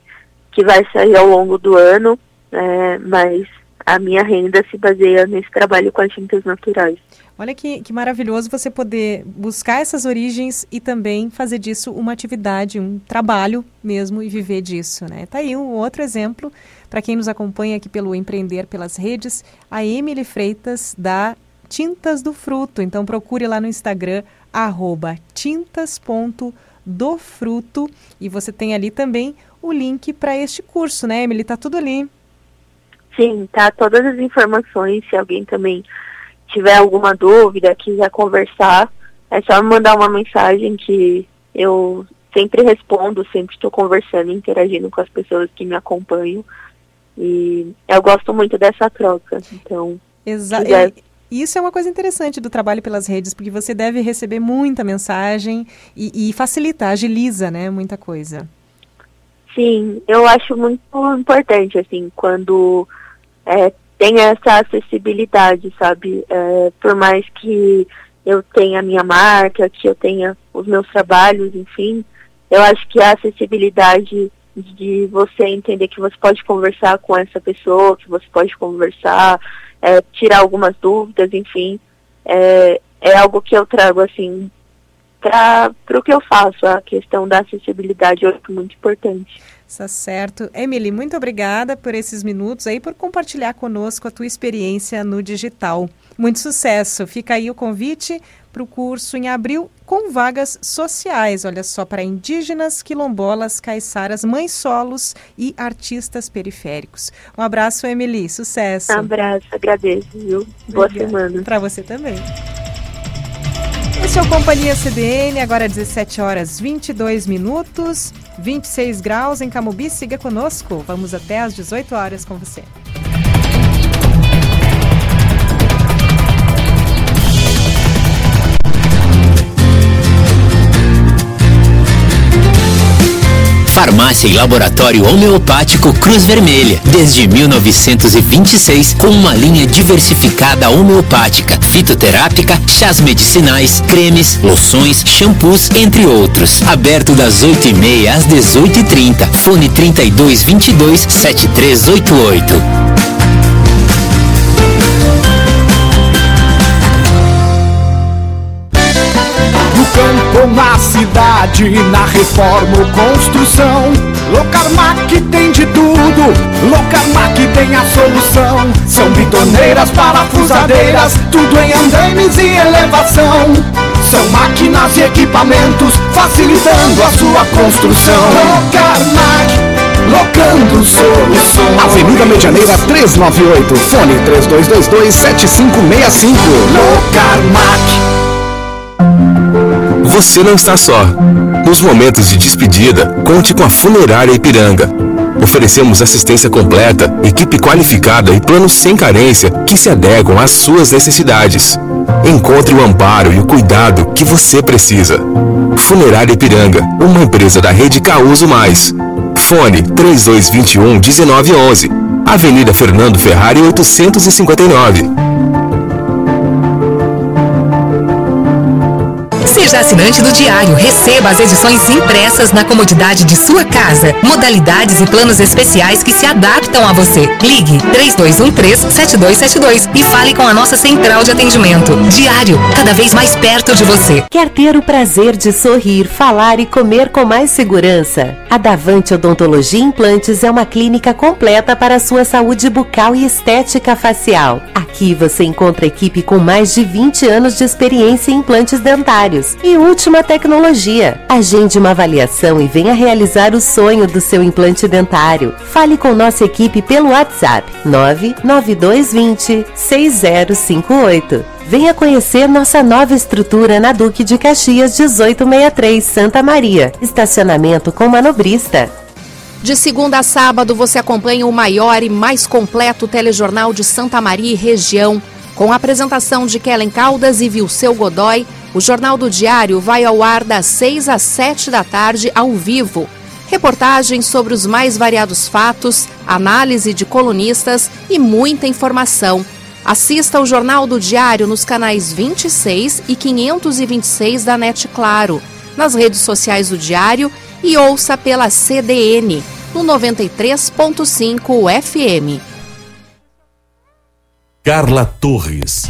que vai sair ao longo do ano, é, mas a minha renda se baseia nesse trabalho com as tintas naturais. Olha que, que maravilhoso você poder buscar essas origens e também fazer disso uma atividade, um trabalho mesmo e viver disso, né? Tá aí um outro exemplo para quem nos acompanha aqui pelo Empreender pelas redes, a Emily Freitas da Tintas do Fruto. Então procure lá no Instagram tintas.dofruto e você tem ali também o link para este curso, né, Emily? Tá tudo ali. Sim, tá todas as informações, se alguém também tiver alguma dúvida, quiser conversar, é só me mandar uma mensagem que eu sempre respondo, sempre estou conversando, interagindo com as pessoas que me acompanham. E eu gosto muito dessa troca. Então, Exato. quiser- Isso é uma coisa interessante do trabalho pelas redes, porque você deve receber muita mensagem e, e facilita, agiliza, né, muita coisa. Sim, eu acho muito importante, assim, quando é, tem essa acessibilidade, sabe? É, por mais que eu tenha a minha marca, que eu tenha os meus trabalhos, enfim, eu acho que a acessibilidade de você entender que você pode conversar com essa pessoa, que você pode conversar, é, tirar algumas dúvidas, enfim, é, é algo que eu trago, assim, para o que eu faço. A questão da acessibilidade acho muito importante. Está certo. Emily, muito obrigada por esses minutos aí, por compartilhar conosco a tua experiência no digital. Muito sucesso. Fica aí o convite para o curso em abril com vagas sociais, olha só, para indígenas, quilombolas, caiçaras, mães solos e artistas periféricos. Um abraço, Emily. Sucesso. Abraço, agradeço, viu? Boa semana. Para você também. Esse é o Companhia CDN, agora 17 horas 22 minutos, 26 graus em Camubi. Siga conosco, vamos até às 18 horas com você. Farmácia e Laboratório Homeopático Cruz Vermelha, desde 1926, com uma linha diversificada homeopática, fitoterápica, chás medicinais, cremes, loções, shampoos, entre outros. Aberto das 8h30 às 18h30. Fone 3222 7388. Na cidade, na reforma ou construção. Locarmac tem de tudo, Locarmac tem a solução. São bitoneiras, parafusadeiras, tudo em andaimes e elevação. São máquinas e equipamentos, facilitando a sua construção. Locarmac, locando soluções. Avenida Medianeira 398, fone 3222-7565. Locarmac. Você não está só. Nos momentos de despedida, conte com a Funerária Ipiranga. Oferecemos assistência completa, equipe qualificada e planos sem carência que se adequam às suas necessidades. Encontre o amparo e o cuidado que você precisa. Funerária Ipiranga, uma empresa da rede Causo Mais. Fone 3221 1911. Avenida Fernando Ferrari 859. Seja assinante do Diário, receba as edições impressas na comodidade de sua casa. Modalidades e planos especiais que se adaptam a você. Ligue 3213-7272 e fale com a nossa central de atendimento. Diário, cada vez mais perto de você. Quer ter o prazer de sorrir, falar e comer com mais segurança? A Davante Odontologia Implantes é uma clínica completa para a sua saúde bucal e estética facial. Aqui você encontra equipe com mais de 20 anos de experiência em implantes dentários e última tecnologia. Agende uma avaliação e venha realizar o sonho do seu implante dentário. Fale com nossa equipe pelo WhatsApp 99220 6058. Venha conhecer nossa nova estrutura na Duque de Caxias 1863, Santa Maria. Estacionamento com manobrista. De segunda a sábado, você acompanha o maior e mais completo telejornal de Santa Maria e região. Com a apresentação de Kellen Caldas e Vilceu Godoy, o Jornal do Diário vai ao ar das 6 às 7 da tarde, ao vivo. Reportagens sobre os mais variados fatos, análise de colunistas e muita informação. Assista ao Jornal do Diário nos canais 26 e 526 da NET Claro, nas redes sociais do Diário e ouça pela CDN, no 93.5 FM. Carla Torres.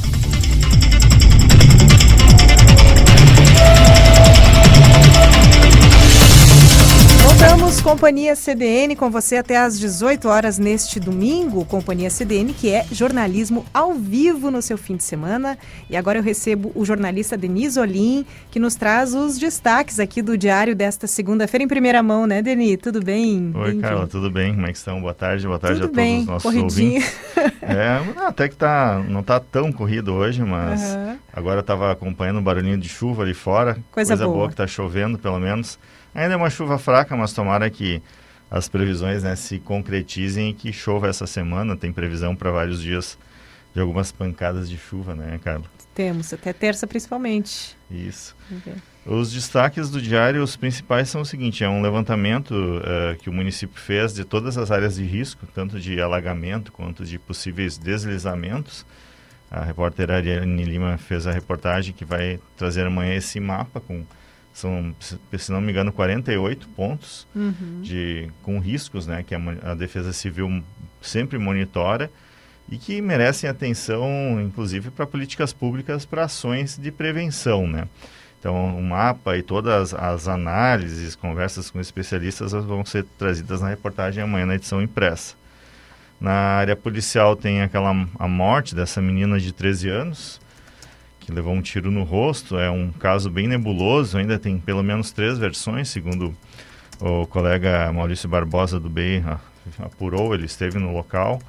Companhia CDN, com você até às 18 horas neste domingo. Companhia CDN, que é jornalismo ao vivo no seu fim de semana. E agora eu recebo o jornalista Denise Olim, que nos traz os destaques aqui do diário desta segunda-feira em primeira mão, né, Denise? Tudo bem? Oi, bem Carla, tudo bem? Como é que estão? Boa tarde, boa tarde Tudo a bem, todos os nossos corridinho. ouvintes. É, até que tá, não tá tão corrido hoje, mas Aham. agora estava acompanhando um barulhinho de chuva ali fora. Coisa boa. que tá chovendo, pelo menos. Ainda é uma chuva fraca, mas tomara que as previsões né, se concretizem e que chova essa semana. Tem previsão para vários dias de algumas pancadas de chuva, né, Carla? Temos, até terça principalmente. Isso. Ok. Os destaques do diário, os principais são o seguinte: é um levantamento eh, que o município fez de todas as áreas de risco, tanto de alagamento quanto de possíveis deslizamentos. A repórter Ariane Lima fez a reportagem que vai trazer amanhã esse mapa com são, se não me engano, 48 pontos Uhum. de com riscos, né, que a, a Defesa Civil sempre monitora e que merecem atenção, inclusive, para políticas públicas, para ações de prevenção, né? Então, o mapa e todas as análises, conversas com especialistas vão ser trazidas na reportagem amanhã na edição impressa. Na área policial tem aquela a morte dessa menina de 13 anos que levou um tiro no rosto. É um caso bem nebuloso, ainda tem pelo menos três versões, segundo o colega Maurício Barbosa do BEI apurou, ele esteve no local.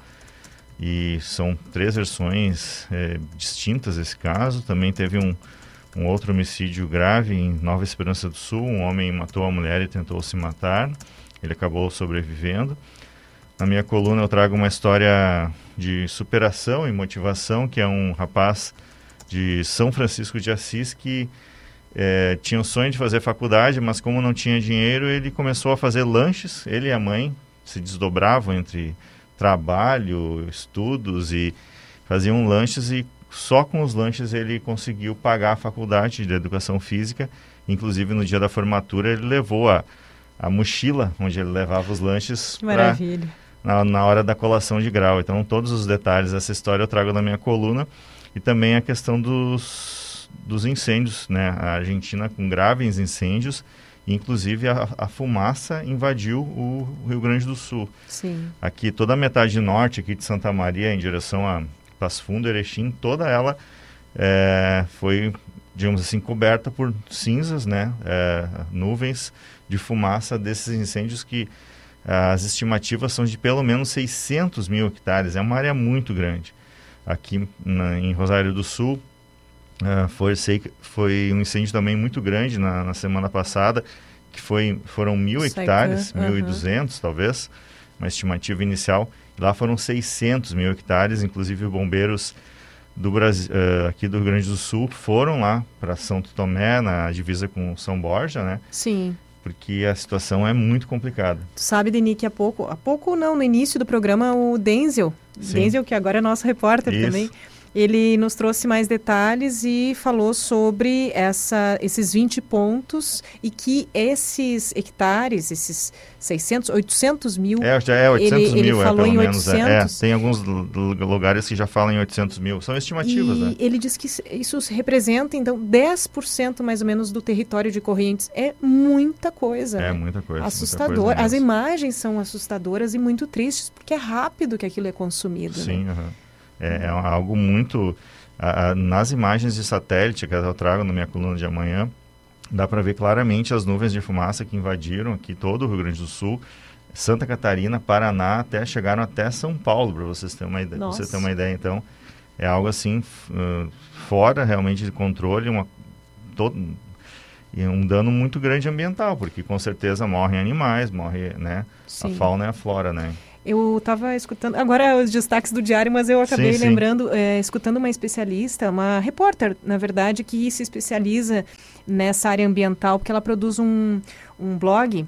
E são três versões eh, distintas desse caso. Também teve um, um outro homicídio grave em Nova Esperança do Sul. Um homem matou a mulher e tentou se matar. Ele acabou sobrevivendo. Na minha coluna eu trago uma história de superação e motivação, que é um rapaz de São Francisco de Assis que eh, tinha o sonho de fazer faculdade, mas como não tinha dinheiro, ele começou a fazer lanches. Ele e a mãe se desdobravam entre trabalho, estudos e faziam lanches e só com os lanches ele conseguiu pagar a faculdade de educação física. Inclusive no dia da formatura ele levou a, a mochila onde ele levava os lanches Que pra- na, na hora da colação de grau. Então, todos os detalhes dessa história eu trago na minha coluna. E também a questão dos, dos incêndios, né? A Argentina com graves incêndios, inclusive a, a fumaça invadiu o Rio Grande do Sul. Sim. Aqui, toda a metade norte aqui de Santa Maria, em direção a Passo Fundo, Erechim, toda ela eh, foi, digamos assim, coberta por cinzas, né? Eh, nuvens de fumaça desses incêndios que as estimativas são de pelo menos 600 mil hectares. É uma área muito grande. Aqui na- em Rosário do Sul, ah, foi, sei foi um incêndio também muito grande na, na semana passada, que foi, foram mil Saican, hectares, aham. 1.200 talvez, uma estimativa inicial. Lá foram 600 mil hectares, inclusive bombeiros do Brasil, eh, aqui do Rio Grande do Sul foram lá para São Tomé, na divisa com São Borja, né? Sim. Porque a situação é muito complicada. Tu sabe, Deni, que há pouco, há pouco não, no início do programa, o Denzel, Sim. Denzel, que agora é nosso repórter Isso. também, Ele nos trouxe mais detalhes e falou sobre essa, esses 20 pontos e que esses hectares, esses 600, 800 mil... É, já é 800 ele, mil, ele é, falou pelo em menos. 800. É, é, tem alguns lugares que já falam em 800 mil. São estimativas, e né? ele diz que isso representa, então, 10% mais ou menos do território de Correntes. É muita coisa. É né? muita coisa. Assustador. Muita coisa As imagens são assustadoras e muito tristes, porque é rápido que aquilo é consumido. Sim, né? uhum. É, é, algo muito. A, a, nas imagens de satélite que eu trago na minha coluna de amanhã, dá para ver claramente as nuvens de fumaça que invadiram aqui todo o Rio Grande do Sul. Santa Catarina, Paraná, até chegaram até São Paulo, para vocês terem uma ideia. Você ter uma ideia, então, é algo assim uh, fora realmente de controle, uma todo, e um dano muito grande ambiental, porque com certeza morrem animais, morre, né, a fauna e a flora, né? Eu estava escutando, agora os destaques do diário, mas eu acabei sim, sim. lembrando, é, escutando uma especialista, uma repórter, na verdade, que se especializa nessa área ambiental, porque ela produz um, um blog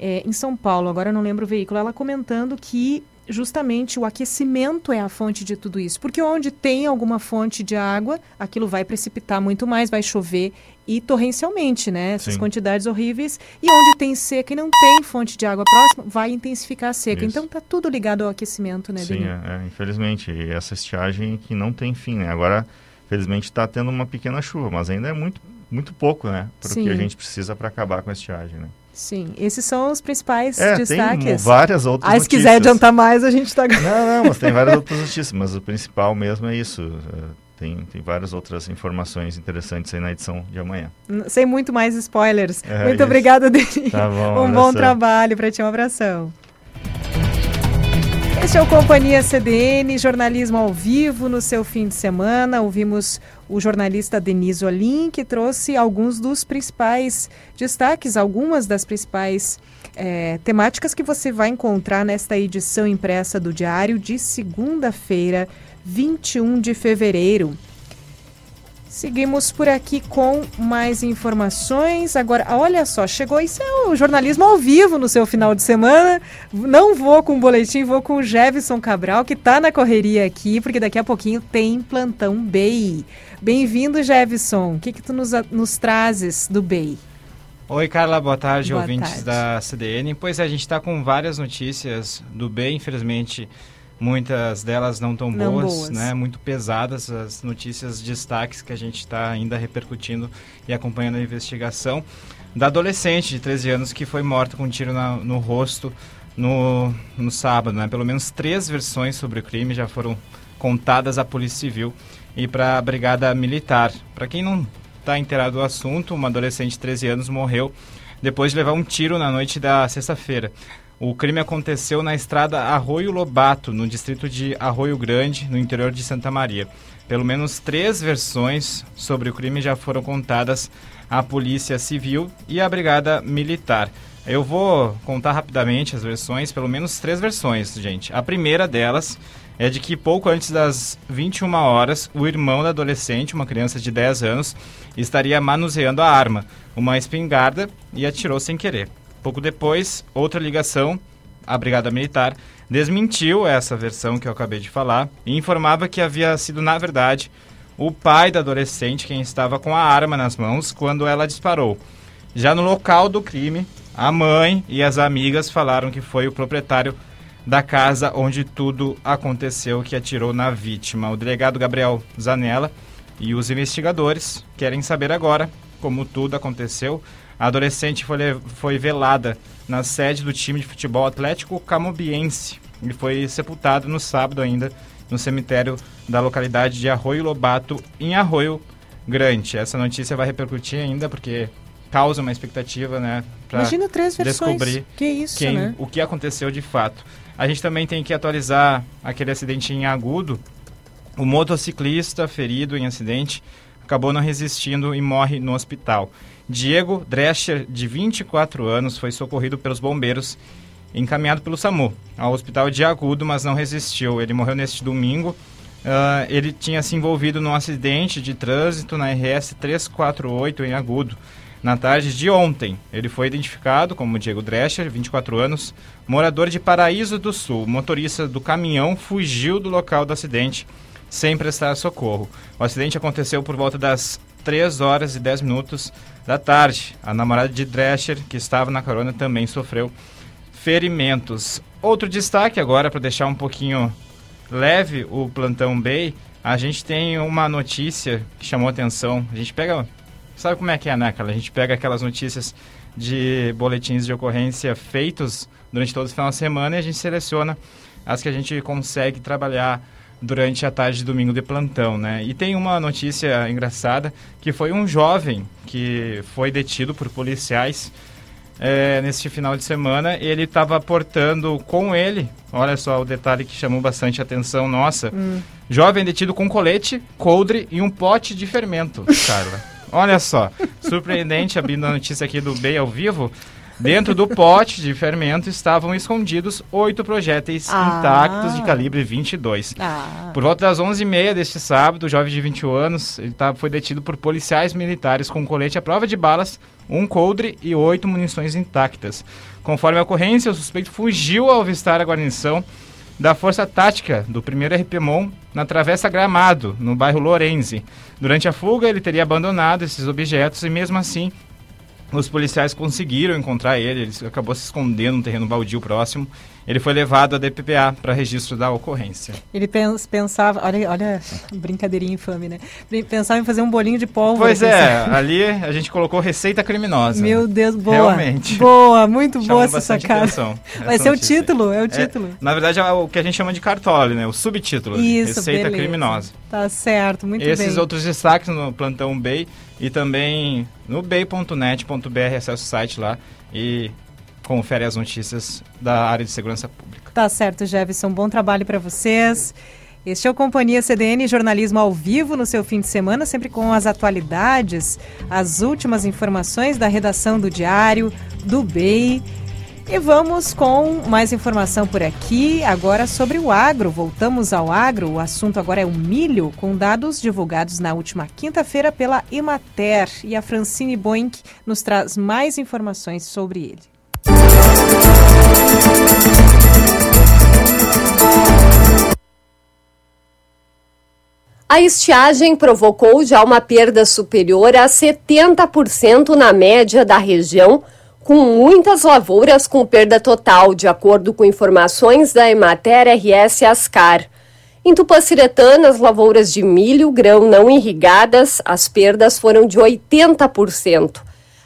é, em São Paulo, agora eu não lembro o veículo, ela comentando que justamente o aquecimento é a fonte de tudo isso. Porque onde tem alguma fonte de água, aquilo vai precipitar muito mais, vai chover e torrencialmente, né? Essas Sim. quantidades horríveis. E onde tem seca e não tem fonte de água próxima, vai intensificar a seca. Isso. Então tá tudo ligado ao aquecimento, né, Sim, é, é, infelizmente. E essa estiagem que não tem fim, né? Agora, felizmente, está tendo uma pequena chuva, mas ainda é muito, muito pouco, né? Para o que a gente precisa para acabar com a estiagem, né? Sim, esses são os principais É, destaques. tem várias outras Ah, se quiser notícias. adiantar mais, a gente tá... Não, não, mas tem várias outras notícias, mas o principal mesmo é isso. é, Tem, tem várias outras informações interessantes aí na edição de amanhã. Sem muito mais spoilers. É muito isso. obrigada, Denis. Tá bom, um um bom abração. trabalho para ti, um abração. Este é o Companhia CDN, jornalismo ao vivo no seu fim de semana. Ouvimos o jornalista Denis Olim, que trouxe alguns dos principais destaques, algumas das principais eh, temáticas que você vai encontrar nesta edição impressa do Diário de segunda-feira, 21 de fevereiro. Seguimos por aqui com mais informações. Agora, olha só, chegou isso é o jornalismo ao vivo no seu final de semana. Não vou com o boletim, vou com o Jefferson Cabral, que está na correria aqui, porque daqui a pouquinho tem plantão BEI. Bem-vindo, Jefferson. O que, que tu nos, nos trazes do BEI? Oi, Carla, boa tarde, Boa ouvintes tarde. da CDN. Pois é, a gente está com várias notícias do bem, infelizmente muitas delas não tão Não boas, boas. né? Muito pesadas as notícias, destaques que a gente está ainda repercutindo e acompanhando a investigação da adolescente de 13 anos que foi morta com um tiro na- no rosto no, no sábado, né? Pelo menos três versões sobre o crime já foram contadas à Polícia Civil e para a Brigada Militar. Para quem não está inteirado do assunto, uma adolescente de 13 anos morreu depois de levar um tiro na noite da sexta-feira. O crime aconteceu na estrada Arroio Lobato, no distrito de Arroio Grande, no interior de Santa Maria. Pelo menos três versões sobre o crime já foram contadas à Polícia Civil e à Brigada Militar. Eu vou contar rapidamente as versões, pelo menos três versões, gente. A primeira delas é de que pouco antes das 21 horas, o irmão da adolescente, uma criança de 10 anos, estaria manuseando a arma, uma espingarda, e atirou sem querer. Pouco depois, outra ligação, a Brigada Militar, desmentiu essa versão que eu acabei de falar e informava que havia sido, na verdade, o pai da adolescente quem estava com a arma nas mãos quando ela disparou. Já no local do crime, a mãe e as amigas falaram que foi o proprietário da casa onde tudo aconteceu que atirou na vítima. O delegado Gabriel Zanella e os investigadores querem saber agora como tudo aconteceu. A adolescente foi, foi velada na sede do time de futebol Atlético Camobiense e foi sepultado no sábado ainda no cemitério da localidade de Arroio Lobato, em Arroio Grande. Essa notícia vai repercutir ainda porque causa uma expectativa, né? pra Imagina três versões. Descobrir Que isso, quem, né? o que aconteceu de fato. A gente também tem que atualizar aquele acidente em Agudo. O motociclista ferido em acidente acabou não resistindo e morre no hospital. Diego Drescher, de 24 anos, foi socorrido pelos bombeiros e encaminhado pelo SAMU ao hospital de Agudo, mas não resistiu. Ele morreu neste domingo. Ah, ele tinha se envolvido num acidente de trânsito na RS 348 em Agudo. Na tarde de ontem, ele foi identificado como Diego Drescher, 24 anos, morador de Paraíso do Sul. O motorista do caminhão fugiu do local do acidente sem prestar socorro. O acidente aconteceu por volta das 3 horas e 10 minutos da tarde. A namorada de Drescher, que estava na carona, também sofreu ferimentos. Outro destaque agora, para deixar um pouquinho leve o plantão Bay, a gente tem uma notícia que chamou atenção. A gente pega. Sabe como é que é, né, cara? A gente pega aquelas notícias de boletins de ocorrência feitos durante todo o final de semana e a gente seleciona as que a gente consegue trabalhar durante a tarde de domingo de plantão, né? E tem uma notícia engraçada que foi um jovem que foi detido por policiais é, neste final de semana. Ele estava portando com ele, olha só o detalhe que chamou bastante atenção nossa, Hum. jovem detido com colete, coldre e um pote de fermento, Carla. Olha só, surpreendente, abrindo a notícia aqui do Bem ao vivo. Dentro do pote de fermento estavam escondidos oito projéteis Ah. intactos de calibre 22. Ah. Por volta das 11h30 deste sábado, o jovem de 21 anos ele tá, foi detido por policiais militares com colete à prova de balas, um coldre e oito munições intactas. Conforme a ocorrência, o suspeito fugiu ao avistar a guarnição da Força Tática do 1 RPMON na Travessa Gramado, no bairro Lorenzi. Durante a fuga, ele teria abandonado esses objetos e, mesmo assim, os policiais conseguiram encontrar ele, ele acabou se escondendo no terreno baldio próximo. Ele foi levado à DPPA para registro da ocorrência. Ele pens- pensava, olha, olha, brincadeirinha infame, né? Pensava em fazer um bolinho de pólvora. Pois quem é, ali a gente colocou receita criminosa. Meu Deus, boa. Realmente. Boa, muito Chamou boa essa sacada. atenção Vai ser o título, é o título. na verdade, é o que a gente chama de cartole, né? O subtítulo. Isso, Receita beleza. criminosa. Tá certo, muito Esses bem. outros destaques no Plantão Bay e também no bay.net.br, acessa o site lá e confere as notícias da área de segurança pública. Tá certo, Jefferson. Bom trabalho para vocês. Este é o Companhia CDN Jornalismo ao vivo no seu fim de semana, sempre com as atualidades, as últimas informações da redação do Diário, do BEI. E vamos com mais informação por aqui, agora sobre o agro. Voltamos ao agro. O assunto agora é o milho, com dados divulgados na última quinta-feira pela Emater. E a Francine Boink nos traz mais informações sobre ele. A estiagem provocou já uma perda superior a 70% na média da região, com muitas lavouras com perda total, de acordo com informações da Emater RS Ascar. Em Tupaciretã, as lavouras de milho, grão não irrigadas, as perdas foram de 80%.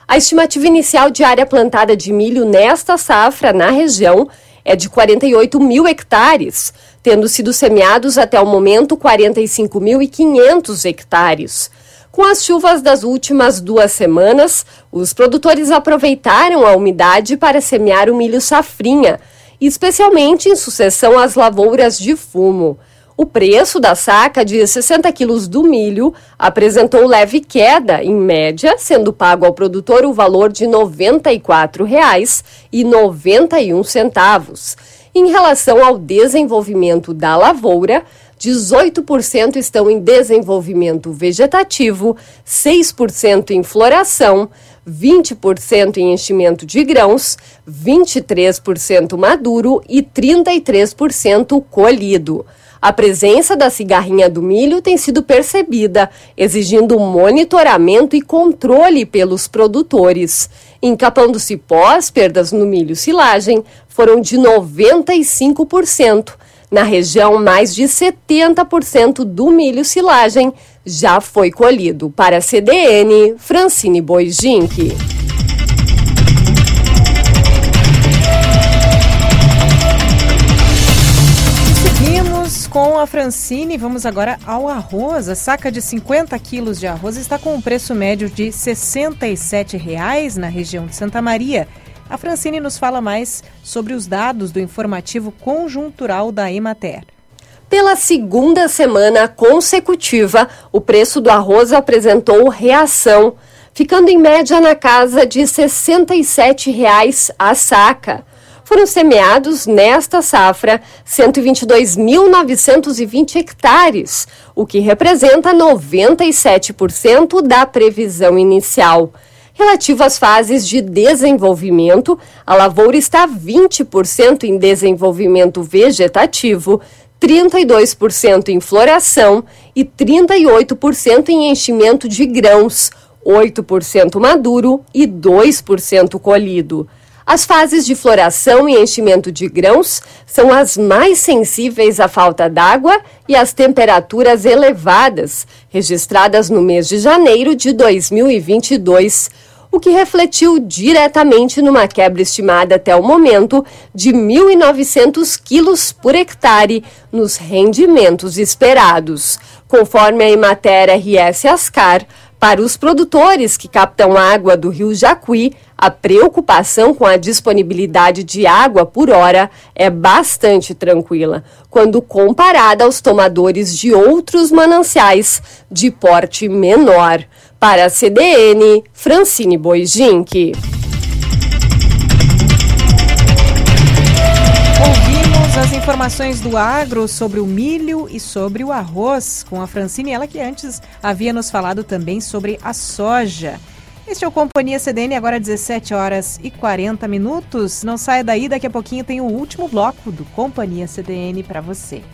A estimativa inicial de área plantada de milho nesta safra na região é de 48 mil hectares, tendo sido semeados até o momento 45.500 hectares. Com as chuvas das últimas duas semanas, os produtores aproveitaram a umidade para semear o milho safrinha, especialmente em sucessão às lavouras de fumo. O preço da saca de 60 quilos do milho apresentou leve queda, em média, sendo pago ao produtor o valor de R$ 94,91. Em relação ao desenvolvimento da lavoura, 18% estão em desenvolvimento vegetativo, 6% em floração, 20% em enchimento de grãos, 23% maduro e 33% colhido. A presença da cigarrinha do milho tem sido percebida, exigindo monitoramento e controle pelos produtores. Em Capão do Cipó, as perdas no milho silagem foram de 95%. Na região, mais de 70% do milho silagem já foi colhido. Para a CDN, Francine Boijink. Com a Francine. Vamos agora ao arroz. A saca de 50 quilos de arroz está com um preço médio de 67 reais na região de Santa Maria. A Francine nos fala mais sobre os dados do informativo conjuntural da Emater. Pela segunda semana consecutiva, o preço do arroz apresentou reação, ficando em média na casa de 67 reais a saca. Foram semeados nesta safra 122.920 hectares, o que representa 97% da previsão inicial. Relativo às fases de desenvolvimento, a lavoura está 20% em desenvolvimento vegetativo, 32% em floração e 38% em enchimento de grãos, 8% maduro e 2% colhido. As fases de floração e enchimento de grãos são as mais sensíveis à falta d'água e às temperaturas elevadas, registradas no mês de janeiro de 2022, o que refletiu diretamente numa quebra estimada até o momento de 1.900 quilos por hectare nos rendimentos esperados. Conforme a Emater RS Ascar, para os produtores que captam água do rio Jacuí, a preocupação com a disponibilidade de água por hora é bastante tranquila, quando comparada aos tomadores de outros mananciais de porte menor. Para a CDN, Francine Boijink. Ouvimos as informações do agro sobre o milho e sobre o arroz com a Francine, ela que antes havia nos falado também sobre a soja. Este é o Companhia CDN, agora 17 horas e 40 minutos. Não saia daí, daqui a pouquinho tem o último bloco do Companhia CDN para você.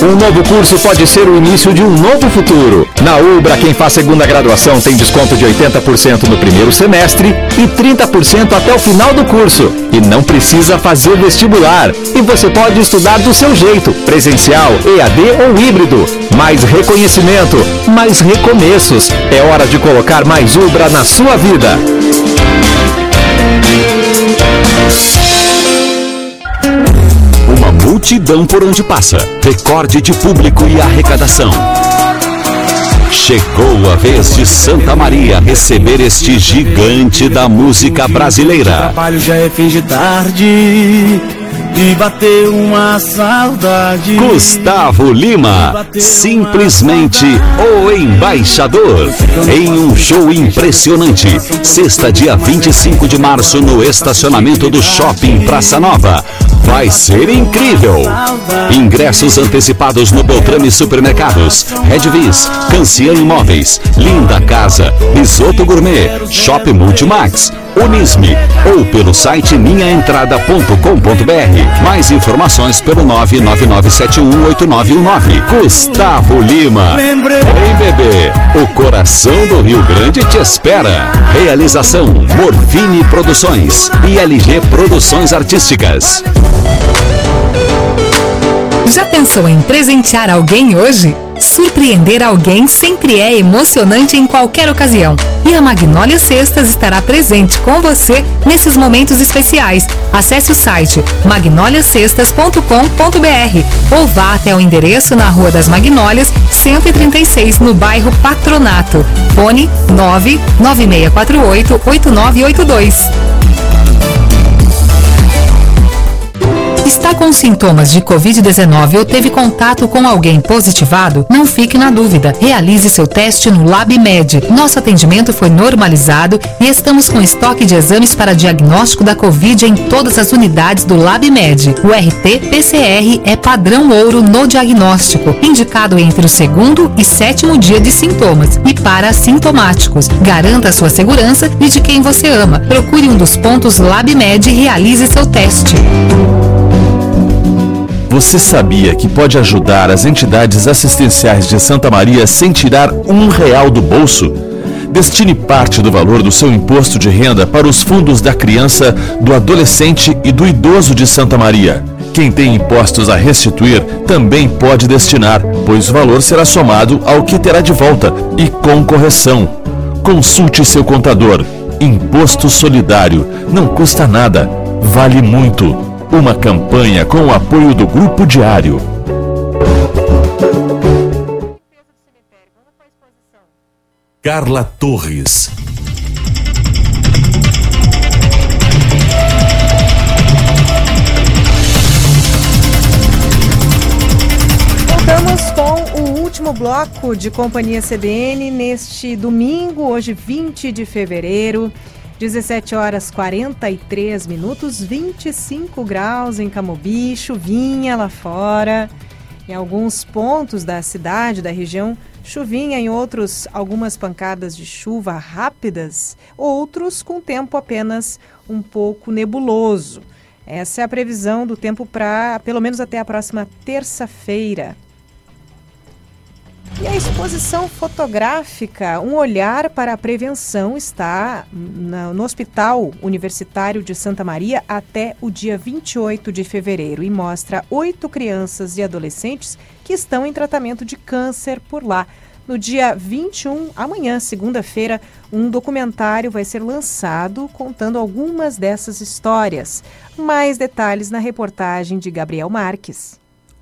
Um novo curso pode ser o início de um novo futuro. Na Ubra, quem faz segunda graduação tem desconto de 80% no primeiro semestre e 30% até o final do curso. E não precisa fazer vestibular. E você pode estudar do seu jeito, presencial, EAD ou híbrido. Mais reconhecimento, mais recomeços. É hora de colocar mais Ubra na sua vida. Multidão por onde passa. Recorde de público e arrecadação. Chegou a vez de Santa Maria receber este gigante da música brasileira. trabalho já é fim de tarde e bateu uma saudade. Gustavo Lima, simplesmente o embaixador, em um show impressionante. Sexta, dia 25 de março, no estacionamento do Shopping Praça Nova. Vai ser incrível! Ingressos antecipados no Beltrame Supermercados, Redvis, Cancian Imóveis, Linda Casa, Risoto Gourmet, Shop Multimax, Unisme ou pelo site minhaentrada.com.br. Mais informações pelo 999718919. Gustavo Lima. Vem bebê, o coração do Rio Grande te espera. Realização Morfine Produções e LG Produções Artísticas. Já pensou em presentear alguém hoje? Surpreender alguém sempre é emocionante em qualquer ocasião. E a Magnólia Cestas estará presente com você nesses momentos especiais. Acesse o site magnoliacestas.com.br ou vá até o endereço na Rua das Magnólias, 136, no bairro Patronato. Fone 99648 8982. Está com sintomas de Covid-19 ou teve contato com alguém positivado? Não fique na dúvida. Realize seu teste no LabMed. Nosso atendimento foi normalizado e estamos com estoque de exames para diagnóstico da Covid em todas as unidades do LabMed. O RT-PCR é padrão ouro no diagnóstico, indicado entre o segundo e sétimo dia de sintomas e para assintomáticos. Garanta a sua segurança e de quem você ama. Procure um dos pontos LabMed e realize seu teste. Você sabia que pode ajudar as entidades assistenciais de Santa Maria sem tirar um real do bolso? Destine parte do valor do seu imposto de renda para os fundos da criança, do adolescente e do idoso de Santa Maria. Quem tem impostos a restituir também pode destinar, pois o valor será somado ao que terá de volta e com correção. Consulte seu contador. Imposto solidário não custa nada, vale muito. Uma campanha com o apoio do Grupo Diário. Carla Torres. Voltamos com o último bloco de Companhia CDN neste domingo, hoje 20 de fevereiro. 17 horas 43 minutos, 25 graus em Camobi, chuvinha lá fora. Em alguns pontos da cidade, da região, chuvinha, em outros, algumas pancadas de chuva rápidas, outros com tempo apenas um pouco nebuloso. Essa é a previsão do tempo para pelo menos até a próxima terça-feira. E a exposição fotográfica Um Olhar para a Prevenção está no Hospital Universitário de Santa Maria até o dia 28 de fevereiro e mostra oito crianças e adolescentes que estão em tratamento de câncer por lá. No dia 21, amanhã, segunda-feira, um documentário vai ser lançado contando algumas dessas histórias. Mais detalhes na reportagem de Gabriel Marques.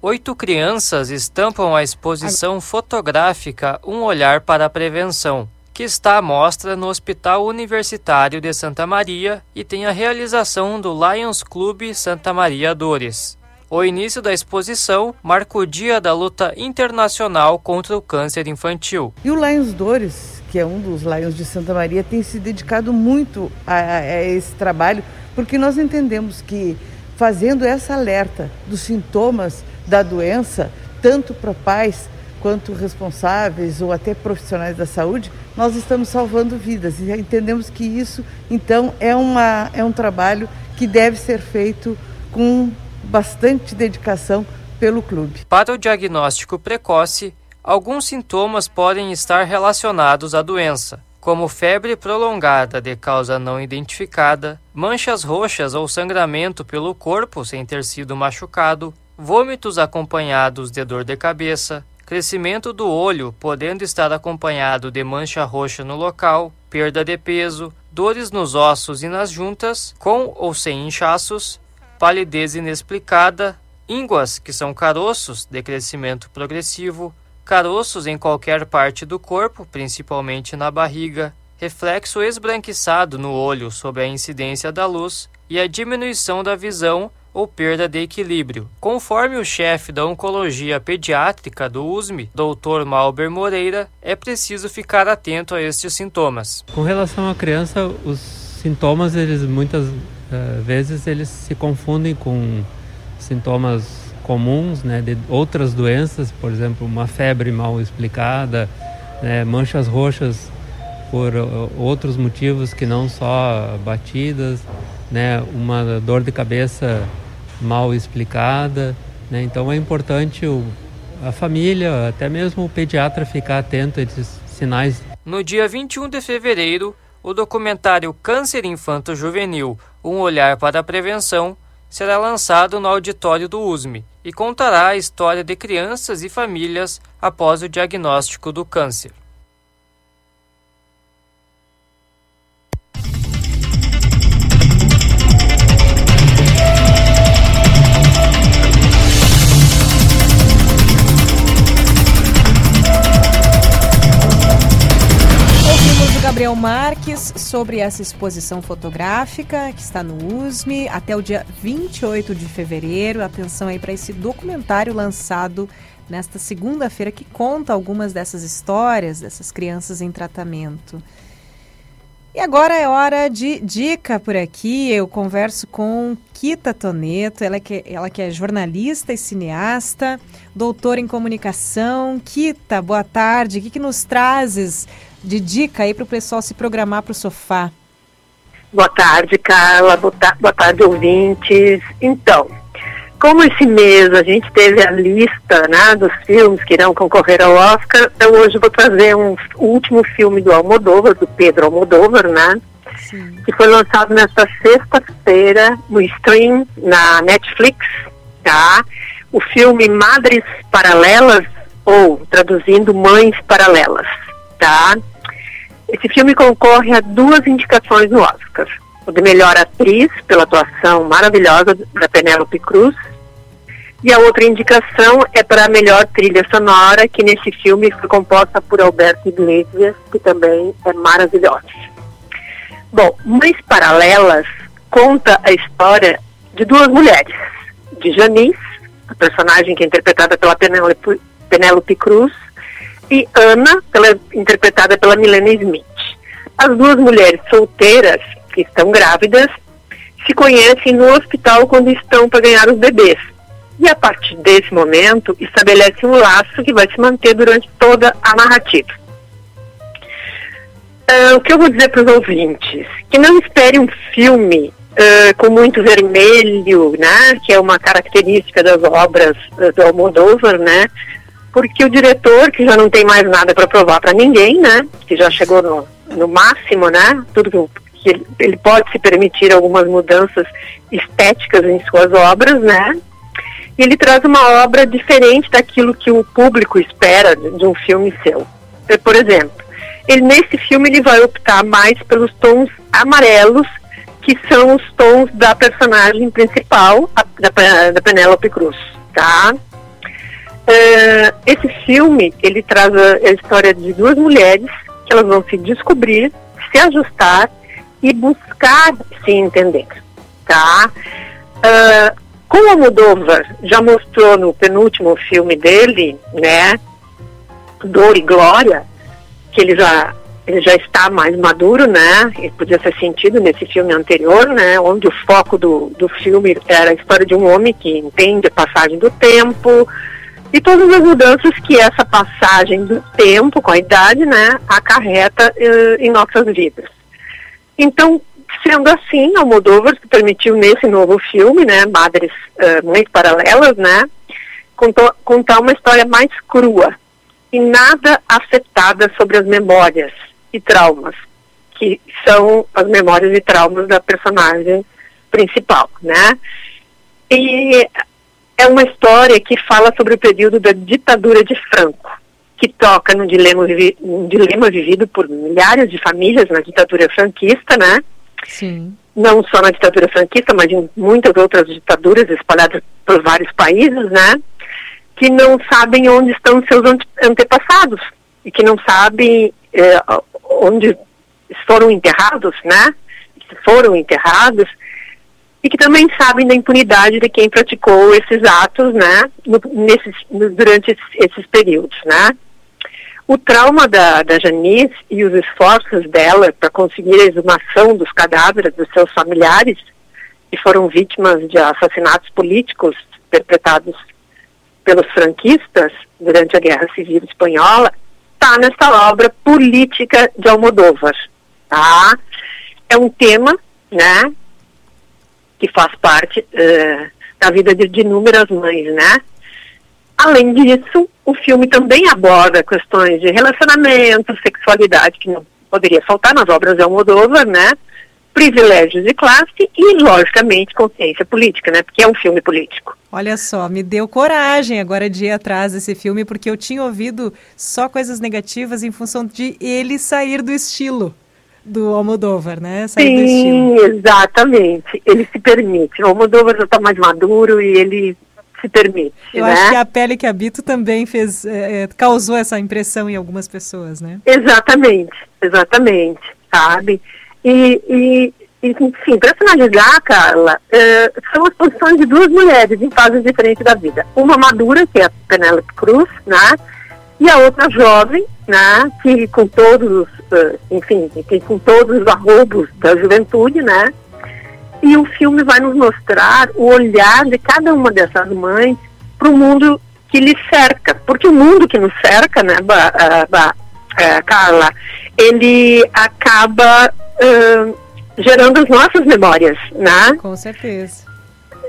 Oito crianças estampam a exposição fotográfica Um Olhar para a Prevenção, que está à mostra no Hospital Universitário de Santa Maria e tem a realização do Lions Clube Santa Maria Dores. O início da exposição marca o Dia da Luta Internacional contra o Câncer Infantil. E o Lions Dores, que é um dos Lions de Santa Maria, tem se dedicado muito a, a esse trabalho, porque nós entendemos que fazendo essa alerta dos sintomas da doença, tanto para pais quanto responsáveis ou até profissionais da saúde, nós estamos salvando vidas e entendemos que isso, então, é, uma, é um trabalho que deve ser feito com bastante dedicação pelo clube. Para o diagnóstico precoce, alguns sintomas podem estar relacionados à doença, como febre prolongada de causa não identificada, manchas roxas ou sangramento pelo corpo sem ter sido machucado, vômitos acompanhados de dor de cabeça, crescimento do olho podendo estar acompanhado de mancha roxa no local, perda de peso, dores nos ossos e nas juntas, com ou sem inchaços, palidez inexplicada, ínguas, que são caroços de crescimento progressivo, caroços em qualquer parte do corpo, principalmente na barriga, reflexo esbranquiçado no olho sob a incidência da luz e a diminuição da visão ou perda de equilíbrio. Conforme o chefe da Oncologia Pediátrica do USME, Dr. Malber Moreira, é preciso ficar atento a estes sintomas. Com relação à criança, os sintomas, eles muitas uh, vezes eles se confundem com sintomas comuns, né, de outras doenças, por exemplo, uma febre mal explicada, né, manchas roxas por uh, outros motivos que não só batidas, né, uma dor de cabeça mal explicada. Né? Então é importante o, a família, até mesmo o pediatra, ficar atento a esses sinais. No dia 21 de fevereiro, o documentário Câncer Infanto Juvenil Um Olhar para a Prevenção será lançado no auditório do USME e contará a história de crianças e famílias após o diagnóstico do câncer. Gabriel Marques sobre essa exposição fotográfica que está no USME até o dia 28 de fevereiro. Atenção aí para esse documentário lançado nesta segunda-feira que conta algumas dessas histórias dessas crianças em tratamento. E agora é hora de dica por aqui. Eu converso com Kita Toneto, ela que, ela que é jornalista e cineasta, doutora em comunicação. Kita, boa tarde. O que, que nos trazes de dica aí para o pessoal se programar para o sofá? Boa tarde, Carla. Boa, ta boa tarde, ouvintes. Então, como esse mês a gente teve a lista né, dos filmes que irão concorrer ao Oscar, então hoje vou trazer um último filme do Almodóvar, do Pedro Almodóvar, né? Sim. Que foi lançado nesta sexta-feira no stream na Netflix, tá? O filme Madres Paralelas, ou traduzindo Mães Paralelas, tá? Esse filme concorre a duas indicações no Oscar. O de melhor atriz, pela atuação maravilhosa da Penélope Cruz. E a outra indicação é para a melhor trilha sonora, que nesse filme foi composta por Alberto Iglesias, que também é maravilhosa. Bom, Mães Paralelas conta a história de duas mulheres. De Janice, a personagem que é interpretada pela Penélope, Penélope Cruz, e Ana, pela, interpretada pela Milena Smith. As duas mulheres solteiras que estão grávidas se conhecem no hospital quando estão para ganhar os bebês. E a partir desse momento, estabelece um laço que vai se manter durante toda a narrativa. Uh, o que eu vou dizer para os ouvintes? Que não espere um filme uh, com muito vermelho, né? Que é uma característica das obras uh, do Almodóvar, né? Porque o diretor, que já não tem mais nada para provar para ninguém, né? Que já chegou no, no máximo, né? Tudo que ele, ele pode se permitir algumas mudanças estéticas em suas obras, né? E ele traz uma obra diferente daquilo que o público espera de, de um filme seu. Por exemplo, ele nesse filme ele vai optar mais pelos tons amarelos, que são os tons da personagem principal, a, da, da Penélope Cruz, tá? Uh, esse filme, ele traz a, a, história de duas mulheres que elas vão se descobrir, se ajustar e buscar se entender, tá? Uh, como a Moldova já mostrou no penúltimo filme dele, né, Dor e Glória, que ele já ele já está mais maduro, né? Ele podia ser sentido nesse filme anterior, né? Onde o foco do, do filme era a história de um homem que entende a passagem do tempo e todas as mudanças que essa passagem do tempo com a idade, né, acarreta uh, em nossas vidas. Então, sendo assim, Almodóvar se permitiu nesse novo filme, né, Madres uh, Mães Paralelas, né, contou, contar uma história mais crua, e nada afetada sobre as memórias e traumas, que são as memórias e traumas da personagem principal, né? E é uma história que fala sobre o período da ditadura de Franco, que toca num dilema, um dilema vivido por milhares de famílias na ditadura franquista, né? Sim. Não só na ditadura franquista, mas em muitas outras ditaduras espalhadas por vários países, né? que não sabem onde estão seus antepassados e que não sabem é, onde foram enterrados, né? Foram enterrados e que também sabem da impunidade de quem praticou esses atos, né? No, nesses, no, durante esses, esses, períodos, né? O trauma da, da Janice e os esforços dela para conseguir a exumação dos cadáveres dos seus familiares que foram vítimas de assassinatos políticos perpetrados pelos franquistas durante a Guerra Civil Espanhola está nessa obra política de Almodóvar, tá? É um tema, né, que faz parte uh, da vida de, de inúmeras mães, né? Além disso, o filme também aborda questões de relacionamento, sexualidade, que não poderia faltar nas obras de Almodóvar, né? privilégios de classe e, logicamente, consciência política, né? Porque é um filme político. Olha só, me deu coragem agora de ir atrás desse filme, porque eu tinha ouvido só coisas negativas em função de ele sair do estilo do Almodóvar, né? Sair Sim, exatamente. Ele se permite. O Almodóvar já está mais maduro e ele se permite. Eu né? acho que a pele que habito também fez, é, causou essa impressão em algumas pessoas, né? Exatamente, exatamente, sabe? E, e, enfim, para finalizar, Carla, é, são as posições de duas mulheres em fases diferentes da vida. Uma madura, que é a Penélope Cruz, né? E a outra jovem, né? Que com todos, uh, enfim, que com todos os arroubos da juventude, né? E o filme vai nos mostrar o olhar de cada uma dessas mães para o mundo que lhe cerca. Porque o mundo que nos cerca, né, ba, uh, ba, uh, Carla, ele acaba uh, gerando as nossas memórias, né? Com certeza.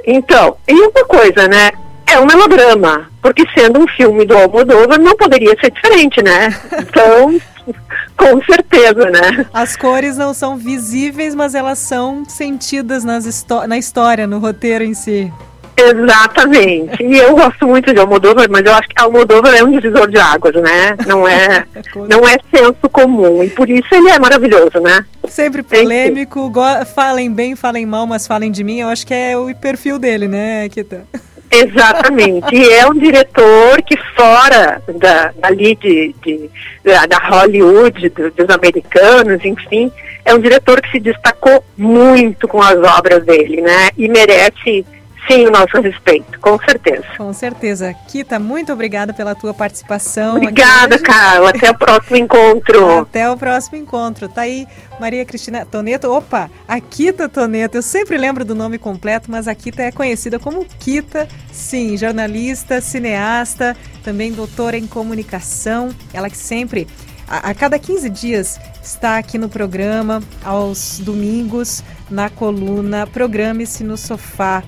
Então, e uma coisa, né? É um melodrama, porque sendo um filme do Almodóvar não poderia ser diferente, né? Então, com certeza, né? As cores não são visíveis, mas elas são sentidas na história, no roteiro em si. Exatamente. E eu gosto muito de Almodóvar, mas eu acho que Almodóvar é um divisor de águas, né? Não é, não é senso comum. E por isso ele é maravilhoso, né? Sempre polêmico, falem bem, falem mal, mas falem de mim. Eu acho que é o perfil dele, né, Kita? Exatamente. e é um diretor que fora da, dali de, de da Hollywood, do, dos americanos, enfim, é um diretor que se destacou muito com as obras dele, né? E merece sim o nosso respeito, com certeza. Com certeza. Kita, muito obrigada pela tua participação. Obrigada, Carla. Até o próximo encontro. Até o próximo encontro. Tá aí Maria Cristina Toneto. Opa, a Kita Toneto. Eu sempre lembro do nome completo, mas a Kita é conhecida como Kita. Sim, jornalista, cineasta, também doutora em comunicação. Ela que sempre a, cada 15 dias está aqui no programa, aos domingos, na coluna Programe-se no Sofá.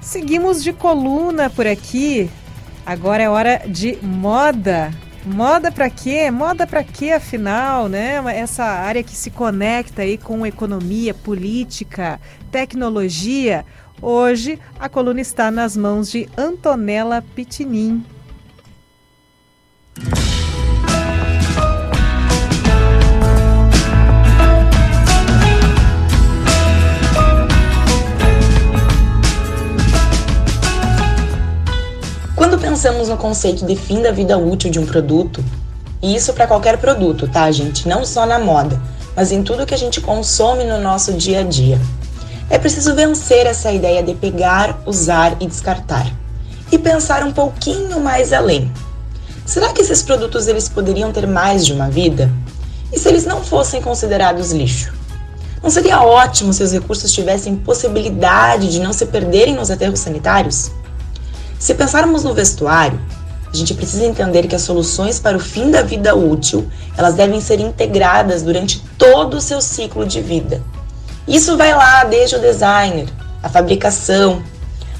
Seguimos de coluna por aqui. Agora é hora de moda. Moda para quê? Moda para quê, afinal, né? Essa área que se conecta aí com economia, política, tecnologia. Hoje a coluna está nas mãos de Antonella Pitinin. Pensamos no conceito de fim da vida útil de um produto, e isso para qualquer produto, tá, gente? Não só na moda, mas em tudo que a gente consome no nosso dia a dia. É preciso vencer essa ideia de pegar, usar e descartar. E pensar um pouquinho mais além. Será que esses produtos eles poderiam ter mais de uma vida? E se eles não fossem considerados lixo? Não seria ótimo se os recursos tivessem possibilidade de não se perderem nos aterros sanitários? Se pensarmos no vestuário, a gente precisa entender que as soluções para o fim da vida útil, elas devem ser integradas durante todo o seu ciclo de vida. Isso vai lá desde o designer, a fabricação,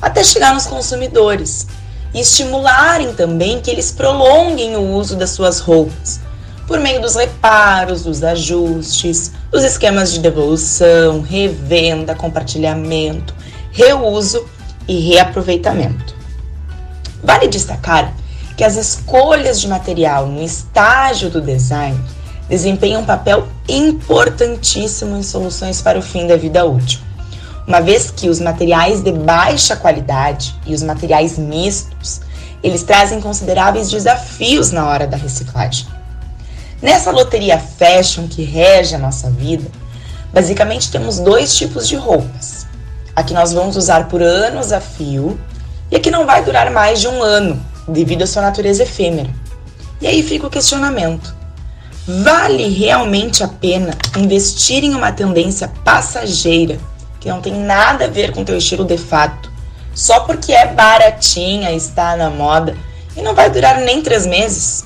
até chegar nos consumidores e estimularem também que eles prolonguem o uso das suas roupas por meio dos reparos, dos ajustes, dos esquemas de devolução, revenda, compartilhamento, reuso e reaproveitamento. Vale destacar que as escolhas de material no estágio do design desempenham um papel importantíssimo em soluções para o fim da vida útil, uma vez que os materiais de baixa qualidade e os materiais mistos, eles trazem consideráveis desafios na hora da reciclagem. Nessa loteria fashion que rege a nossa vida, basicamente temos dois tipos de roupas. A que nós vamos usar por anos a fio e a que não vai durar mais de um ano, devido à sua natureza efêmera. E aí fica o questionamento: vale realmente a pena investir em uma tendência passageira que não tem nada a ver com teu estilo de fato, só porque é baratinha, está na moda e não vai durar nem três meses?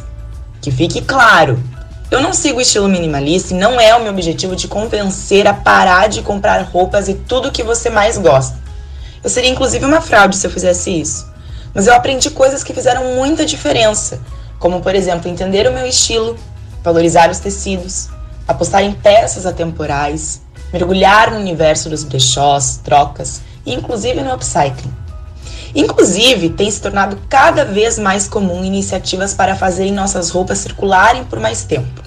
Que fique claro, eu não sigo o estilo minimalista e não é o meu objetivo de convencer a parar de comprar roupas e tudo que você mais gosta. Eu seria inclusive uma fraude se eu fizesse isso. Mas eu aprendi coisas que fizeram muita diferença, como por exemplo, entender o meu estilo, valorizar os tecidos, apostar em peças atemporais, mergulhar no universo dos brechós, trocas e inclusive no upcycling. Inclusive, tem se tornado cada vez mais comum iniciativas para fazerem nossas roupas circularem por mais tempo.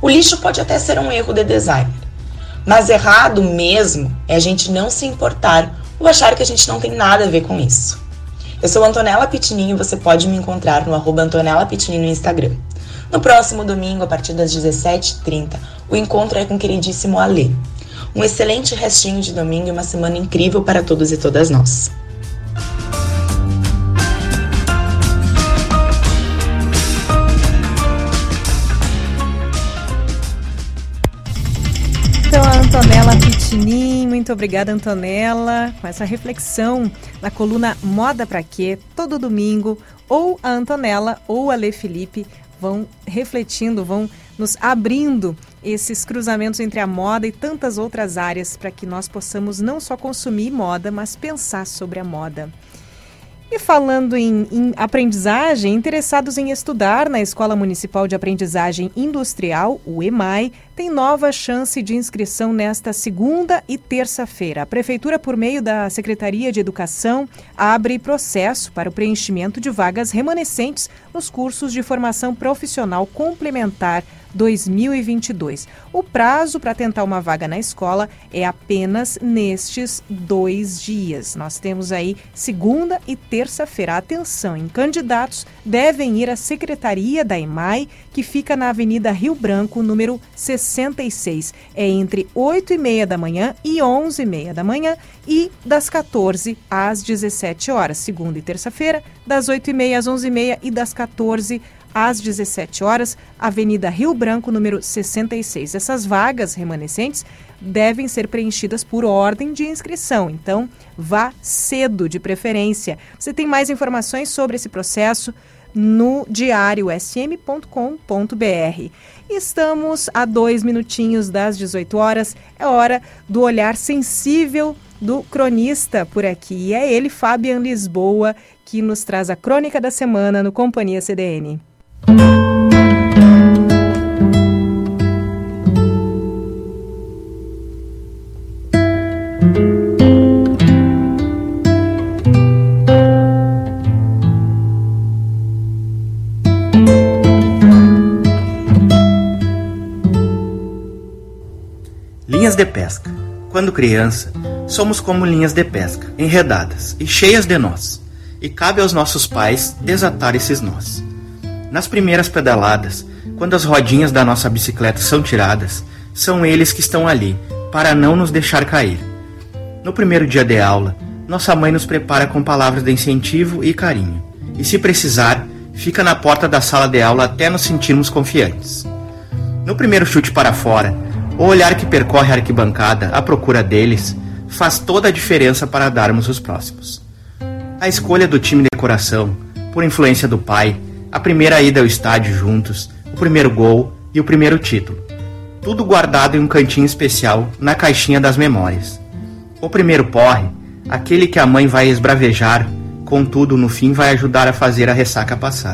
O lixo pode até ser um erro de designer, mas errado mesmo é a gente não se importar ou achar que a gente não tem nada a ver com isso. Eu sou Antonella Pitininho e você pode me encontrar no arroba Antonella Pitininho no Instagram. No próximo domingo, a partir das 17h30, o encontro é com o queridíssimo Alê. Um excelente restinho de domingo e uma semana incrível para todos e todas nós. Pitinin, muito obrigada, Antonella, com essa reflexão na coluna Moda Pra Quê, todo domingo, ou a Antonella ou a Lê Felipe vão refletindo, vão nos abrindo esses cruzamentos entre a moda e tantas outras áreas para que nós possamos não só consumir moda, mas pensar sobre a moda. E falando em, em, aprendizagem, interessados em estudar na Escola Municipal de Aprendizagem Industrial, o EMAI, tem nova chance de inscrição nesta segunda e terça-feira. A Prefeitura, por meio da Secretaria de Educação, abre processo para o preenchimento de vagas remanescentes nos cursos de formação profissional complementar 2022. O prazo para tentar uma vaga na escola é apenas nestes dois dias. Nós temos aí segunda e terça-feira. Atenção, em candidatos devem ir à secretaria da EMAI, que fica na Avenida Rio Branco, número 66. É entre 8 e meia da manhã e 11 e meia da manhã e das 14 às 17 horas, segunda e terça-feira, das 8 e meia às 11 e meia e das 14 às 17 horas, Avenida Rio Branco, número 66. Essas vagas remanescentes devem ser preenchidas por ordem de inscrição, então vá cedo, de preferência. Você tem mais informações sobre esse processo no diariosm.com.br. Estamos a dois minutinhos das 18 horas, é hora do olhar sensível do cronista por aqui. E é ele, Fabian Lisboa, que nos traz a crônica da semana no Companhia CDN. Linhas de pesca. Quando criança, somos como linhas de pesca, enredadas e cheias de nós, e cabe aos nossos pais desatar esses nós. Nas primeiras pedaladas, quando as rodinhas da nossa bicicleta são tiradas, são eles que estão ali, para não nos deixar cair. No primeiro dia de aula, nossa mãe nos prepara com palavras de incentivo e carinho, e se precisar, fica na porta da sala de aula até nos sentirmos confiantes. No primeiro chute para fora, o olhar que percorre a arquibancada à procura deles faz toda a diferença para darmos os próximos. A escolha do time de coração, por influência do pai, a primeira ida ao estádio juntos, o primeiro gol e o primeiro título. Tudo guardado em um cantinho especial na caixinha das memórias. O primeiro porre, aquele que a mãe vai esbravejar, contudo no fim vai ajudar a fazer a ressaca passar.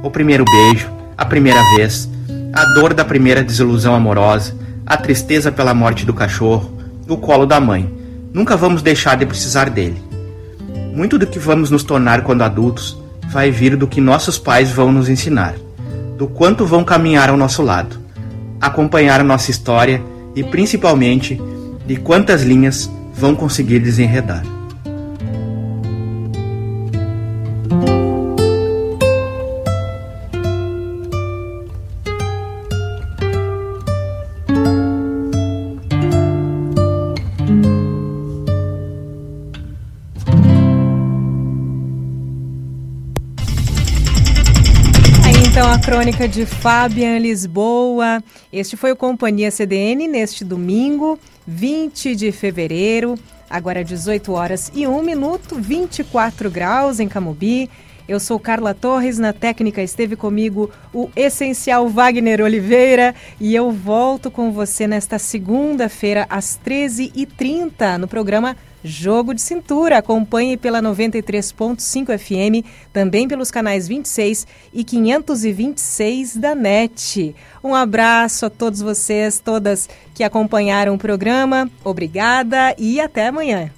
O primeiro beijo, a primeira vez, a dor da primeira desilusão amorosa, a tristeza pela morte do cachorro, o colo da mãe. Nunca vamos deixar de precisar dele. Muito do que vamos nos tornar quando adultos vai vir do que nossos pais vão nos ensinar, do quanto vão caminhar ao nosso lado, acompanhar a nossa história e principalmente de quantas linhas vão conseguir desenredar. Crônica de Fabian Lisboa. Este foi o Companhia CDN neste domingo, 20 de fevereiro, agora 18 horas e 1 minuto, 24 graus em Camubi. Eu sou Carla Torres, na técnica esteve comigo o essencial Wagner Oliveira e eu volto com você nesta segunda-feira às 13h30 no programa Jogo de Cintura. Acompanhe pela 93.5 FM, também pelos canais 26 e 526 da NET. Um abraço a todos vocês, todas que acompanharam o programa. Obrigada e até amanhã.